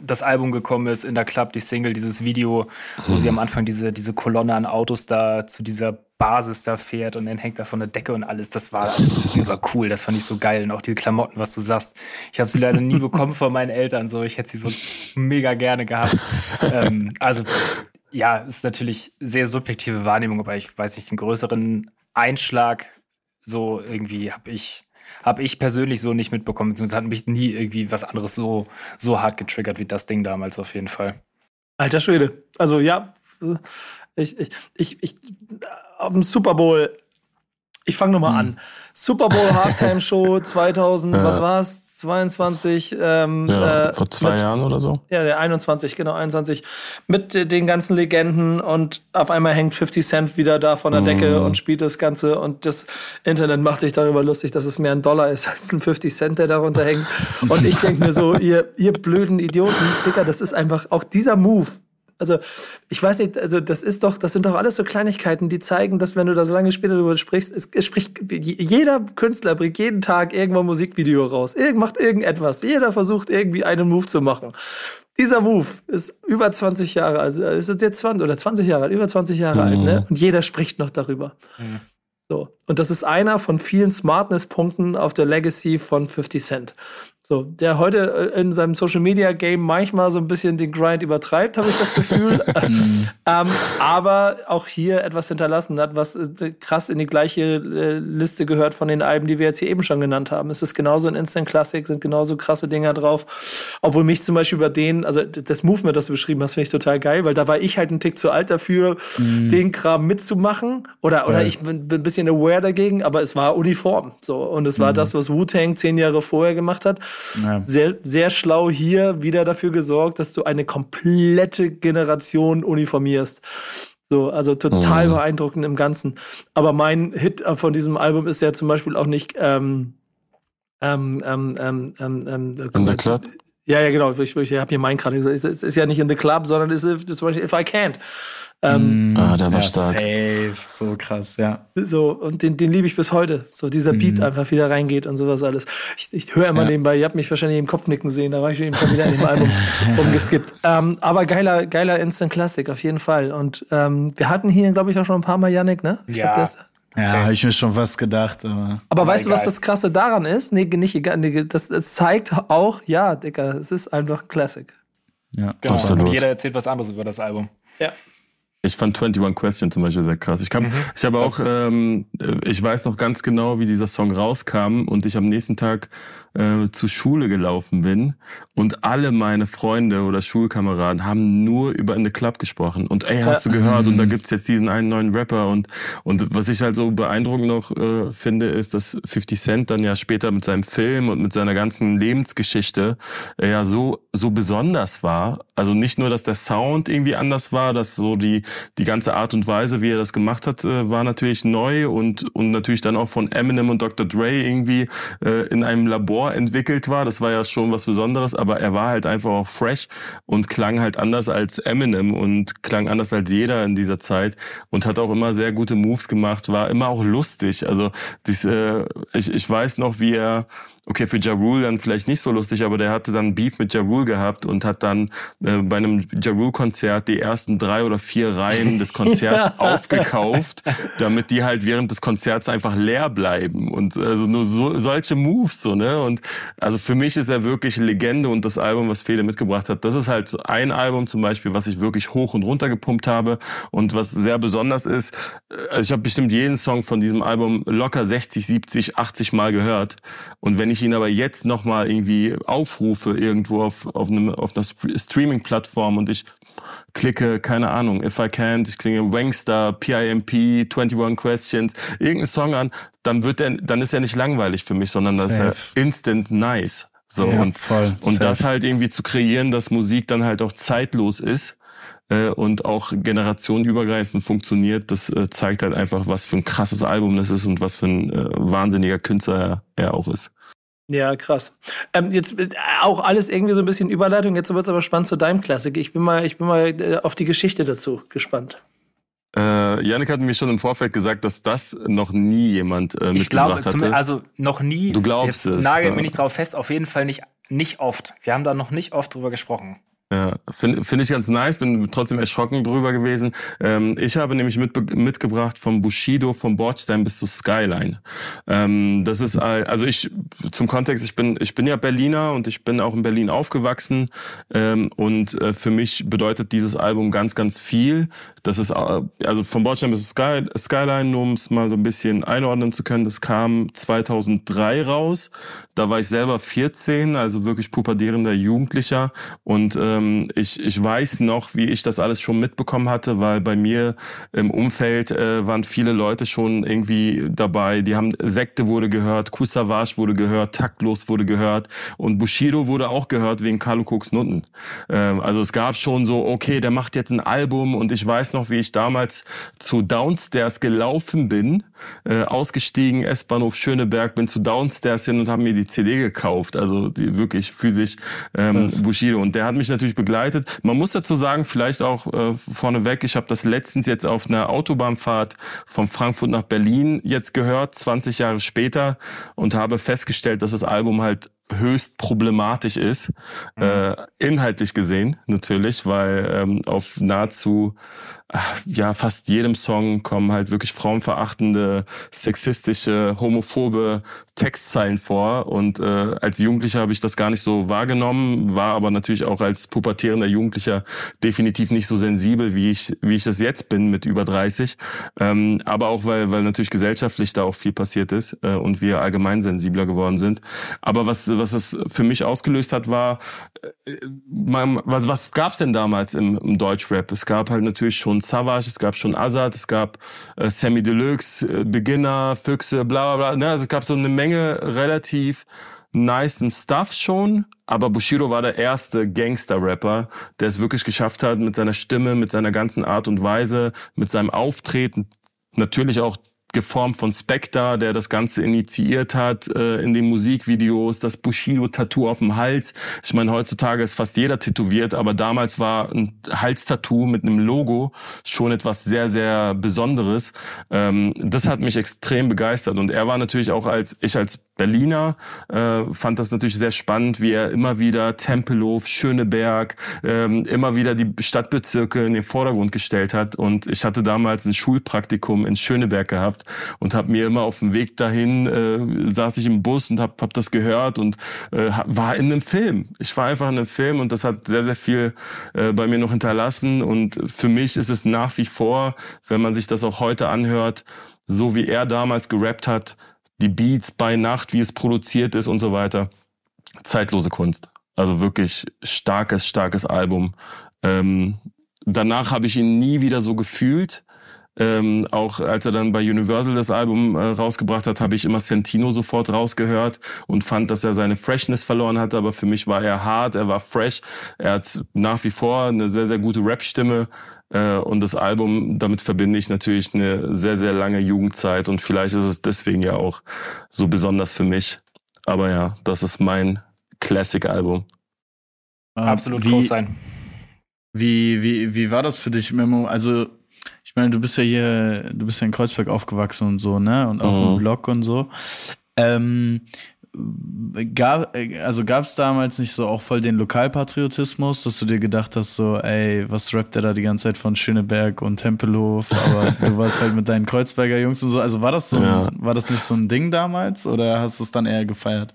[SPEAKER 4] das Album gekommen ist, in der Club, die Single, dieses Video, wo mhm. sie am Anfang diese, diese Kolonne an Autos da zu dieser Basis da fährt und dann hängt da von der Decke und alles. Das war alles cool. Das fand ich so geil. Und auch die Klamotten, was du sagst. Ich habe sie leider nie bekommen von meinen Eltern. So, ich hätte sie so mega gerne gehabt. ähm, also, ja, ist natürlich sehr subjektive Wahrnehmung, aber ich weiß nicht, einen größeren Einschlag so irgendwie habe ich habe ich persönlich so nicht mitbekommen. Beziehungsweise hat mich nie irgendwie was anderes so, so hart getriggert wie das Ding damals auf jeden Fall.
[SPEAKER 3] Alter Schwede. Also ja, ich, ich, ich, ich auf dem Super Bowl ich fange nochmal hm. an. Super Bowl Halftime Show 2000, ja. was war's? 22. Ähm,
[SPEAKER 5] ja, äh, vor zwei mit, Jahren oder so.
[SPEAKER 3] Ja, der 21, genau, 21. Mit den ganzen Legenden und auf einmal hängt 50 Cent wieder da von der Decke mhm. und spielt das Ganze und das Internet macht sich darüber lustig, dass es mehr ein Dollar ist als ein 50 Cent, der darunter hängt. Und ich denke mir so, ihr, ihr blöden Idioten, Dicker, das ist einfach auch dieser Move Also, ich weiß nicht, also das ist doch, das sind doch alles so Kleinigkeiten, die zeigen, dass wenn du da so lange später darüber sprichst, es, es spricht, jeder Künstler bringt jeden Tag irgendwo ein Musikvideo raus, Irgend, macht irgendetwas, jeder versucht irgendwie einen Move zu machen. Dieser Move ist über 20 Jahre alt, also ist jetzt 20 oder 20 Jahre alt, über 20 Jahre mhm. alt, ne? Und jeder spricht noch darüber. Mhm. So. Und das ist einer von vielen Smartness-Punkten auf der Legacy von 50 Cent. So, der heute äh, in seinem Social Media Game manchmal so ein bisschen den Grind übertreibt, habe ich das Gefühl. Ähm, aber auch hier etwas hinterlassen hat, was äh, krass in die gleiche äh, Liste gehört von den Alben, die wir jetzt hier eben schon genannt haben. Es ist genauso ein Instant Classic, sind genauso krasse Dinger drauf. Obwohl mich zum Beispiel über den, also das Movement, das du beschrieben hast, finde ich total geil, weil da war ich halt ein Tick zu alt dafür, mhm. den Kram mitzumachen. Oder, oder ja. ich bin, bin, ein bisschen aware dagegen, aber es war uniform. So. Und es war mhm. das, was Wu-Tang zehn Jahre vorher gemacht hat. Ja. Sehr, sehr schlau hier wieder dafür gesorgt, dass du eine komplette Generation uniformierst. So, also total mhm. beeindruckend im Ganzen. Aber mein Hit von diesem Album ist ja zum Beispiel auch nicht ähm, ähm, ähm, ähm, ähm, ähm
[SPEAKER 5] In the Club?
[SPEAKER 3] Ja, ja, genau. Ich, ich habe hier meinen gerade gesagt. Es ist ja nicht in the Club, sondern es ist zum Beispiel If I Can't.
[SPEAKER 5] Ähm, mm, ah, der war ja, stark.
[SPEAKER 6] Safe, so krass, ja.
[SPEAKER 3] So, und den, den liebe ich bis heute. So dieser Beat mm. einfach wieder reingeht und sowas alles. Ich, ich höre immer ja. nebenbei, ihr habt mich wahrscheinlich im Kopf nicken sehen, da war ich eben schon wieder in dem Album rumgeskippt. Ähm, aber geiler, geiler Instant Classic, auf jeden Fall. Und ähm, wir hatten hier, glaube ich, auch schon ein paar Mal Yannick, ne? Ich
[SPEAKER 6] ja. Glaub, ja, habe ich mir schon fast gedacht. Aber,
[SPEAKER 3] aber weißt egal. du, was das Krasse daran ist? Nee, nicht egal. Nee, das, das zeigt auch, ja, Dicker, es ist einfach Classic.
[SPEAKER 4] Ja, genau. Absolut. Und jeder erzählt was anderes über das Album.
[SPEAKER 3] Ja.
[SPEAKER 5] Ich fand 21 Question zum Beispiel sehr krass. Ich, hab, mhm. ich habe auch, ähm, ich weiß noch ganz genau, wie dieser Song rauskam und ich am nächsten Tag äh, zur Schule gelaufen bin und alle meine Freunde oder Schulkameraden haben nur über In the Club gesprochen und ey, hast du gehört und da gibt's jetzt diesen einen neuen Rapper und und was ich halt so beeindruckend noch äh, finde, ist, dass 50 Cent dann ja später mit seinem Film und mit seiner ganzen Lebensgeschichte äh, ja so so besonders war. Also nicht nur, dass der Sound irgendwie anders war, dass so die die ganze Art und Weise, wie er das gemacht hat, äh, war natürlich neu und und natürlich dann auch von Eminem und Dr. Dre irgendwie äh, in einem Labor entwickelt war. Das war ja schon was Besonderes, aber er war halt einfach auch fresh und klang halt anders als Eminem und klang anders als jeder in dieser Zeit und hat auch immer sehr gute Moves gemacht, war immer auch lustig. Also dies, äh, ich, ich weiß noch, wie er okay, für Ja Rule dann vielleicht nicht so lustig, aber der hatte dann Beef mit Ja Rule gehabt und hat dann äh, bei einem Ja Rule Konzert die ersten drei oder vier Reihen des Konzerts aufgekauft, damit die halt während des Konzerts einfach leer bleiben. Und also nur so, solche Moves so, ne? Und also für mich ist er wirklich Legende und das Album, was Fede mitgebracht hat, das ist halt ein Album zum Beispiel, was ich wirklich hoch und runter gepumpt habe. Und was sehr besonders ist, also ich habe bestimmt jeden Song von diesem Album locker 60, 70, 80 Mal gehört. Und wenn ich ich ihn aber jetzt nochmal irgendwie aufrufe irgendwo auf, auf, einem, auf einer Streaming-Plattform und ich klicke, keine Ahnung, If I Can't, ich klinge Wangstar, PIMP, 21 Questions, irgendeinen Song an, dann wird er, dann ist er nicht langweilig für mich, sondern das ist er instant nice. So ja, und, voll, und das halt irgendwie zu kreieren, dass Musik dann halt auch zeitlos ist äh, und auch generationenübergreifend funktioniert, das äh, zeigt halt einfach, was für ein krasses Album das ist und was für ein äh, wahnsinniger Künstler er, er auch ist.
[SPEAKER 3] Ja, krass. Ähm, jetzt äh, auch alles irgendwie so ein bisschen Überleitung. Jetzt wird es aber spannend zu deinem Klassik. Ich bin mal, ich bin mal äh, auf die Geschichte dazu gespannt.
[SPEAKER 5] Äh, Janik hat mir schon im Vorfeld gesagt, dass das noch nie jemand äh, mitgebracht ich glaube, zum, hatte.
[SPEAKER 4] Also noch nie.
[SPEAKER 5] Du glaubst
[SPEAKER 4] jetzt es. Nagel ja. mir nicht drauf fest. Auf jeden Fall nicht, nicht oft. Wir haben da noch nicht oft drüber gesprochen.
[SPEAKER 5] Ja, finde find ich ganz nice, bin trotzdem erschrocken drüber gewesen. Ähm, ich habe nämlich mit, mitgebracht vom Bushido, vom Bordstein bis zu Skyline. Ähm, das ist, also ich, zum Kontext, ich bin, ich bin ja Berliner und ich bin auch in Berlin aufgewachsen ähm, und äh, für mich bedeutet dieses Album ganz, ganz viel. Das ist, äh, also vom Bordstein bis zu Sky, Skyline, nur um es mal so ein bisschen einordnen zu können, das kam 2003 raus. Da war ich selber 14, also wirklich pubertierender Jugendlicher und äh, ähm, ich, ich weiß noch, wie ich das alles schon mitbekommen hatte, weil bei mir im Umfeld äh, waren viele Leute schon irgendwie dabei. Die haben Sekte wurde gehört, Kusavage wurde gehört, Taktlos wurde gehört und Bushido wurde auch gehört wegen Carlo Cooks Nutten. Ähm, also es gab schon so, okay, der macht jetzt ein Album und ich weiß noch, wie ich damals zu Downstairs gelaufen bin äh, ausgestiegen, S-Bahnhof Schöneberg, bin zu Downstairs hin und habe mir die CD gekauft. Also die wirklich physisch ähm, Bushido. Und der hat mich natürlich begleitet. Man muss dazu sagen, vielleicht auch äh, vorneweg, ich habe das letztens jetzt auf einer Autobahnfahrt von Frankfurt nach Berlin jetzt gehört, 20 Jahre später, und habe festgestellt, dass das Album halt höchst problematisch ist, mhm. äh, inhaltlich gesehen natürlich, weil ähm, auf nahezu ja, fast jedem Song kommen halt wirklich frauenverachtende, sexistische, homophobe Textzeilen vor. Und äh, als Jugendlicher habe ich das gar nicht so wahrgenommen, war aber natürlich auch als pubertierender Jugendlicher definitiv nicht so sensibel, wie ich, wie ich das jetzt bin mit über 30. Ähm, aber auch, weil, weil natürlich gesellschaftlich da auch viel passiert ist äh, und wir allgemein sensibler geworden sind. Aber was, was es für mich ausgelöst hat, war, äh, was, was gab es denn damals im, im Deutschrap? Es gab halt natürlich schon schon Savage, es gab schon Azad, es gab äh, Sammy Deluxe, äh, Beginner, Füchse, bla bla bla. Ne? Also es gab so eine Menge relativ nice Stuff schon, aber Bushido war der erste Gangster-Rapper, der es wirklich geschafft hat, mit seiner Stimme, mit seiner ganzen Art und Weise, mit seinem Auftreten, natürlich auch geformt von Spectre, der das Ganze initiiert hat äh, in den Musikvideos, das Bushido-Tattoo auf dem Hals. Ich meine, heutzutage ist fast jeder tätowiert, aber damals war ein Halstattoo mit einem Logo schon etwas sehr, sehr Besonderes. Ähm, das hat mich extrem begeistert und er war natürlich auch als ich als Berliner, äh, fand das natürlich sehr spannend, wie er immer wieder Tempelhof, Schöneberg, ähm, immer wieder die Stadtbezirke in den Vordergrund gestellt hat. Und ich hatte damals ein Schulpraktikum in Schöneberg gehabt und habe mir immer auf dem Weg dahin, äh, saß ich im Bus und habe hab das gehört und äh, war in einem Film. Ich war einfach in einem Film und das hat sehr, sehr viel äh, bei mir noch hinterlassen. Und für mich ist es nach wie vor, wenn man sich das auch heute anhört, so wie er damals gerappt hat, die Beats bei Nacht, wie es produziert ist und so weiter. Zeitlose Kunst. Also wirklich starkes, starkes Album. Ähm, danach habe ich ihn nie wieder so gefühlt. Ähm, auch als er dann bei Universal das Album äh, rausgebracht hat, habe ich immer Sentino sofort rausgehört und fand, dass er seine Freshness verloren hat. Aber für mich war er hart, er war fresh. Er hat nach wie vor eine sehr, sehr gute Rap-Stimme. Äh, und das Album, damit verbinde ich natürlich eine sehr, sehr lange Jugendzeit und vielleicht ist es deswegen ja auch so besonders für mich. Aber ja, das ist mein Classic-Album.
[SPEAKER 4] Ähm, Absolut wie, groß sein.
[SPEAKER 6] Wie, wie, wie war das für dich, Memo? Also, ich meine, du bist ja hier, du bist ja in Kreuzberg aufgewachsen und so, ne? Und auch mhm. im Blog und so. Ähm, gab, also gab es damals nicht so auch voll den Lokalpatriotismus, dass du dir gedacht hast, so, ey, was rappt der da die ganze Zeit von Schöneberg und Tempelhof, aber du warst halt mit deinen Kreuzberger Jungs und so. Also war das so, ja. war das nicht so ein Ding damals oder hast du es dann eher gefeiert?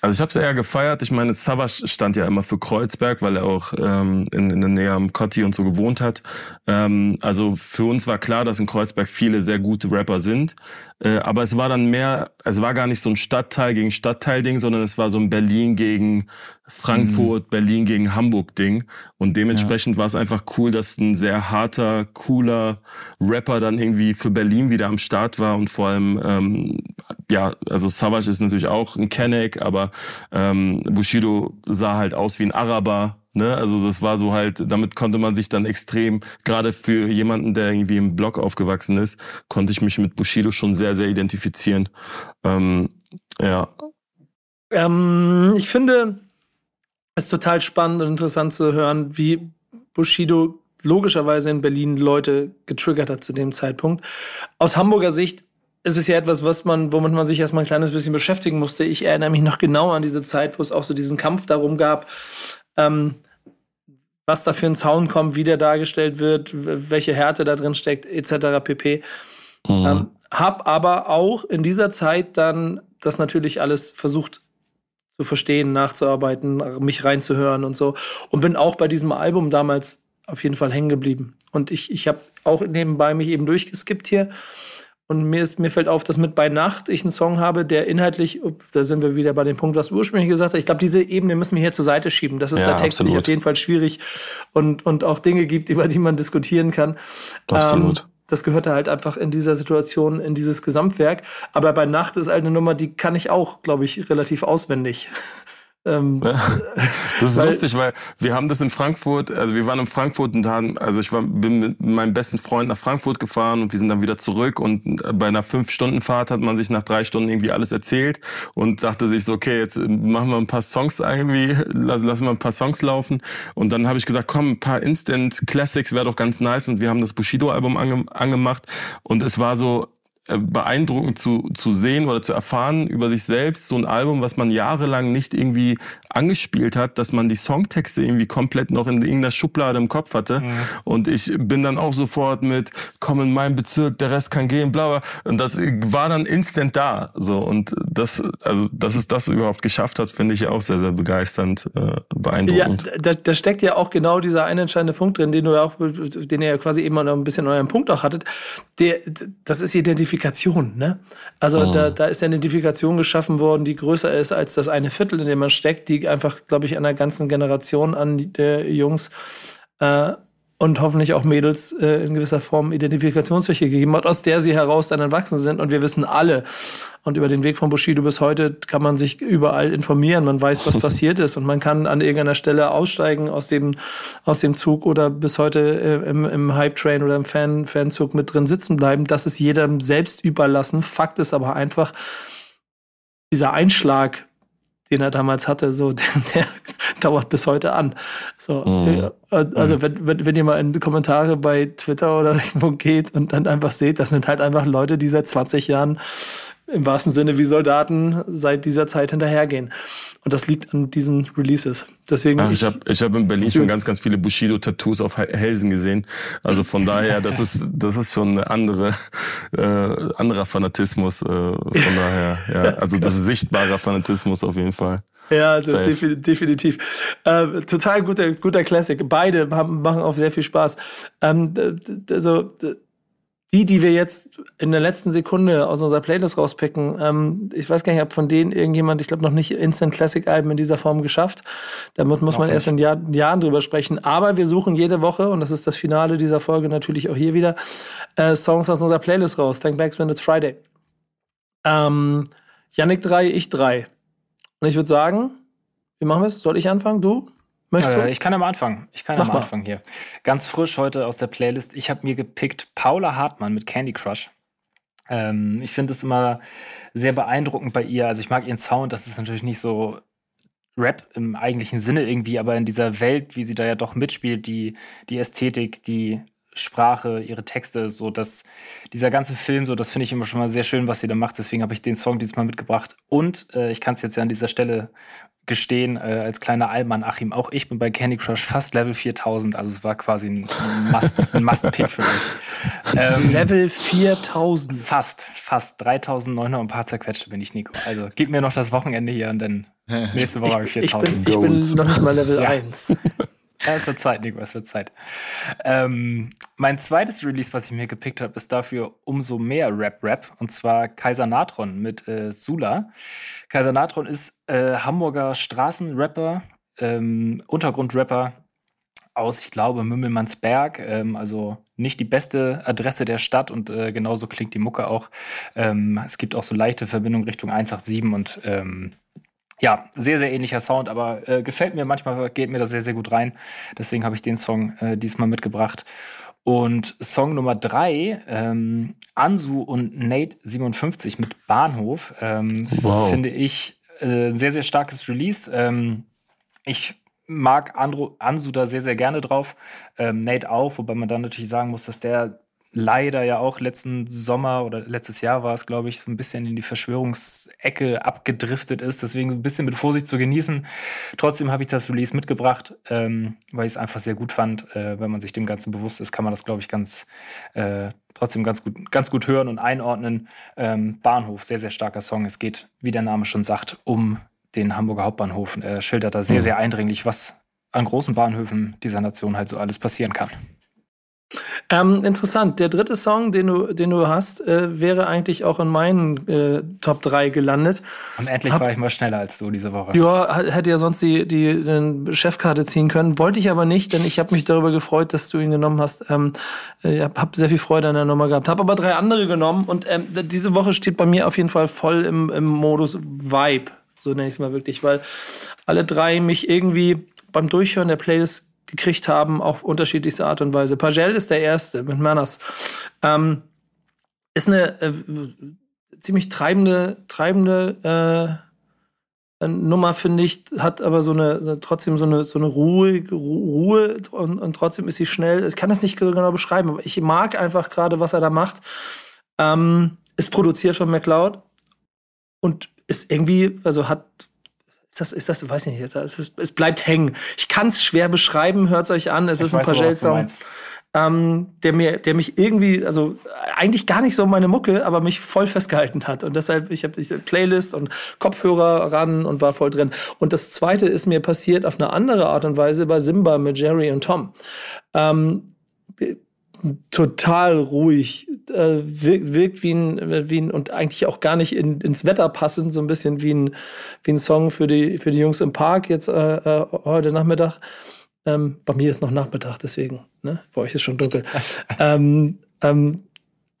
[SPEAKER 5] Also ich habe es eher gefeiert. Ich meine, Savas stand ja immer für Kreuzberg, weil er auch ähm, in, in der Nähe am Kotti und so gewohnt hat. Ähm, also für uns war klar, dass in Kreuzberg viele sehr gute Rapper sind. Äh, aber es war dann mehr, es war gar nicht so ein Stadtteil gegen Stadtteil-Ding, sondern es war so ein Berlin gegen Frankfurt, mhm. Berlin gegen Hamburg-Ding. Und dementsprechend ja. war es einfach cool, dass ein sehr harter, cooler Rapper dann irgendwie für Berlin wieder am Start war und vor allem, ähm, ja, also Savage ist natürlich auch ein Kenneck, aber ähm, Bushido sah halt aus wie ein Araber Ne? Also das war so halt, damit konnte man sich dann extrem, gerade für jemanden, der irgendwie im Blog aufgewachsen ist, konnte ich mich mit Bushido schon sehr, sehr identifizieren. Ähm, ja.
[SPEAKER 3] Ähm, ich finde es total spannend und interessant zu hören, wie Bushido logischerweise in Berlin Leute getriggert hat zu dem Zeitpunkt. Aus Hamburger Sicht ist es ja etwas, was man, womit man sich erstmal ein kleines bisschen beschäftigen musste. Ich erinnere mich noch genau an diese Zeit, wo es auch so diesen Kampf darum gab, ähm, was da für ein Sound kommt, wie der dargestellt wird, welche Härte da drin steckt, etc. pp. Mhm. Ähm, hab aber auch in dieser Zeit dann das natürlich alles versucht zu verstehen, nachzuarbeiten, mich reinzuhören und so. Und bin auch bei diesem Album damals auf jeden Fall hängen geblieben. Und ich, ich habe auch nebenbei mich eben durchgeskippt hier und mir, ist, mir fällt auf, dass mit bei Nacht ich einen Song habe, der inhaltlich, da sind wir wieder bei dem Punkt, was du ursprünglich gesagt hast. Ich glaube, diese Ebene müssen wir hier zur Seite schieben. Das ist ja, der Text auf jeden Fall schwierig und, und auch Dinge gibt, über die man diskutieren kann.
[SPEAKER 5] Absolut. Ähm,
[SPEAKER 3] das gehört halt einfach in dieser Situation, in dieses Gesamtwerk. Aber bei Nacht ist halt eine Nummer, die kann ich auch, glaube ich, relativ auswendig.
[SPEAKER 5] Ähm, das ist weil, lustig, weil wir haben das in Frankfurt, also wir waren in Frankfurt und haben, also ich war, bin mit meinem besten Freund nach Frankfurt gefahren und wir sind dann wieder zurück und bei einer Fünf-Stunden-Fahrt hat man sich nach drei Stunden irgendwie alles erzählt und dachte sich so, okay, jetzt machen wir ein paar Songs irgendwie, lassen, lassen wir ein paar Songs laufen. Und dann habe ich gesagt, komm, ein paar Instant Classics wäre doch ganz nice und wir haben das Bushido-Album ange, angemacht und es war so, äh, beeindruckend zu, zu sehen oder zu erfahren über sich selbst, so ein Album, was man jahrelang nicht irgendwie angespielt hat, dass man die Songtexte irgendwie komplett noch in irgendeiner Schublade im Kopf hatte. Mhm. Und ich bin dann auch sofort mit, komm in meinen Bezirk, der Rest kann gehen, bla, bla. Und das war dann instant da. So, und das, also, dass es das überhaupt geschafft hat, finde ich auch sehr, sehr begeisternd, äh, beeindruckend.
[SPEAKER 3] Ja, da, da steckt ja auch genau dieser eine entscheidende Punkt drin, den du ja auch, den ihr ja quasi eben noch ein bisschen euren Punkt auch hattet. Der, das ist Identifikation Identifikation. Ne? Also oh. da, da ist ja eine Identifikation geschaffen worden, die größer ist als das eine Viertel, in dem man steckt, die einfach, glaube ich, einer ganzen Generation an äh, Jungs äh, und hoffentlich auch Mädels äh, in gewisser Form Identifikationsfläche gegeben hat, aus der sie heraus dann entwachsen sind. Und wir wissen alle, und über den Weg von Bushido bis heute kann man sich überall informieren. Man weiß, was passiert ist und man kann an irgendeiner Stelle aussteigen aus dem, aus dem Zug oder bis heute äh, im, im Hype-Train oder im Fan, Fanzug mit drin sitzen bleiben. Das ist jedem selbst überlassen. Fakt ist aber einfach, dieser Einschlag den er damals hatte, so, der, der dauert bis heute an. So, mhm. also mhm. wenn, wenn, wenn ihr mal in Kommentare bei Twitter oder irgendwo geht und dann einfach seht, das sind halt einfach Leute, die seit 20 Jahren im wahrsten Sinne wie Soldaten seit dieser Zeit hinterhergehen. Und das liegt an diesen Releases. Deswegen
[SPEAKER 5] Ach, ich habe ich hab in Berlin schon ganz, ganz viele Bushido-Tattoos auf Hälsen gesehen. Also von daher, das ist, das ist schon eine andere, äh, anderer Fanatismus. Äh, von daher, ja. Also das ist sichtbarer Fanatismus auf jeden Fall.
[SPEAKER 3] Ja, also definitiv. Äh, total guter, guter Classic. Beide haben, machen auch sehr viel Spaß. Ähm, also die, die wir jetzt in der letzten Sekunde aus unserer Playlist rauspicken, ähm, ich weiß gar nicht, ob von denen irgendjemand, ich glaube, noch nicht Instant Classic Alben in dieser Form geschafft. Damit muss man erst in Jahr, Jahren drüber sprechen. Aber wir suchen jede Woche, und das ist das Finale dieser Folge natürlich auch hier wieder, äh, Songs aus unserer Playlist raus. Thank Backs when it's Friday. Ähm, Yannick 3, ich 3. Und ich würde sagen, wie machen wir es? Soll ich anfangen? Du?
[SPEAKER 4] Äh, ich kann am Anfang. Ich kann Mach am Anfang hier. Ganz frisch heute aus der Playlist. Ich habe mir gepickt Paula Hartmann mit Candy Crush. Ähm, ich finde es immer sehr beeindruckend bei ihr. Also ich mag ihren Sound. Das ist natürlich nicht so Rap im eigentlichen Sinne irgendwie, aber in dieser Welt, wie sie da ja doch mitspielt, die, die Ästhetik, die Sprache, ihre Texte, so dass dieser ganze Film, so das finde ich immer schon mal sehr schön, was sie da macht. Deswegen habe ich den Song dieses Mal mitgebracht. Und äh, ich kann es jetzt ja an dieser Stelle gestehen, äh, als kleiner Allmann, Achim, auch ich bin bei Candy Crush fast Level 4000, also es war quasi ein, ein Must, ein Must-Pick für mich.
[SPEAKER 3] Ähm, Level 4000?
[SPEAKER 4] Fast, fast. 3900 und ein paar zerquetschte bin ich, Nico. Also gib mir noch das Wochenende hier und dann nächste Woche habe ich 4000.
[SPEAKER 3] Ich bin, ich bin noch nicht mal Level ja. 1.
[SPEAKER 4] Ja, es wird Zeit, Nico, es wird Zeit. Ähm, mein zweites Release, was ich mir gepickt habe, ist dafür umso mehr Rap-Rap. Und zwar Kaiser Natron mit äh, Sula. Kaiser Natron ist äh, Hamburger Straßenrapper, ähm, Untergrundrapper aus, ich glaube, Mümmelmannsberg. Ähm, also nicht die beste Adresse der Stadt und äh, genauso klingt die Mucke auch. Ähm, es gibt auch so leichte Verbindungen Richtung 187 und ähm, ja, sehr, sehr ähnlicher Sound, aber äh, gefällt mir. Manchmal geht mir das sehr, sehr gut rein. Deswegen habe ich den Song äh, diesmal mitgebracht. Und Song Nummer drei, ähm, Ansu und Nate 57 mit Bahnhof, ähm, wow. finde ich äh, sehr, sehr starkes Release. Ähm, ich mag Andro, Ansu da sehr, sehr gerne drauf. Ähm, Nate auch, wobei man dann natürlich sagen muss, dass der leider ja auch letzten Sommer oder letztes Jahr war es, glaube ich, so ein bisschen in die Verschwörungsecke abgedriftet ist. Deswegen ein bisschen mit Vorsicht zu genießen. Trotzdem habe ich das Release mitgebracht, ähm, weil ich es einfach sehr gut fand. Äh, wenn man sich dem Ganzen bewusst ist, kann man das, glaube ich, ganz äh, trotzdem ganz gut, ganz gut hören und einordnen. Ähm, Bahnhof, sehr, sehr starker Song. Es geht, wie der Name schon sagt, um den Hamburger Hauptbahnhof. Er schildert da sehr, mhm. sehr eindringlich, was an großen Bahnhöfen dieser Nation halt so alles passieren kann.
[SPEAKER 3] Ähm, interessant. Der dritte Song, den du, den du hast, äh, wäre eigentlich auch in meinen äh, Top 3 gelandet.
[SPEAKER 4] Und endlich Hab, war ich mal schneller als du diese Woche.
[SPEAKER 3] Ja, hätte ja sonst die, die, die Chefkarte ziehen können. Wollte ich aber nicht, denn ich habe mich darüber gefreut, dass du ihn genommen hast. Ähm, ich habe hab sehr viel Freude an der Nummer gehabt. Habe aber drei andere genommen und ähm, diese Woche steht bei mir auf jeden Fall voll im, im Modus Vibe. So nenne ich es mal wirklich, weil alle drei mich irgendwie beim Durchhören der Playlist gekriegt haben, auf unterschiedlichste Art und Weise. Pagel ist der erste mit Manners. Ähm, ist eine äh, ziemlich treibende, treibende äh, Nummer, finde ich, hat aber so eine, trotzdem so eine, so eine Ruhe, Ruhe und, und trotzdem ist sie schnell. Ich kann das nicht genau beschreiben, aber ich mag einfach gerade, was er da macht. Ähm, ist produziert von McLeod und ist irgendwie, also hat ist das, ist das, weiß ich nicht, es, ist, es bleibt hängen. Ich kann es schwer beschreiben, hört es euch an. Es ich ist ein Pagel-Song, ähm, der, mir, der mich irgendwie, also eigentlich gar nicht so meine Mucke, aber mich voll festgehalten hat. Und deshalb, ich habe Playlist und Kopfhörer ran und war voll drin. Und das zweite ist mir passiert auf eine andere Art und Weise bei Simba mit Jerry und Tom. Ähm, total ruhig, äh, wirkt, wirkt wie, ein, wie ein, und eigentlich auch gar nicht in, ins Wetter passend, so ein bisschen wie ein, wie ein Song für die, für die Jungs im Park jetzt äh, äh, heute Nachmittag. Ähm, bei mir ist noch Nachmittag, deswegen, ne? Bei euch ist schon dunkel. ähm, ähm,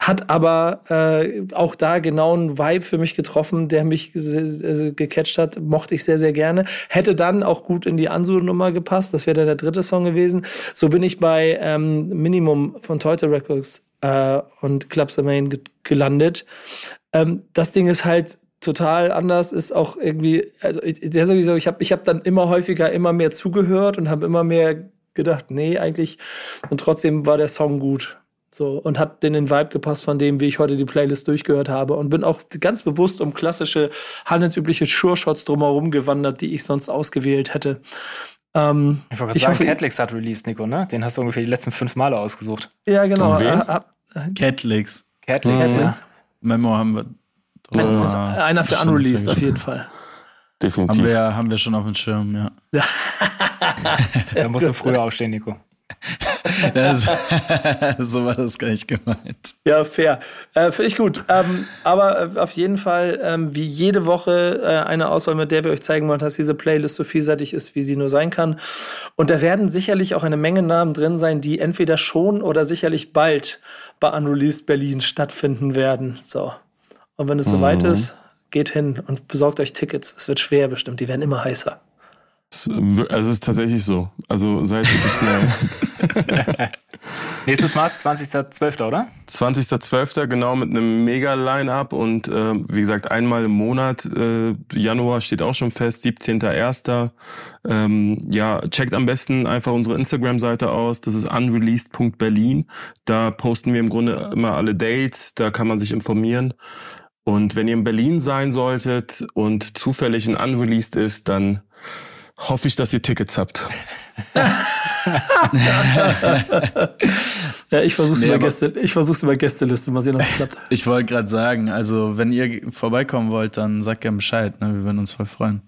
[SPEAKER 3] hat aber äh, auch da genau einen Vibe für mich getroffen, der mich gecatcht hat, mochte ich sehr, sehr gerne. Hätte dann auch gut in die Ansu-Nummer gepasst, das wäre dann der dritte Song gewesen. So bin ich bei ähm, Minimum von Teute Records äh, und Clubs Main gelandet. Ähm, das Ding ist halt total anders, ist auch irgendwie, also der sowieso, ich habe ich hab dann immer häufiger immer mehr zugehört und habe immer mehr gedacht, nee, eigentlich. Und trotzdem war der Song gut. So, und hat in den Vibe gepasst von dem, wie ich heute die Playlist durchgehört habe. Und bin auch ganz bewusst um klassische, handelsübliche Sure-Shots drumherum gewandert, die ich sonst ausgewählt hätte.
[SPEAKER 4] Ähm, ich wollte gerade sagen, Catlix hat released, Nico, ne? Den hast du ungefähr die letzten fünf Male ausgesucht.
[SPEAKER 3] Ja, genau.
[SPEAKER 6] Äh, äh, Catlix.
[SPEAKER 4] Catlix, mhm. ja.
[SPEAKER 6] Memo haben wir.
[SPEAKER 3] Oh, einer für Unreleased auf jeden Fall.
[SPEAKER 5] Definitiv.
[SPEAKER 6] Haben wir, haben wir schon auf dem Schirm, ja.
[SPEAKER 4] da musst du früher aufstehen, Nico.
[SPEAKER 6] Das, so war das gar nicht gemeint.
[SPEAKER 3] Ja, fair. Äh, Finde ich gut. Ähm, aber äh, auf jeden Fall, ähm, wie jede Woche, äh, eine Auswahl, mit der wir euch zeigen wollen, dass diese Playlist so vielseitig ist, wie sie nur sein kann. Und da werden sicherlich auch eine Menge Namen drin sein, die entweder schon oder sicherlich bald bei Unreleased Berlin stattfinden werden. So. Und wenn es mhm. soweit ist, geht hin und besorgt euch Tickets. Es wird schwer bestimmt. Die werden immer heißer.
[SPEAKER 5] Also es ist tatsächlich so. Also seid wirklich schnell.
[SPEAKER 4] Nächstes Mal 20.12., oder?
[SPEAKER 5] 20.12., genau, mit einem Mega-Line-Up und äh, wie gesagt, einmal im Monat. Äh, Januar steht auch schon fest, 17.01. Ähm, ja, checkt am besten einfach unsere Instagram-Seite aus. Das ist unreleased.berlin. Da posten wir im Grunde immer alle Dates, da kann man sich informieren. Und wenn ihr in Berlin sein solltet und zufällig ein Unreleased ist, dann hoffe ich, dass ihr Tickets habt.
[SPEAKER 3] ja, ich versuche nee, über, Gäste, ich versuch's über Gästeliste, mal sehen, ob es klappt.
[SPEAKER 6] Ich wollte gerade sagen, also wenn ihr vorbeikommen wollt, dann sagt gerne Bescheid, ne? wir würden uns voll freuen.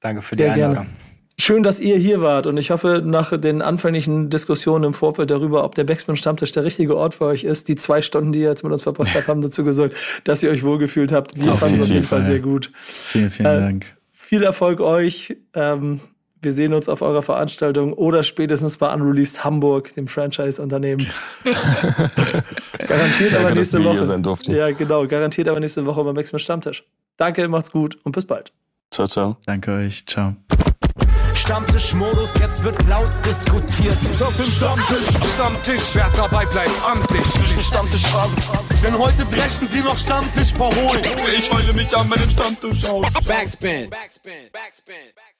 [SPEAKER 4] Danke für Sehr die Einladung. Gerne.
[SPEAKER 3] Schön, dass ihr hier wart und ich hoffe, nach den anfänglichen Diskussionen im Vorfeld darüber, ob der Backspin Stammtisch der richtige Ort für euch ist, die zwei Stunden, die ihr jetzt mit uns verbracht habt, haben dazu gesorgt, dass ihr euch wohlgefühlt habt. Wir fanden es auf jeden Fall sehr gut.
[SPEAKER 6] Vielen, vielen äh, Dank.
[SPEAKER 3] Viel Erfolg euch. Ähm, wir sehen uns auf eurer Veranstaltung oder spätestens bei Unreleased Hamburg, dem Franchise-Unternehmen. garantiert Danke, aber nächste Woche. Ja, genau. Garantiert aber nächste Woche beim Maximum Stammtisch. Danke, macht's gut und bis bald.
[SPEAKER 5] Ciao, ciao.
[SPEAKER 6] Danke euch. Ciao.
[SPEAKER 1] Stammtischmodus, jetzt wird laut diskutiert.
[SPEAKER 2] Auf dem Stammtisch, Stammtisch, wer dabei bleibt, amtlich. Stammtisch Phase. Denn heute brechen sie noch Stammtisch verholen. Ich heule mich an meinem Stammtisch aus. Backspin. Backspin. Backspin. Backspin.